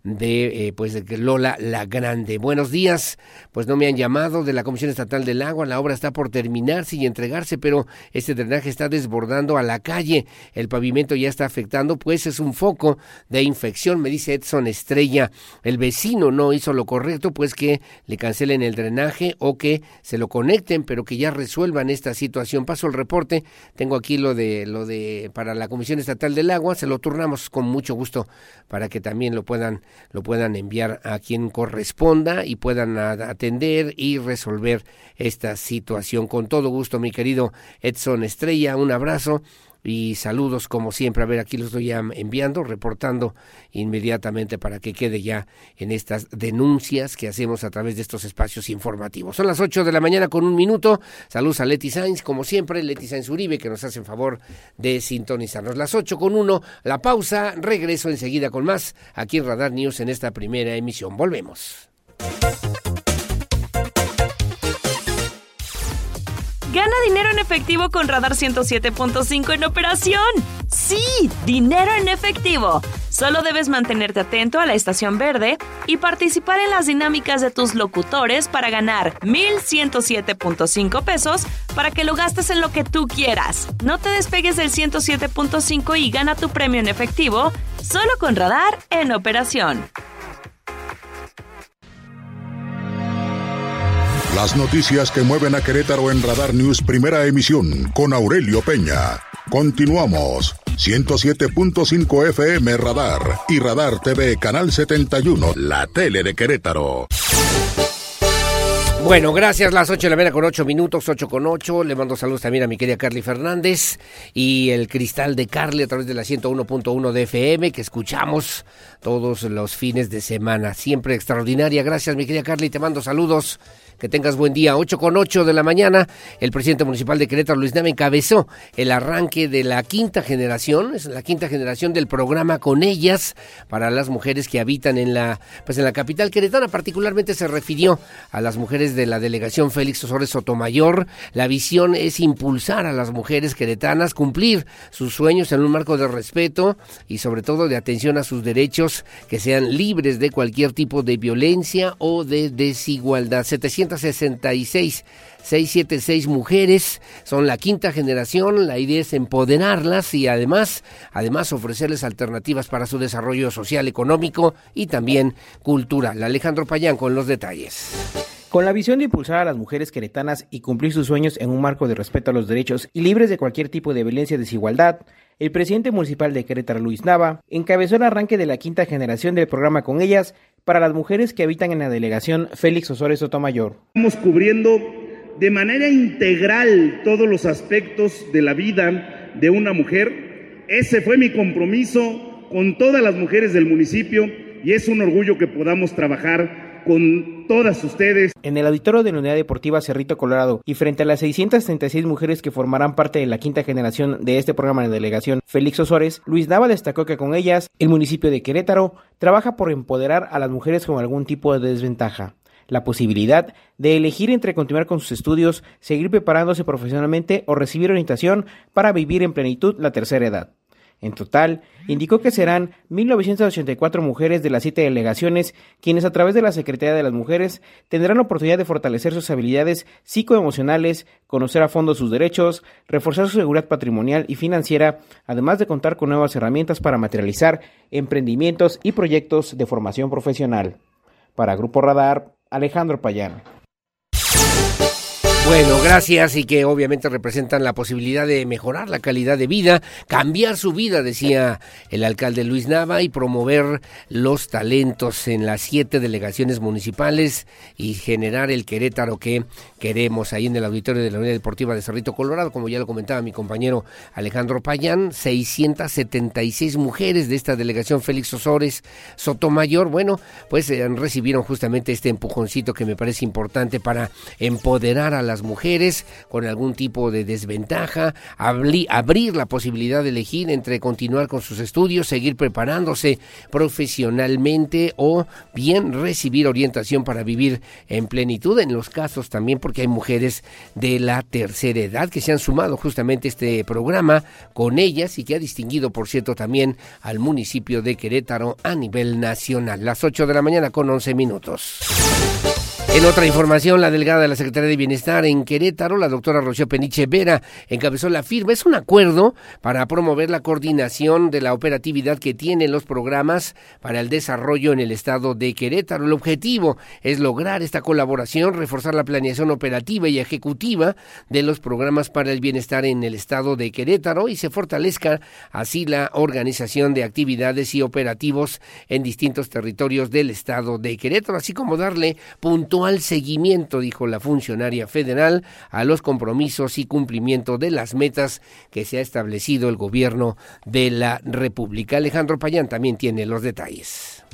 de eh, pues de Lola la Grande. Buenos días, pues no me han llamado de la Comisión Estatal del Agua, la obra está por terminarse y entregarse, pero este drenaje está desbordando a la calle, el pavimento ya está afectando, pues es un foco de infección, me dice Edson Estrella. El vecino no hizo lo correcto, pues que le cancelen el drenaje o que se lo conecten, pero que ya resuelvan esta situación. Paso el reporte, tengo aquí lo de lo de para la Comisión Estatal del Agua, se lo turnamos con mucho gusto para que también lo puedan lo puedan enviar a quien corresponda y puedan atender y resolver esta situación. Con todo gusto, mi querido Edson Estrella, un abrazo y saludos como siempre. A ver, aquí los estoy enviando, reportando inmediatamente para que quede ya en estas denuncias que hacemos a través de estos espacios informativos. Son las 8 de la mañana con un minuto. Saludos a Leti Sainz, como siempre, Leti Sainz Uribe, que nos hace en favor de sintonizarnos. Las 8 con uno, la pausa, regreso enseguida con más aquí en Radar News en esta primera emisión. Volvemos. Gana dinero en efectivo con Radar 107.5 en operación. Sí, dinero en efectivo. Solo debes mantenerte atento a la estación verde y participar en las dinámicas de tus locutores para ganar 1.107.5 pesos para que lo gastes en lo que tú quieras. No te despegues del 107.5 y gana tu premio en efectivo solo con Radar en operación. Las noticias que mueven a Querétaro en Radar News Primera Emisión con Aurelio Peña. Continuamos. 107.5 FM Radar y Radar TV Canal 71, la tele de Querétaro. Bueno, gracias. Las 8 de la mañana con 8 minutos, 8 con 8. Le mando saludos también a mi querida Carly Fernández y el cristal de Carly a través de la 101.1 de FM que escuchamos todos los fines de semana. Siempre extraordinaria. Gracias, mi querida Carly. Te mando saludos. Que tengas buen día. 8 con 8 de la mañana, el presidente municipal de Querétaro, Luis Nava, encabezó el arranque de la quinta generación, es la quinta generación del programa Con Ellas para las mujeres que habitan en la, pues en la capital queretana. Particularmente se refirió a las mujeres de la delegación Félix Osores Sotomayor. La visión es impulsar a las mujeres queretanas, cumplir sus sueños en un marco de respeto y sobre todo de atención a sus derechos que sean libres de cualquier tipo de violencia o de desigualdad. 766 676 mujeres, son la quinta generación, la idea es empoderarlas y además, además ofrecerles alternativas para su desarrollo social, económico y también cultural. Alejandro Payán con los detalles. Con la visión de impulsar a las mujeres queretanas y cumplir sus sueños en un marco de respeto a los derechos y libres de cualquier tipo de violencia y desigualdad, el presidente municipal de Querétaro, Luis Nava, encabezó el arranque de la quinta generación del programa Con Ellas para las mujeres que habitan en la delegación Félix Osores Sotomayor. Estamos cubriendo de manera integral todos los aspectos de la vida de una mujer. Ese fue mi compromiso con todas las mujeres del municipio y es un orgullo que podamos trabajar con todas ustedes. En el auditorio de la Unidad Deportiva Cerrito Colorado y frente a las 636 mujeres que formarán parte de la quinta generación de este programa de delegación Félix Osores, Luis Nava destacó que con ellas el municipio de Querétaro trabaja por empoderar a las mujeres con algún tipo de desventaja la posibilidad de elegir entre continuar con sus estudios, seguir preparándose profesionalmente o recibir orientación para vivir en plenitud la tercera edad. En total, indicó que serán 1.984 mujeres de las siete delegaciones quienes a través de la Secretaría de las Mujeres tendrán la oportunidad de fortalecer sus habilidades psicoemocionales, conocer a fondo sus derechos, reforzar su seguridad patrimonial y financiera, además de contar con nuevas herramientas para materializar emprendimientos y proyectos de formación profesional. Para Grupo Radar, Alejandro Payán. Bueno, gracias y que obviamente representan la posibilidad de mejorar la calidad de vida, cambiar su vida, decía el alcalde Luis Nava, y promover los talentos en las siete delegaciones municipales y generar el Querétaro que queremos. Ahí en el auditorio de la Unidad Deportiva de Cerrito Colorado, como ya lo comentaba mi compañero Alejandro Payán, 676 mujeres de esta delegación Félix Osores Sotomayor, bueno, pues eh, recibieron justamente este empujoncito que me parece importante para empoderar a la las mujeres con algún tipo de desventaja, abrir la posibilidad de elegir entre continuar con sus estudios, seguir preparándose profesionalmente o bien recibir orientación para vivir en plenitud, en los casos también porque hay mujeres de la tercera edad que se han sumado justamente este programa con ellas y que ha distinguido, por cierto, también al municipio de Querétaro a nivel nacional. Las 8 de la mañana con 11 minutos. En otra información, la delegada de la Secretaría de Bienestar en Querétaro, la doctora Rocío Peniche Vera, encabezó la firma. Es un acuerdo para promover la coordinación de la operatividad que tienen los programas para el desarrollo en el estado de Querétaro. El objetivo es lograr esta colaboración, reforzar la planeación operativa y ejecutiva de los programas para el bienestar en el estado de Querétaro y se fortalezca así la organización de actividades y operativos en distintos territorios del estado de Querétaro, así como darle puntual al seguimiento, dijo la funcionaria federal, a los compromisos y cumplimiento de las metas que se ha establecido el gobierno de la República. Alejandro Payán también tiene los detalles.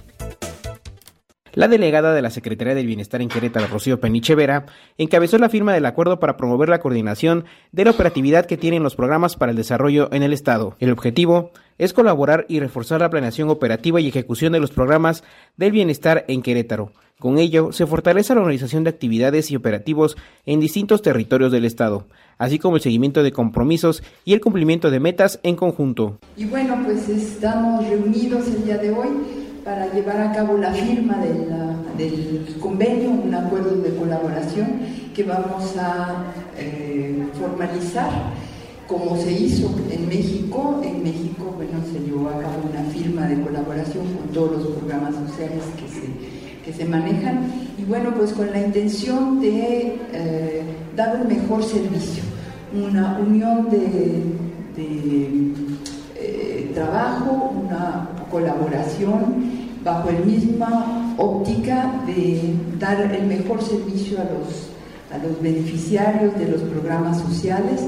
La delegada de la Secretaría del Bienestar en Querétaro, Rocío Peniche Vera, encabezó la firma del acuerdo para promover la coordinación de la operatividad que tienen los programas para el desarrollo en el Estado. El objetivo es colaborar y reforzar la planeación operativa y ejecución de los programas del bienestar en Querétaro. Con ello, se fortalece la organización de actividades y operativos en distintos territorios del Estado, así como el seguimiento de compromisos y el cumplimiento de metas en conjunto. Y bueno, pues estamos reunidos el día de hoy para llevar a cabo la firma del convenio, un acuerdo de colaboración que vamos a eh, formalizar como se hizo en México. En México, bueno, se llevó a cabo una firma de colaboración con todos los programas sociales que se, que se manejan y bueno, pues con la intención de eh, dar un mejor servicio, una unión de, eh, trabajo, una colaboración bajo el misma óptica de dar el mejor servicio a los, a los beneficiarios de los programas sociales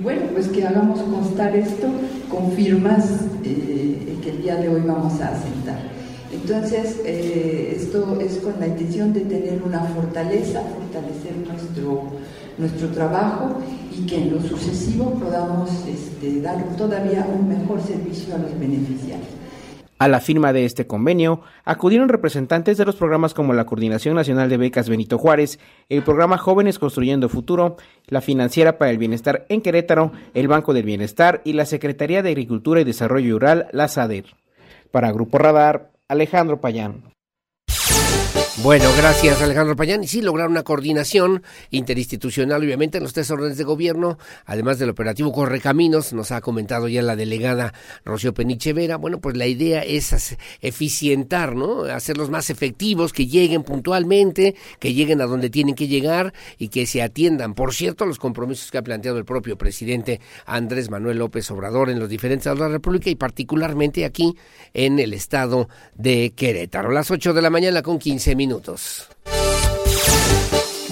y bueno, pues que hagamos constar esto con firmas eh, que el día de hoy vamos a asentar. Entonces, eh, esto es con la intención de tener una fortaleza, fortalecer nuestro, nuestro trabajo y que en lo sucesivo podamos este, dar todavía un mejor servicio a los beneficiarios. A la firma de este convenio acudieron representantes de los programas como la Coordinación Nacional de Becas Benito Juárez, el programa Jóvenes Construyendo Futuro, la Financiera para el Bienestar en Querétaro, el Banco del Bienestar y la Secretaría de Agricultura y Desarrollo Rural, la SADER. Para Grupo Radar, Alejandro Payán. Bueno, gracias Alejandro Payán. Y sí, lograr una coordinación interinstitucional, obviamente, en los tres órdenes de gobierno, además del operativo Correcaminos, nos ha comentado ya la delegada Rocío Peniche Vera. Bueno, pues la idea es eficientar, ¿no? Hacerlos más efectivos, que lleguen puntualmente, que lleguen a donde tienen que llegar y que se atiendan. Por cierto, los compromisos que ha planteado el propio presidente Andrés Manuel López Obrador en los diferentes estados de la República y particularmente aquí en el estado de Querétaro. Las 8 de la mañana con 15 minutos.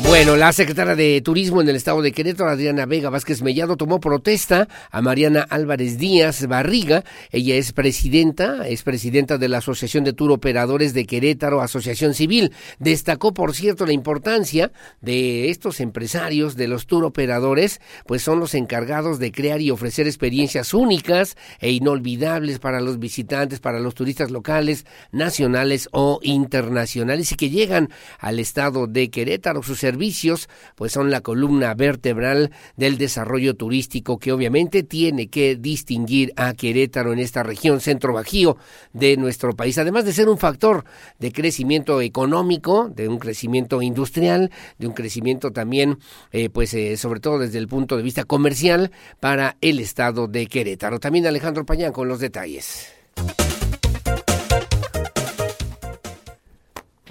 Bueno, la secretaria de Turismo en el estado de Querétaro, Adriana Vega Vázquez Mellado, tomó protesta a Mariana Álvarez Díaz Barriga. Ella es presidenta, es presidenta de la Asociación de Tour Operadores de Querétaro, Asociación Civil. Destacó, por cierto, la importancia de estos empresarios, de los tour operadores, pues son los encargados de crear y ofrecer experiencias únicas e inolvidables para los visitantes, para los turistas locales, nacionales o internacionales y que llegan al estado de Querétaro. Servicios, pues son la columna vertebral del desarrollo turístico que obviamente tiene que distinguir a Querétaro en esta región centro bajío de nuestro país, además de ser un factor de crecimiento económico, de un crecimiento industrial, de un crecimiento también, eh, pues eh, sobre todo desde el punto de vista comercial para el estado de Querétaro. También Alejandro Pañán con los detalles.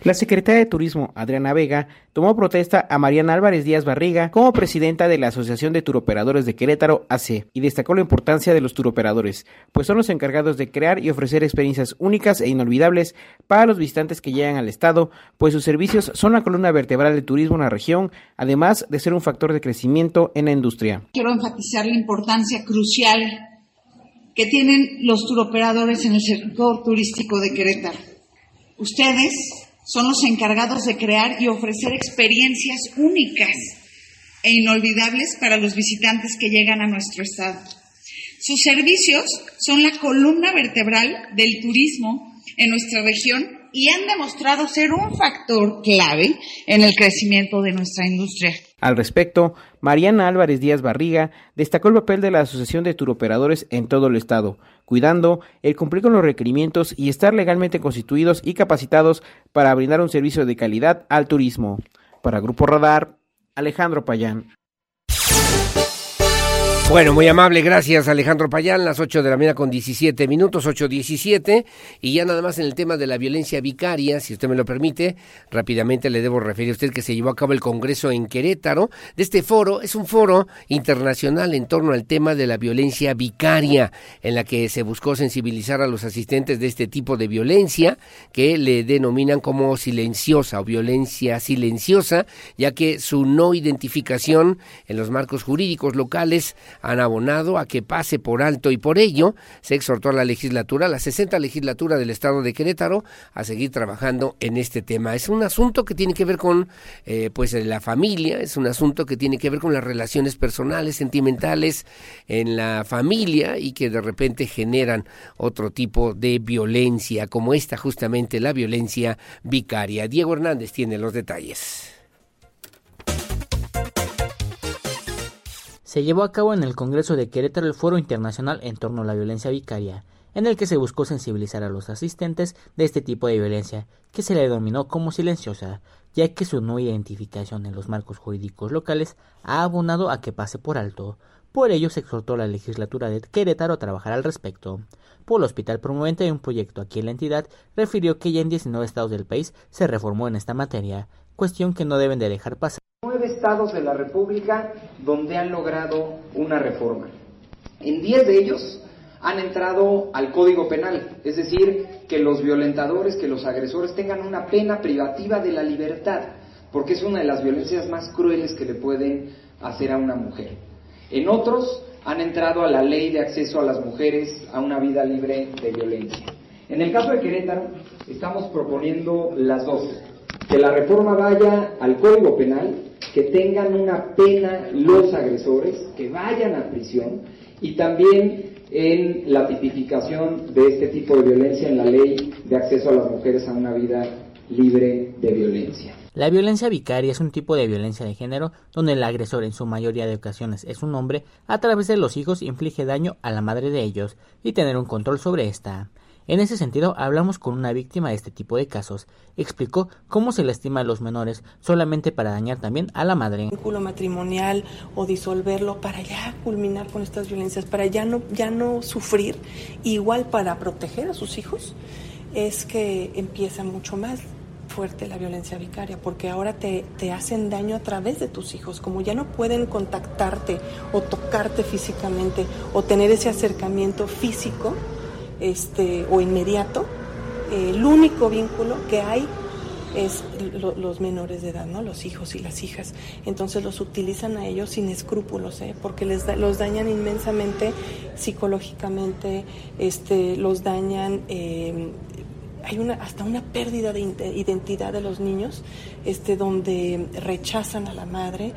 La secretaria de Turismo, Adriana Vega, tomó protesta a Mariana Álvarez Díaz Barriga como presidenta de la Asociación de Turoperadores de Querétaro, AC, y destacó la importancia de los turoperadores, pues son los encargados de crear y ofrecer experiencias únicas e inolvidables para los visitantes que llegan al Estado, pues sus servicios son la columna vertebral del turismo en la región, además de ser un factor de crecimiento en la industria. Quiero enfatizar la importancia crucial que tienen los turoperadores en el sector turístico de Querétaro. Ustedes son los encargados de crear y ofrecer experiencias únicas e inolvidables para los visitantes que llegan a nuestro estado. Sus servicios son la columna vertebral del turismo en nuestra región y han demostrado ser un factor clave en el crecimiento de nuestra industria. Al respecto, Mariana Álvarez Díaz Barriga destacó el papel de la Asociación de Turoperadores en todo el estado, cuidando el cumplir con los requerimientos y estar legalmente constituidos y capacitados para brindar un servicio de calidad al turismo. Para Grupo Radar, Alejandro Payán. Bueno, muy amable, gracias Alejandro Payán, las 8 de la mañana con 17 minutos, 8.17, y ya nada más en el tema de la violencia vicaria, si usted me lo permite, rápidamente le debo referir a usted que se llevó a cabo el Congreso en Querétaro, de este foro, es un foro internacional en torno al tema de la violencia vicaria, en la que se buscó sensibilizar a los asistentes de este tipo de violencia, que le denominan como silenciosa o violencia silenciosa, ya que su no identificación en los marcos jurídicos locales han abonado a que pase por alto y por ello se exhortó a la legislatura, la 60 legislatura del estado de Querétaro, a seguir trabajando en este tema. Es un asunto que tiene que ver con eh, pues la familia, es un asunto que tiene que ver con las relaciones personales, sentimentales en la familia y que de repente generan otro tipo de violencia, como esta justamente la violencia vicaria. Diego Hernández tiene los detalles. Se llevó a cabo en el Congreso de Querétaro el Foro Internacional en torno a la violencia vicaria, en el que se buscó sensibilizar a los asistentes de este tipo de violencia, que se le denominó como silenciosa, ya que su no identificación en los marcos jurídicos locales ha abonado a que pase por alto. Por ello se exhortó a la legislatura de Querétaro a trabajar al respecto. Por el hospital promovente de un proyecto aquí en la entidad refirió que ya en 19 estados del país se reformó en esta materia, cuestión que no deben de dejar pasar. Estados de la República donde han logrado una reforma. En diez de ellos han entrado al Código Penal, es decir, que los violentadores, que los agresores tengan una pena privativa de la libertad, porque es una de las violencias más crueles que le pueden hacer a una mujer. En otros han entrado a la ley de acceso a las mujeres a una vida libre de violencia. En el caso de Querétaro, estamos proponiendo las dos. Que la reforma vaya al Código Penal, que tengan una pena los agresores, que vayan a prisión y también en la tipificación de este tipo de violencia en la ley de acceso a las mujeres a una vida libre de violencia. La violencia vicaria es un tipo de violencia de género donde el agresor en su mayoría de ocasiones es un hombre, a través de los hijos inflige daño a la madre de ellos y tener un control sobre esta. En ese sentido, hablamos con una víctima de este tipo de casos. Explicó cómo se le estima a los menores solamente para dañar también a la madre. Vínculo matrimonial o disolverlo para ya culminar con estas violencias, para ya no, ya no sufrir, igual para proteger a sus hijos, es que empieza mucho más fuerte la violencia vicaria, porque ahora te, te, hacen daño a través de tus hijos, como ya no pueden contactarte o tocarte físicamente o tener ese acercamiento físico, este, o inmediato, eh, el único vínculo que hay es los menores de edad, ¿no? Los hijos y las hijas. Entonces los utilizan a ellos sin escrúpulos, ¿eh? Porque les los dañan inmensamente psicológicamente, este, los dañan eh, hay una, hasta una pérdida de identidad de los niños, este, donde rechazan a la madre.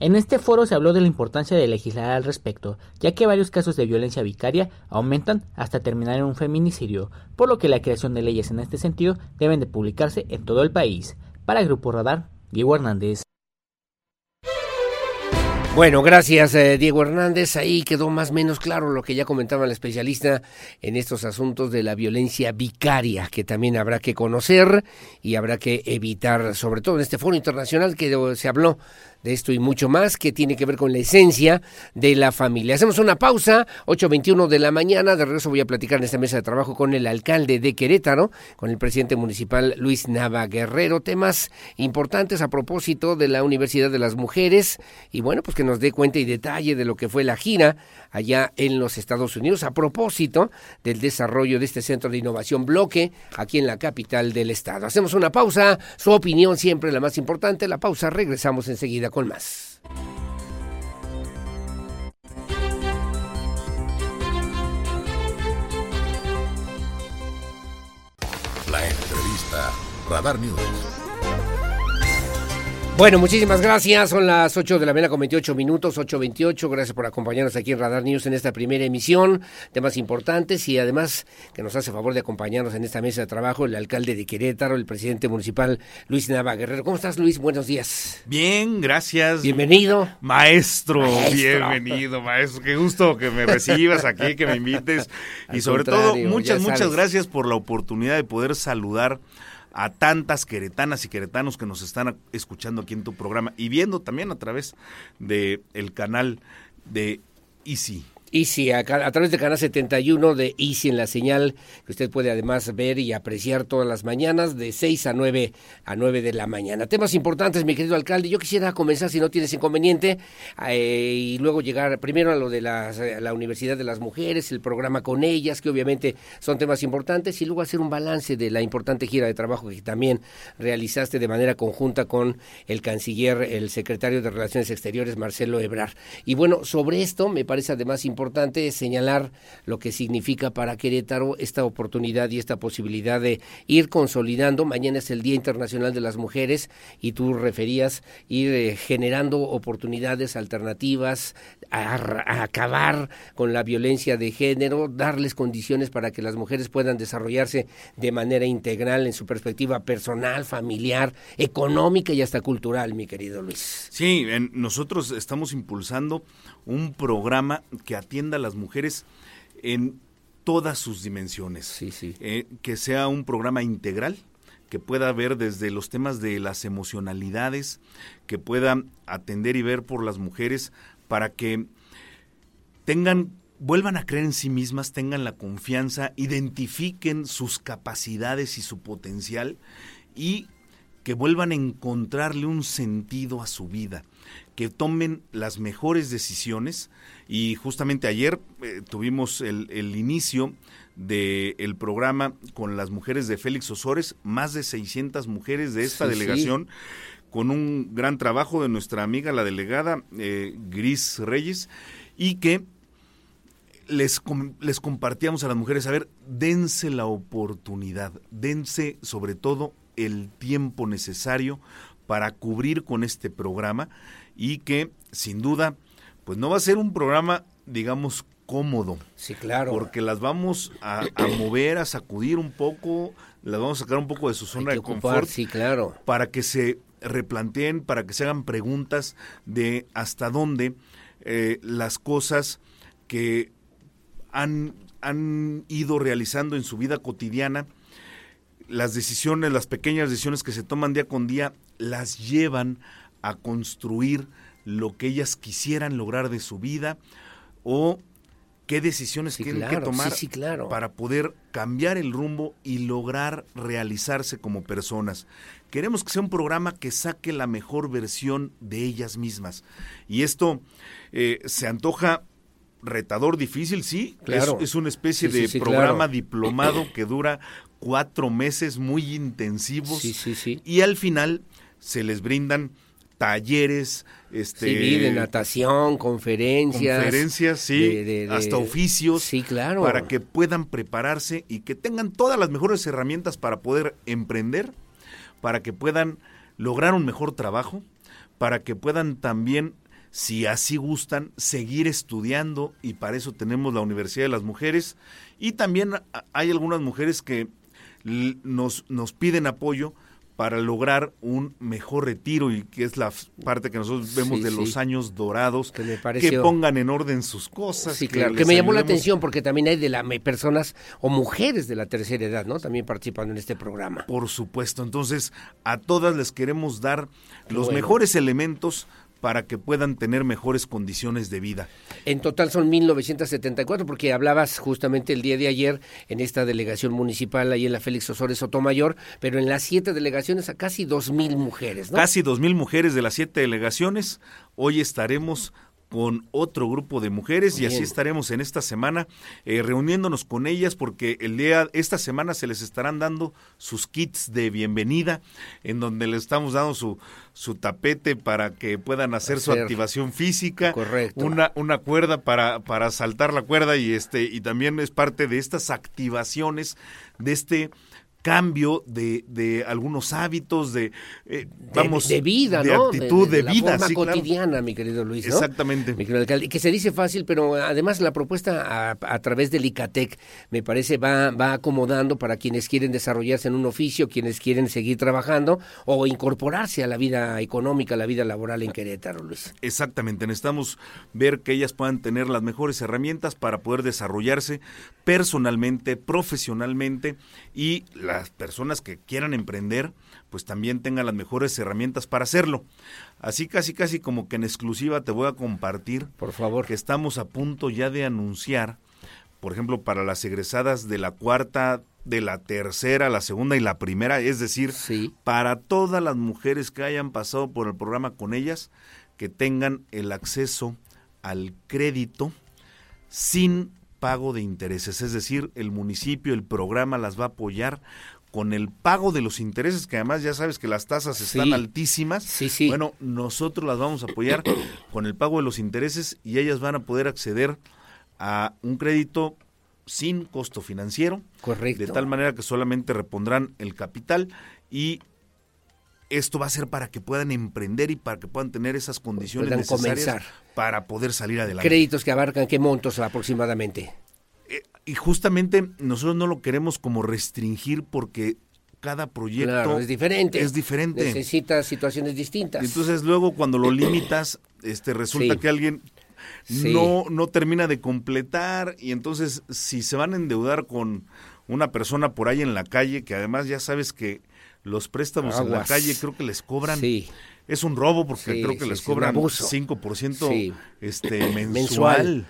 En este foro se habló de la importancia de legislar al respecto, ya que varios casos de violencia vicaria aumentan hasta terminar en un feminicidio, por lo que la creación de leyes en este sentido deben de publicarse en todo el país. Para Grupo Radar, Diego Hernández. Bueno, gracias eh, Diego Hernández. Ahí quedó más o menos claro lo que ya comentaba el especialista en estos asuntos de la violencia vicaria, que también habrá que conocer y habrá que evitar, sobre todo en este foro internacional que se habló esto y mucho más que tiene que ver con la esencia de la familia. Hacemos una pausa, 8.21 de la mañana, de regreso voy a platicar en esta mesa de trabajo con el alcalde de Querétaro, con el presidente municipal Luis Nava Guerrero, temas importantes a propósito de la Universidad de las Mujeres y bueno, pues que nos dé cuenta y detalle de lo que fue la gira allá en los Estados Unidos a propósito del desarrollo de este centro de innovación bloque aquí en la capital del estado. Hacemos una pausa, su opinión siempre la más importante, la pausa, regresamos enseguida con La entrevista Radar News. Bueno, muchísimas gracias. Son las 8 de la mañana con 28 minutos, 8.28. Gracias por acompañarnos aquí en Radar News en esta primera emisión. Temas importantes y además que nos hace favor de acompañarnos en esta mesa de trabajo el alcalde de Querétaro, el presidente municipal Luis Nava Guerrero. ¿Cómo estás, Luis? Buenos días. Bien, gracias. Bienvenido. Maestro, bienvenido, maestro. Qué gusto que me recibas aquí, que me invites. y sobre todo, muchas, muchas gracias por la oportunidad de poder saludar a tantas queretanas y queretanos que nos están escuchando aquí en tu programa y viendo también a través de el canal de Easy Easy, a, a, través de Canal 71 de Easy en la señal, que usted puede además ver y apreciar todas las mañanas de 6 a 9 a 9 de la mañana. Temas importantes, mi querido alcalde. Yo quisiera comenzar, si no tienes inconveniente, eh, y luego llegar primero a lo de las, la Universidad de las Mujeres, el programa con ellas, que obviamente son temas importantes, y luego hacer un balance de la importante gira de trabajo que también realizaste de manera conjunta con el canciller, el secretario de Relaciones Exteriores, Marcelo Ebrar. Y bueno, sobre esto me parece además importante importante señalar lo que significa para Querétaro esta oportunidad y esta posibilidad de ir consolidando. Mañana es el Día Internacional de las Mujeres y tú referías ir eh, generando oportunidades alternativas, a, a, acabar con la violencia de género, darles condiciones para que las mujeres puedan desarrollarse de manera integral en su perspectiva personal, familiar, económica y hasta cultural, mi querido Luis. Sí, nosotros estamos impulsando un programa que atienda a las mujeres en todas sus dimensiones. Sí, sí. Eh, que sea un programa integral, que pueda ver desde los temas de las emocionalidades, que pueda atender y ver por las mujeres para que tengan vuelvan a creer en sí mismas, tengan la confianza, identifiquen sus capacidades y su potencial y que vuelvan a encontrarle un sentido a su vida, que tomen las mejores decisiones y justamente ayer eh, tuvimos el, el inicio del el programa con las mujeres de Félix Osores, más de 600 mujeres de esta Sí, delegación. sí. con un gran trabajo de nuestra amiga la delegada eh, Gris Reyes y que les, com- les compartíamos a las mujeres, a ver, dense la oportunidad, dense sobre todo el tiempo necesario para cubrir con este programa y que sin duda, pues no va a ser un programa, digamos, cómodo. Sí, claro. Porque las vamos a, a mover, a sacudir un poco, las vamos a sacar un poco de su zona de ocupar, confort. sí, claro. Para que se replanteen, para que se hagan preguntas de hasta dónde eh, las cosas que han, han ido realizando en su vida cotidiana, las decisiones, las pequeñas decisiones que se toman día con día, las llevan a construir lo que ellas quisieran lograr de su vida o qué decisiones Sí, tienen claro, que tomar sí, sí, claro. para poder cambiar el rumbo y lograr realizarse como personas. Queremos que sea un programa que saque la mejor versión de ellas mismas. Y esto eh, se antoja retador, difícil, sí. Claro. Es, es una especie Sí, sí, de sí, programa claro. diplomado que dura cuatro meses muy intensivos. Sí, sí, sí. Y al final se les brindan talleres, este, Sí, de natación, conferencias. conferencias, sí, de- de- de- hasta oficios, Sí, claro. para que puedan prepararse y que tengan todas las mejores herramientas para poder emprender, para que puedan lograr un mejor trabajo, para que puedan también, si así gustan, seguir estudiando y para eso tenemos la Universidad de las Mujeres y también hay algunas mujeres que nos, nos piden apoyo para lograr un mejor retiro y que es la parte que nosotros vemos Sí, de sí. los años dorados, que, pareció- pongan en orden sus cosas. Sí, claro, que me llamó la atención porque también hay de la me- personas o mujeres de la tercera edad, ¿no? También participando en este programa. Por supuesto, entonces a todas les queremos dar los bueno. mejores elementos para que puedan tener mejores condiciones de vida. En total son 1974, porque hablabas justamente el día de ayer en esta delegación municipal, ahí en la Félix Osores Sotomayor, pero en las siete delegaciones a casi dos mil mujeres, ¿no? Casi dos mil mujeres de las siete delegaciones. Hoy estaremos con otro grupo de mujeres y así estaremos en esta semana eh, reuniéndonos con ellas porque el día esta semana se les estarán dando sus kits de bienvenida en donde les estamos dando su su tapete para que puedan hacer, su Hacer. activación física, Correcto. una una cuerda para para saltar la cuerda y este y también es parte de estas activaciones de este cambio de, de algunos hábitos de eh, De- vamos de, vida, de ¿no? actitud de, la vida forma sí, claro. cotidiana, mi querido Luis, ¿no? Exactamente. Mi querido alcalde, y que se dice fácil, pero además la propuesta a, a través del ICATEC me parece va, va acomodando para quienes quieren desarrollarse en un oficio, quienes quieren seguir trabajando o incorporarse a la vida económica, a la vida laboral en Querétaro, Luis. Exactamente, necesitamos ver que ellas puedan tener las mejores herramientas para poder desarrollarse personalmente, profesionalmente y la- las personas que quieran emprender, pues también tengan las mejores herramientas para hacerlo. Así casi casi como que en exclusiva te voy a compartir, por favor, que estamos a punto ya de anunciar, por ejemplo, para las egresadas de la cuarta, de la tercera, la segunda y la primera, es decir, para todas las mujeres que hayan pasado por el programa con ellas, que tengan el acceso al crédito sin pago de intereses, es decir, el municipio, el programa las va a apoyar con el pago de los intereses, que además ya sabes que las tasas están altísimas. Sí, sí. Bueno, nosotros las vamos a apoyar con el pago de los intereses y ellas van a poder acceder a un crédito sin costo financiero. Correcto. De tal manera que solamente repondrán el capital y esto va a ser para que puedan emprender y para que puedan tener esas condiciones necesarias para poder salir adelante. Créditos que abarcan qué montos aproximadamente. Eh, y justamente nosotros no lo queremos como restringir porque cada proyecto es diferente. Es diferente. Necesita situaciones distintas. Entonces luego cuando lo limitas, este resulta que alguien no no termina de completar y entonces si se van a endeudar con una persona por ahí en la calle que además ya sabes que los préstamos en la calle creo que les cobran es un robo porque creo que les cobran 5% este mensual. mensual,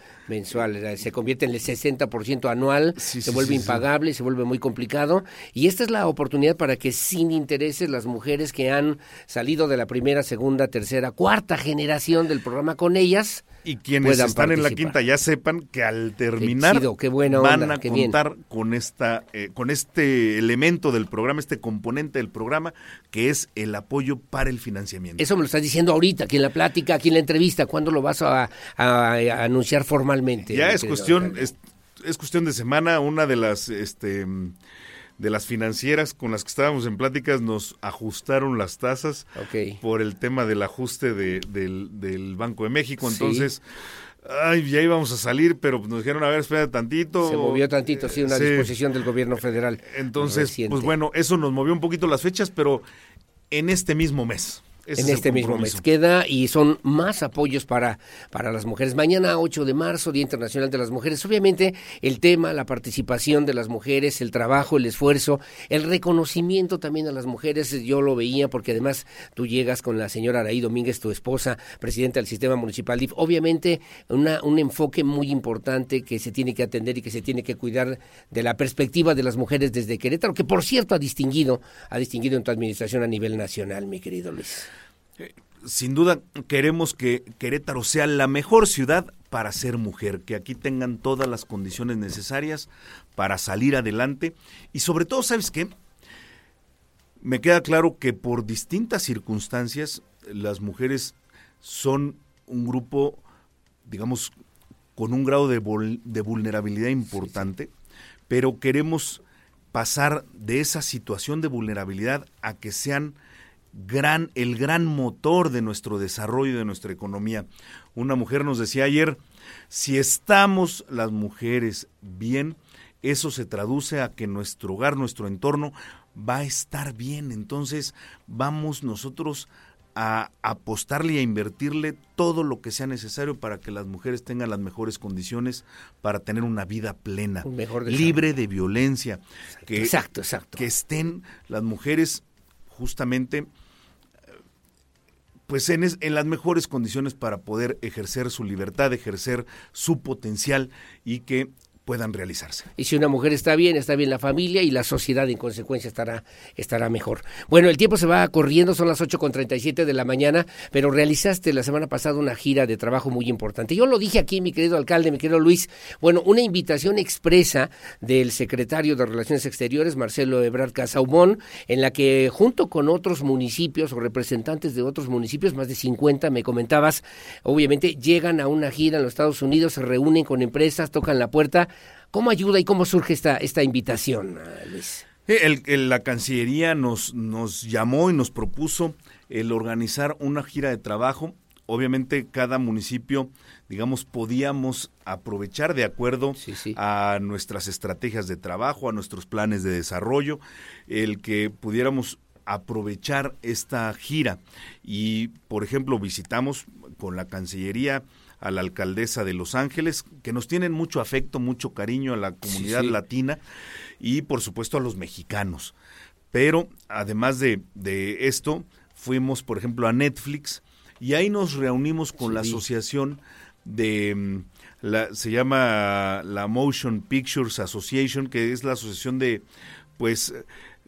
se convierte en el 60% anual, se vuelve impagable, se vuelve muy complicado y esta es la oportunidad para que sin intereses las mujeres que han salido de la primera, segunda, tercera, cuarta generación del programa con ellas y quienes están en la quinta ya sepan que al terminar van a contar con esta eh, con este elemento del programa, este componente del programa que es el apoyo para el financiamiento. Eso me lo estás diciendo ahorita, aquí en la plática, aquí en la entrevista, ¿cuándo lo vas a, anunciar formalmente? Ya es cuestión es, es, cuestión de semana, una de las este de las financieras con las que estábamos en pláticas nos ajustaron las tasas por el tema del ajuste de, del, Banco de México. Entonces, ay, ya íbamos a salir, pero nos dijeron, a ver, espera tantito. Se movió tantito, sí, una disposición del gobierno federal. Entonces, pues bueno, eso nos movió un poquito las fechas, pero en este mismo mes en este mismo mes. Queda y son más apoyos para, para las mujeres. Mañana 8 de marzo, Día Internacional de las Mujeres. Obviamente el tema, la participación de las mujeres, el trabajo, el esfuerzo, el reconocimiento también a las mujeres, yo lo veía porque además tú llegas con la señora Araí Domínguez, tu esposa, presidenta del sistema municipal DIF. Obviamente una, un enfoque muy importante que se tiene que atender y que se tiene que cuidar de la perspectiva de las mujeres desde Querétaro, que por cierto ha distinguido, ha distinguido en tu administración a nivel nacional, mi querido Luis sin duda queremos que Querétaro sea la mejor ciudad para ser mujer, que aquí tengan todas las condiciones necesarias para salir adelante y sobre todo, ¿sabes qué? Me queda claro que por distintas circunstancias las mujeres son un grupo, digamos, con un grado de, de vulnerabilidad importante, pero queremos pasar de esa situación de vulnerabilidad a que sean gran, el gran motor de nuestro desarrollo y de nuestra economía. Una mujer nos decía ayer, si estamos las mujeres bien, eso se traduce a que nuestro hogar, nuestro entorno va a estar bien. Entonces vamos nosotros a apostarle y a invertirle todo lo que sea necesario para que las mujeres tengan las mejores condiciones para tener una vida plena, libre de violencia. Que, exacto, exacto. Que estén las mujeres justamente pues en, en, las mejores condiciones para poder ejercer su libertad, ejercer su potencial y que puedan realizarse. Y si una mujer está bien, está bien la familia y la sociedad en consecuencia estará, estará mejor. Bueno, el tiempo se va corriendo, son las 8.37 de la mañana, pero realizaste la semana pasada una gira de trabajo muy importante. Yo lo dije aquí, mi querido alcalde, mi querido Luis, bueno, una invitación expresa del secretario de Relaciones Exteriores, Marcelo Ebrard Casaubón, en la que junto con otros municipios o representantes de otros municipios, más de 50, me comentabas, obviamente llegan a una gira en los Estados Unidos, se reúnen con empresas, tocan la puerta ¿Cómo ayuda y cómo surge esta, esta invitación, Luis? la Cancillería nos, nos llamó y nos propuso el organizar una gira de trabajo. Obviamente cada municipio, digamos, podíamos aprovechar de acuerdo a nuestras estrategias de trabajo, a nuestros planes de desarrollo, el que pudiéramos aprovechar esta gira. Y, por ejemplo, visitamos con la Cancillería a la alcaldesa de Los Ángeles, que nos tienen mucho afecto, mucho cariño a la comunidad latina. y por supuesto a los mexicanos. Pero además de, de esto, fuimos por ejemplo a Netflix y ahí nos reunimos con la asociación de mm, la, se llama la Motion Pictures Association, que es la asociación de pues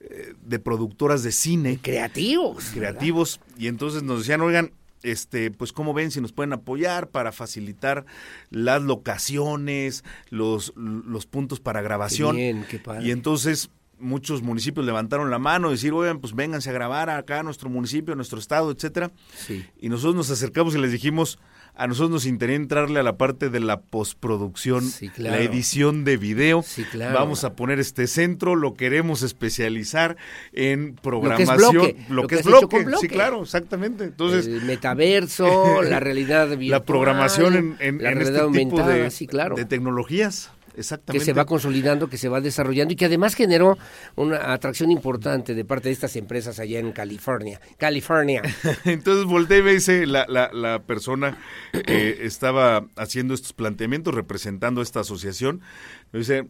eh, de productoras de cine. Creativos. Creativos. Y entonces nos decían, oigan, este, pues cómo ven si nos pueden apoyar para facilitar las locaciones, los, los puntos para grabación. bien, qué padre. Y entonces muchos municipios levantaron la mano, y decir, oigan, pues vénganse a grabar acá a nuestro municipio, a nuestro estado, etcétera. Sí. Y nosotros nos acercamos y les dijimos, a nosotros nos interesa entrarle a la parte de la postproducción, claro. la edición de video. Sí, claro. Vamos a poner este centro, lo queremos especializar en programación, Lo que es bloque, lo que es bloque. bloque. Sí, claro, exactamente. Entonces, el metaverso, la realidad virtual, la programación en, en- la en realidad este tipo de, sí, claro. de tecnologías. Exactamente. que se va consolidando, que se va desarrollando y que además generó una atracción importante de parte de estas empresas allá en California. California. Entonces volteé y me dice la, la, la persona que estaba haciendo estos planteamientos, representando esta asociación, me dice,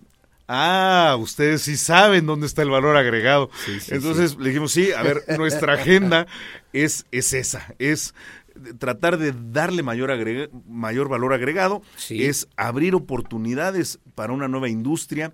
ah, ustedes sí saben dónde está el valor agregado. Entonces le dijimos, sí, a ver, nuestra agenda es, es esa, es tratar de darle mayor, agrega- mayor valor agregado, es abrir oportunidades para una nueva industria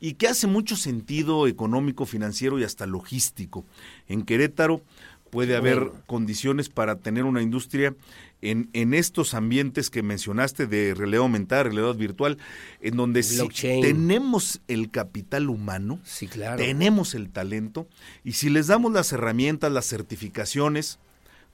y que hace mucho sentido económico, financiero y hasta logístico. En Querétaro puede haber Bueno. condiciones para tener una industria en, en estos ambientes que mencionaste de realidad aumentada, realidad virtual, en donde si tenemos el capital humano, Sí, claro. tenemos el talento, y si les damos las herramientas, las certificaciones,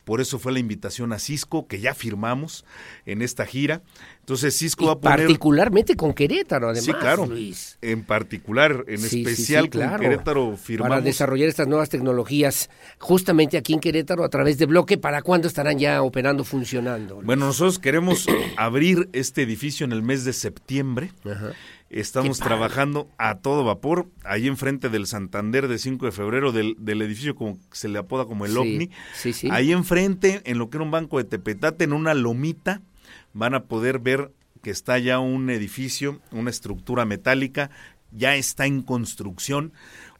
por eso fue la invitación a Cisco, que ya firmamos en esta gira. Entonces Cisco va a poner... Particularmente con Querétaro, además. sí, claro. Luis. En particular, en Sí, especial sí, claro. con Querétaro firmamos... Para desarrollar estas nuevas tecnologías justamente aquí en Querétaro a través de Bloque, ¿para cuándo estarán ya operando, funcionando? Bueno, nosotros queremos abrir este edificio en el mes de septiembre. Estamos trabajando a todo vapor, ahí enfrente del Santander de 5 de febrero, del, del edificio como que se le apoda como el Sí, OVNI. sí, sí. Ahí enfrente, en lo que era un banco de Tepetate, en una lomita, van a poder ver que está ya un edificio, una estructura metálica, ya está en construcción.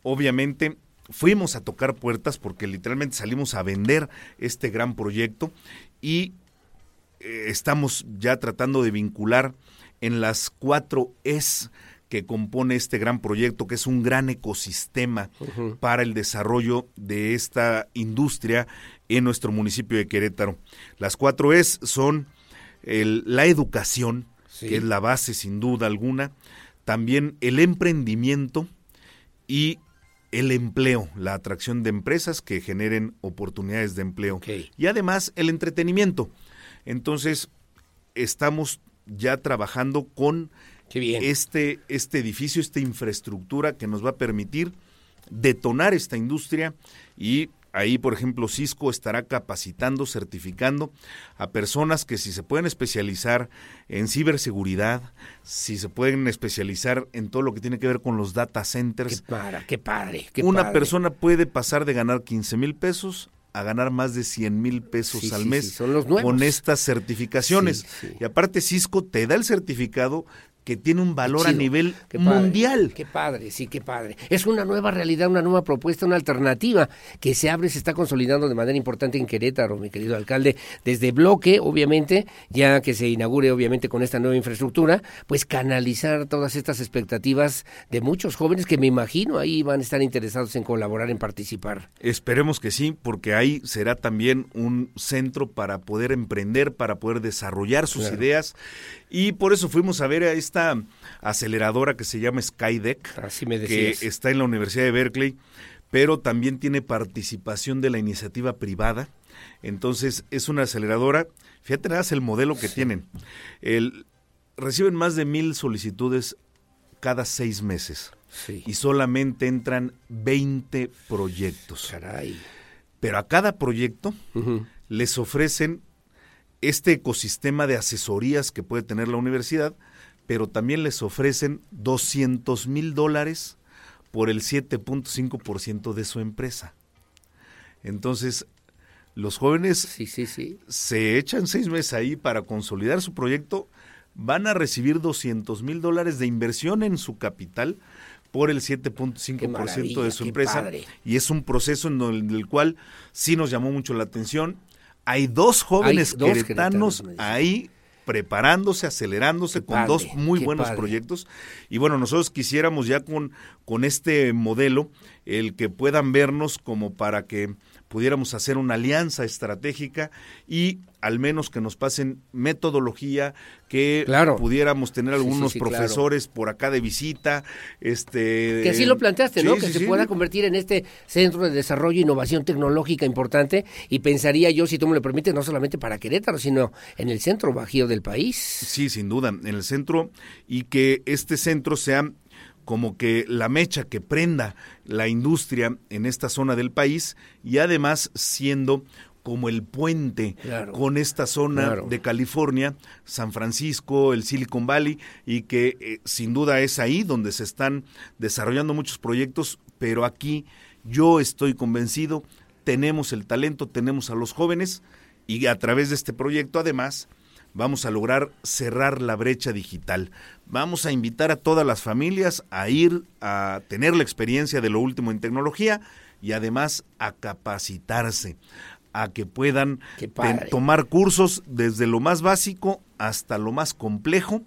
Obviamente fuimos a tocar puertas porque literalmente salimos a vender este gran proyecto y eh, estamos ya tratando de vincular en las cuatro es que compone este gran proyecto, que es un gran ecosistema para el desarrollo de esta industria en nuestro municipio de Querétaro. Las cuatro es son el- la educación, Sí. que es la base sin duda alguna, también el emprendimiento y el empleo, la atracción de empresas que generen oportunidades de empleo. Y además el entretenimiento. Entonces, estamos ya trabajando con este, este edificio, esta infraestructura que nos va a permitir detonar esta industria y ahí, por ejemplo, Cisco estará capacitando, certificando a personas que si se pueden especializar en ciberseguridad, si se pueden especializar en todo lo que tiene que ver con los data centers. Qué padre, qué padre. qué Una padre. persona puede pasar de ganar 15 mil pesos a ganar más de 100 mil pesos Sí, al sí, mes sí, son los nuevos. con estas certificaciones. Y aparte Cisco te da el certificado que tiene un valor a nivel qué padre, mundial. Qué padre, sí, qué padre. Es una nueva realidad, una nueva propuesta, una alternativa que se abre, se está consolidando de manera importante en Querétaro, mi querido alcalde, desde bloque, obviamente, ya que se inaugure, obviamente, con esta nueva infraestructura, pues canalizar todas estas expectativas de muchos jóvenes que me imagino ahí van a estar interesados en colaborar, en participar. Esperemos que sí, porque ahí será también un centro para poder emprender, para poder desarrollar sus Claro. ideas. Y por eso fuimos a ver a esta aceleradora que se llama Skydeck, Así me que está en la Universidad de Berkeley, pero también tiene participación de la iniciativa privada. Entonces es una aceleradora, fíjate nada el modelo que tienen. El, reciben más de mil solicitudes cada seis meses. Y solamente entran 20 proyectos. Caray. Pero a cada proyecto les ofrecen este ecosistema de asesorías que puede tener la universidad, pero también les ofrecen 200 mil dólares por el 7.5% de su empresa. Entonces, los jóvenes se echan seis meses ahí para consolidar su proyecto, van a recibir 200 mil dólares de inversión en su capital, por el 7.5% de su empresa. Y es un proceso en el, cual sí nos llamó mucho la atención. Hay dos jóvenes queretanos, ahí preparándose, acelerándose con dos muy buenos proyectos. Y bueno, nosotros quisiéramos ya con, con este modelo el que puedan vernos como para que pudiéramos hacer una alianza estratégica y al menos que nos pasen metodología, que pudiéramos tener algunos profesores por acá de visita. este Que así lo planteaste, ¿no? que se pueda convertir en este centro de desarrollo e innovación tecnológica importante y pensaría yo, si tú me lo permites, no solamente para Querétaro, sino en el centro bajío del país. Sí, sin duda, en el centro y que este centro sea como que la mecha que prenda la industria en esta zona del país y además siendo como el puente con esta zona de California, San Francisco, el Silicon Valley, y que eh, sin duda es ahí donde se están desarrollando muchos proyectos, pero aquí yo estoy convencido, tenemos el talento, tenemos a los jóvenes, y a través de este proyecto además vamos a lograr cerrar la brecha digital. Vamos a invitar a todas las familias a ir a tener la experiencia de lo último en tecnología y además a capacitarse, a que puedan tomar cursos desde lo más básico hasta lo más complejo,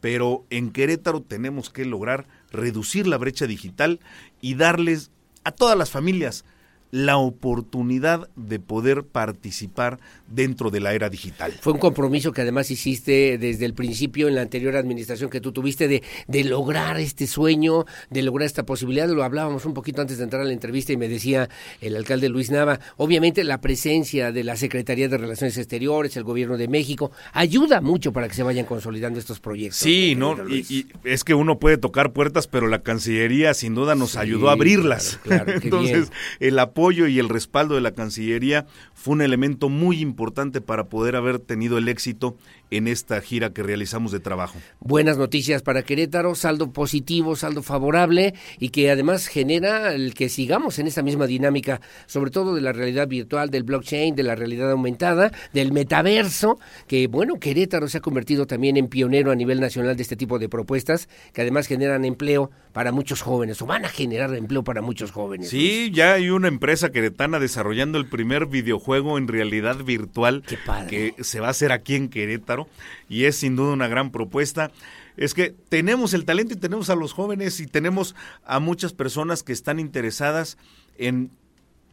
pero en Querétaro tenemos que lograr reducir la brecha digital y darles a todas las familias la oportunidad de poder participar dentro de la era digital. Fue un compromiso que además hiciste desde el principio en la anterior administración que tú tuviste de, de lograr este sueño, de lograr esta posibilidad. Lo hablábamos un poquito antes de entrar a la entrevista y me decía el alcalde Luis Nava, obviamente la presencia de la Secretaría de Relaciones Exteriores, el Gobierno de México, ayuda mucho para que se vayan consolidando estos proyectos. Sí, no, y, es que uno puede tocar puertas, pero la Cancillería sin duda nos ayudó a abrirlas. Entonces, el apoyo apoyo y el respaldo de la Cancillería fue un elemento muy importante para poder haber tenido el éxito en esta gira que realizamos de trabajo. Buenas noticias para Querétaro, saldo positivo, saldo favorable y que además genera el que sigamos en esta misma dinámica, sobre todo de la realidad virtual, del blockchain, de la realidad aumentada, del metaverso, que bueno, Querétaro se ha convertido también en pionero a nivel nacional de este tipo de propuestas que además generan empleo para muchos jóvenes o van a generar empleo para muchos jóvenes. Sí, ya hay una empresa queretana desarrollando el primer videojuego en realidad virtual que se va a hacer aquí en Querétaro y es sin duda una gran propuesta. Es que tenemos el talento y tenemos a los jóvenes y tenemos a muchas personas que están interesadas en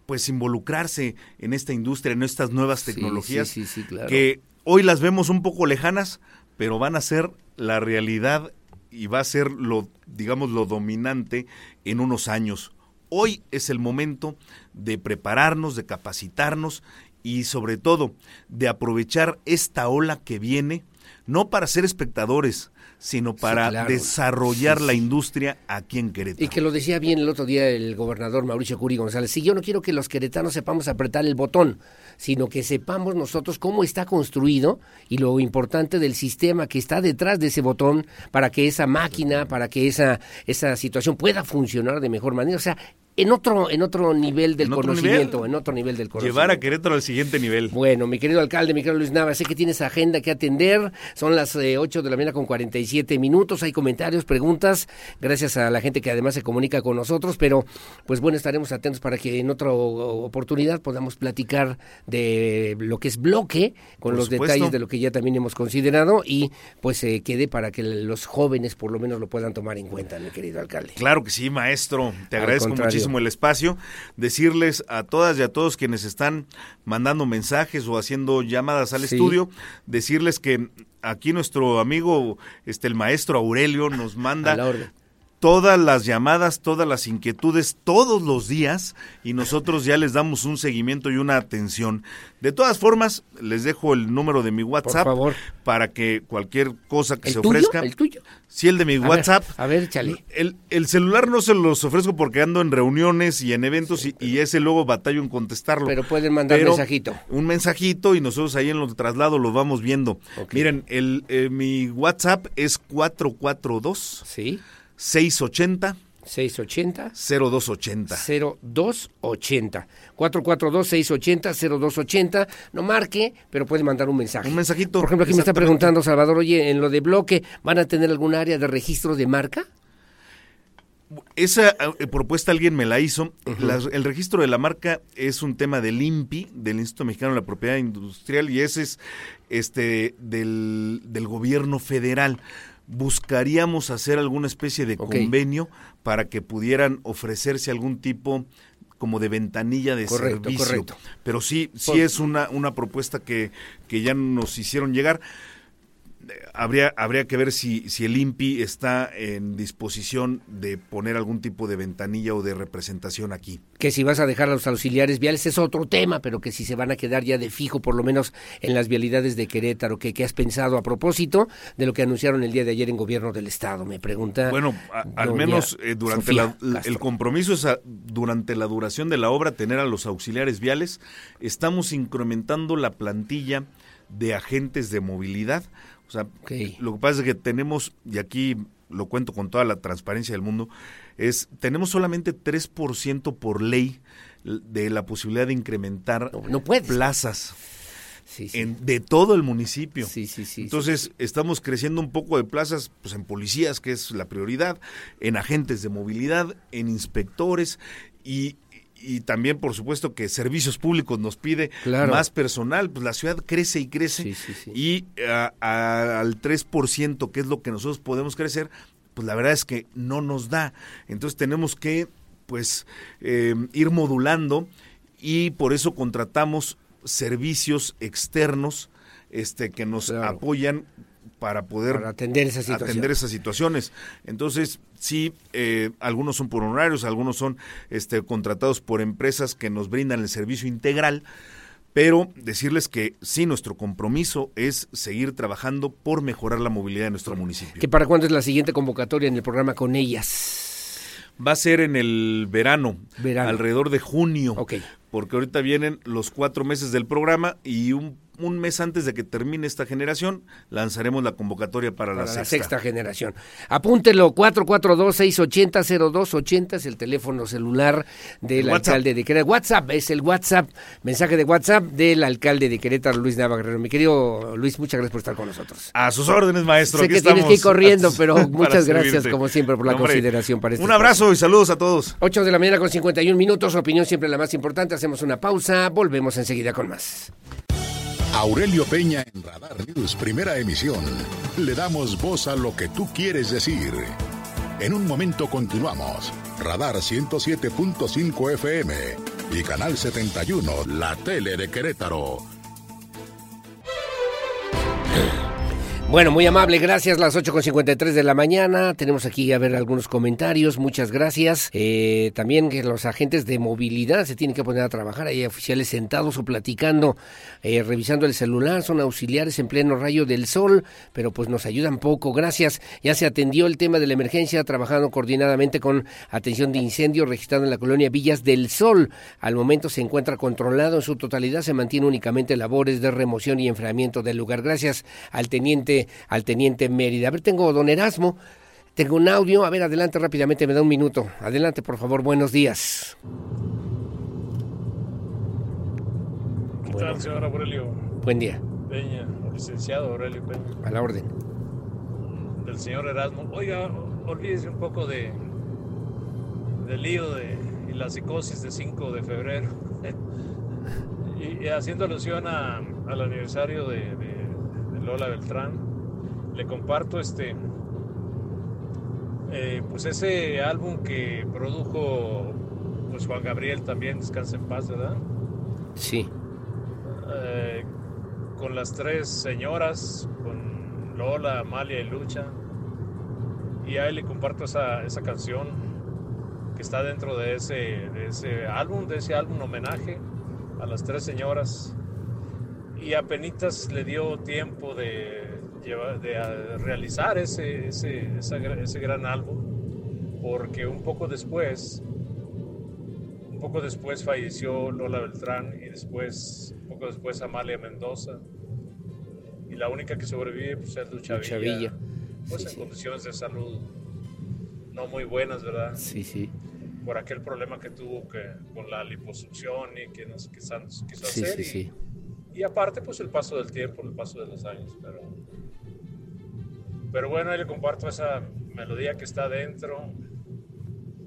pues involucrarse en esta industria, en estas nuevas tecnologías que hoy las vemos un poco lejanas, pero van a ser la realidad y va a ser lo digamos lo dominante en unos años. Hoy es el momento de prepararnos, de capacitarnos y sobre todo de aprovechar esta ola que viene, no para ser espectadores, sino para desarrollar la industria aquí en Querétaro. Y que lo decía bien el otro día el gobernador Mauricio Curi González, si yo no quiero que los queretanos sepamos apretar el botón, sino que sepamos nosotros cómo está construido y lo importante del sistema que está detrás de ese botón para que esa máquina, para que esa, esa situación pueda funcionar de mejor manera. O sea, en otro, en otro nivel del conocimiento, en otro nivel del conocimiento. Llevar a Querétaro al siguiente nivel. Bueno, mi querido alcalde, mi querido Luis Nava, sé que tienes agenda que atender, son las eh, ocho 8 de la mañana con 47 minutos, hay comentarios, preguntas, gracias a la gente que además se comunica con nosotros, pero pues bueno, estaremos atentos para que en otra oportunidad podamos platicar de lo que es bloque, con los detalles de lo que ya también hemos considerado y pues se quede para que los jóvenes por lo menos lo puedan tomar en cuenta, mi querido alcalde. Claro que sí, maestro, te agradezco muchísimo el espacio, decirles a todas y a todos quienes están mandando mensajes o haciendo llamadas al estudio, decirles que aquí nuestro amigo, este el maestro Aurelio nos manda todas las llamadas, todas las inquietudes, todos los días y nosotros ya les damos un seguimiento y una atención. De todas formas, les dejo el número de mi WhatsApp para que cualquier cosa que se ofrezca. ¿El tuyo? Sí, el de mi WhatsApp. a ver, chale. El, el, celular no se los ofrezco porque ando en reuniones y en eventos y, ese luego batallo en contestarlo. Pero pueden mandar un mensajito. Un mensajito y nosotros ahí en los traslados lo vamos viendo. Miren, el, eh, mi WhatsApp es 442. Sí. 680 680 0280 0280 442 680 0280 no marque, pero puede mandar un mensaje. Un mensajito. Por ejemplo, aquí me está preguntando Salvador, oye, en lo de bloque, ¿van a tener algún área de registro de marca? Esa eh, propuesta alguien me la hizo. el registro de la marca es un tema del INPI, del Instituto Mexicano de la Propiedad Industrial, y ese es este del, del gobierno federal. Buscaríamos hacer alguna especie de convenio para que pudieran ofrecerse algún tipo como de ventanilla de servicio. Pero sí, sí es una, una propuesta que, que ya nos hicieron llegar habría, habría que ver si, si el INPI está en disposición de poner algún tipo de ventanilla o de representación aquí. Que si vas a dejar a los auxiliares viales es otro tema, pero que si se van a quedar ya de fijo, por lo menos en las vialidades de Querétaro, que, has pensado a propósito de lo que anunciaron el día de ayer en gobierno del Estado, me pregunta. Bueno, al menos eh, durante el compromiso es durante la duración de la obra tener a los auxiliares viales. Estamos incrementando la plantilla de agentes de movilidad o sea, lo que pasa es que tenemos, y aquí lo cuento con toda la transparencia del mundo, es tenemos solamente 3% por ley de la posibilidad de incrementar plazas. de todo el municipio. Entonces, estamos creciendo un poco de plazas pues, en policías, que es la prioridad, en agentes de movilidad, en inspectores y y también por supuesto que servicios públicos nos pide más personal, pues la ciudad crece y crece y al 3% que es lo que nosotros podemos crecer, pues la verdad es que no nos da. Entonces tenemos que pues eh, ir modulando y por eso contratamos servicios externos este que nos apoyan para poder atender, esas atender esas situaciones. Entonces, sí, eh, algunos son por honorarios, algunos son este, contratados por empresas que nos brindan el servicio integral, pero decirles que sí, nuestro compromiso es seguir trabajando por mejorar la movilidad de nuestro municipio. ¿Que para cuándo es la siguiente convocatoria en el programa con ellas? Va a ser en el verano, alrededor de junio, porque ahorita vienen los cuatro meses del programa y un un mes antes de que termine esta generación, lanzaremos la convocatoria para, la, sexta. generación. Apúntelo, 442-680-0280 es el teléfono celular del alcalde de Querétaro. WhatsApp es el WhatsApp, mensaje de WhatsApp del alcalde de Querétaro, Luis Navarro. Mi querido Luis, muchas gracias por estar con nosotros. A sus órdenes, maestro. Sé que tienes que ir corriendo, pero muchas gracias, como siempre, por la consideración para este Un abrazo y saludos a todos. 8 de la mañana con 51 minutos, opinión siempre la más importante. Hacemos una pausa, volvemos enseguida con más. Aurelio Peña en Radar News, primera emisión. Le damos voz a lo que tú quieres decir. En un momento continuamos. Radar 107.5 FM y Canal 71, la tele de Querétaro. Bueno, muy amable, gracias. Las 8.53 de la mañana. Tenemos aquí a ver algunos comentarios. Muchas gracias. Eh, también que los agentes de movilidad se tienen que poner a trabajar. Hay oficiales sentados o platicando, eh, revisando el celular. Son auxiliares en pleno rayo del sol, pero pues nos ayudan poco. Gracias. Ya se atendió el tema de la emergencia, trabajando coordinadamente con atención de incendio registrado en la colonia Villas del Sol. Al momento se encuentra controlado en su totalidad. Se mantiene únicamente labores de remoción y enfriamiento del lugar. Gracias al teniente al teniente Mérida. A ver, tengo don Erasmo, tengo un audio. A ver, adelante rápidamente, me da un minuto. Adelante, por favor, buenos días. ¿Qué tal, señor Aurelio? Buen día. Peña, licenciado Aurelio Peña. A la orden. Del señor Erasmo. Oiga, olvídese un poco de del lío de, y la psicosis de 5 de febrero. y, haciendo alusión a, al aniversario de Lola Beltrán, le comparto este eh, pues ese álbum que produjo pues Juan Gabriel también descansa en paz verdad sí. Eh, con las tres señoras con Lola Amalia y Lucha. Y ahí le comparto esa, esa canción que está dentro de ese, de ese álbum de ese álbum homenaje a las tres señoras. Y a Penitas le dio tiempo de de realizar ese, ese, ese gran álbum, porque un poco después, un poco después falleció Lola Beltrán y después, un poco después Amalia Mendoza, y la única que sobrevive pues, es Lucha, Villa, pues en condiciones de salud no muy buenas, ¿verdad? Sí, sí. Por aquel problema que tuvo que, con la liposucción y que nos quiso, hacer. Sí, sí. Y, y aparte, pues el paso del tiempo, el paso de los años, pero pero bueno, ahí le comparto esa melodía que está dentro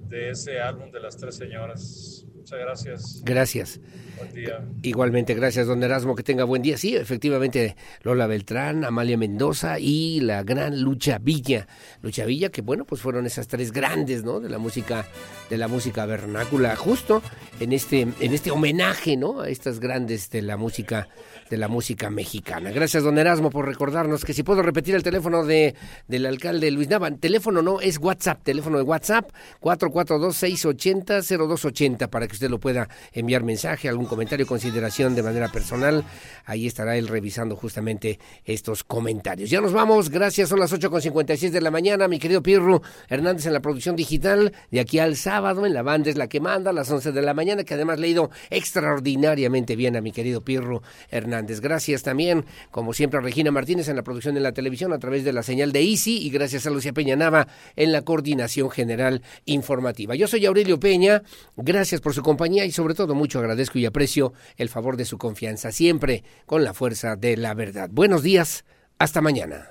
de ese álbum de las tres señoras. Muchas gracias. Gracias. Buen día. Igualmente, gracias, don Erasmo, que tenga buen día. Sí, efectivamente, Lola Beltrán, Amalia Mendoza y la gran Lucha Villa. Lucha Villa, que bueno, pues fueron esas tres grandes, ¿no? De la música, de la música vernácula, justo en este, en este homenaje, ¿no? A estas grandes de la música de la música mexicana. Gracias, don Erasmo, por recordarnos que si puedo repetir el teléfono de, del alcalde Luis Nava. Teléfono no, es WhatsApp, teléfono de WhatsApp, 442-680-0280, para que usted lo pueda enviar mensaje, algún comentario, consideración de manera personal. Ahí estará él revisando justamente estos comentarios. Ya nos vamos, gracias, son las 8.56 de la mañana, mi querido Pirro Hernández en la producción digital, de aquí al sábado, en la banda es la que manda, a las 11 de la mañana, que además le ha ido extraordinariamente bien a mi querido Pirro Hernández. Gracias también, como siempre, a Regina Martínez en la producción de la televisión a través de la señal de Easy y gracias a Lucía Peña Nava en la coordinación general informativa. Yo soy Aurelio Peña, gracias por su compañía y sobre todo mucho agradezco y aprecio el favor de su confianza, siempre con la fuerza de la verdad. Buenos días, hasta mañana.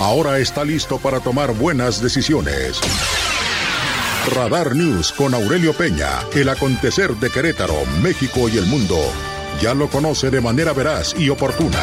Ahora está listo para tomar buenas decisiones. Radar News con Aurelio Peña, el acontecer de Querétaro, México y el mundo. Ya lo conoce de manera veraz y oportuna.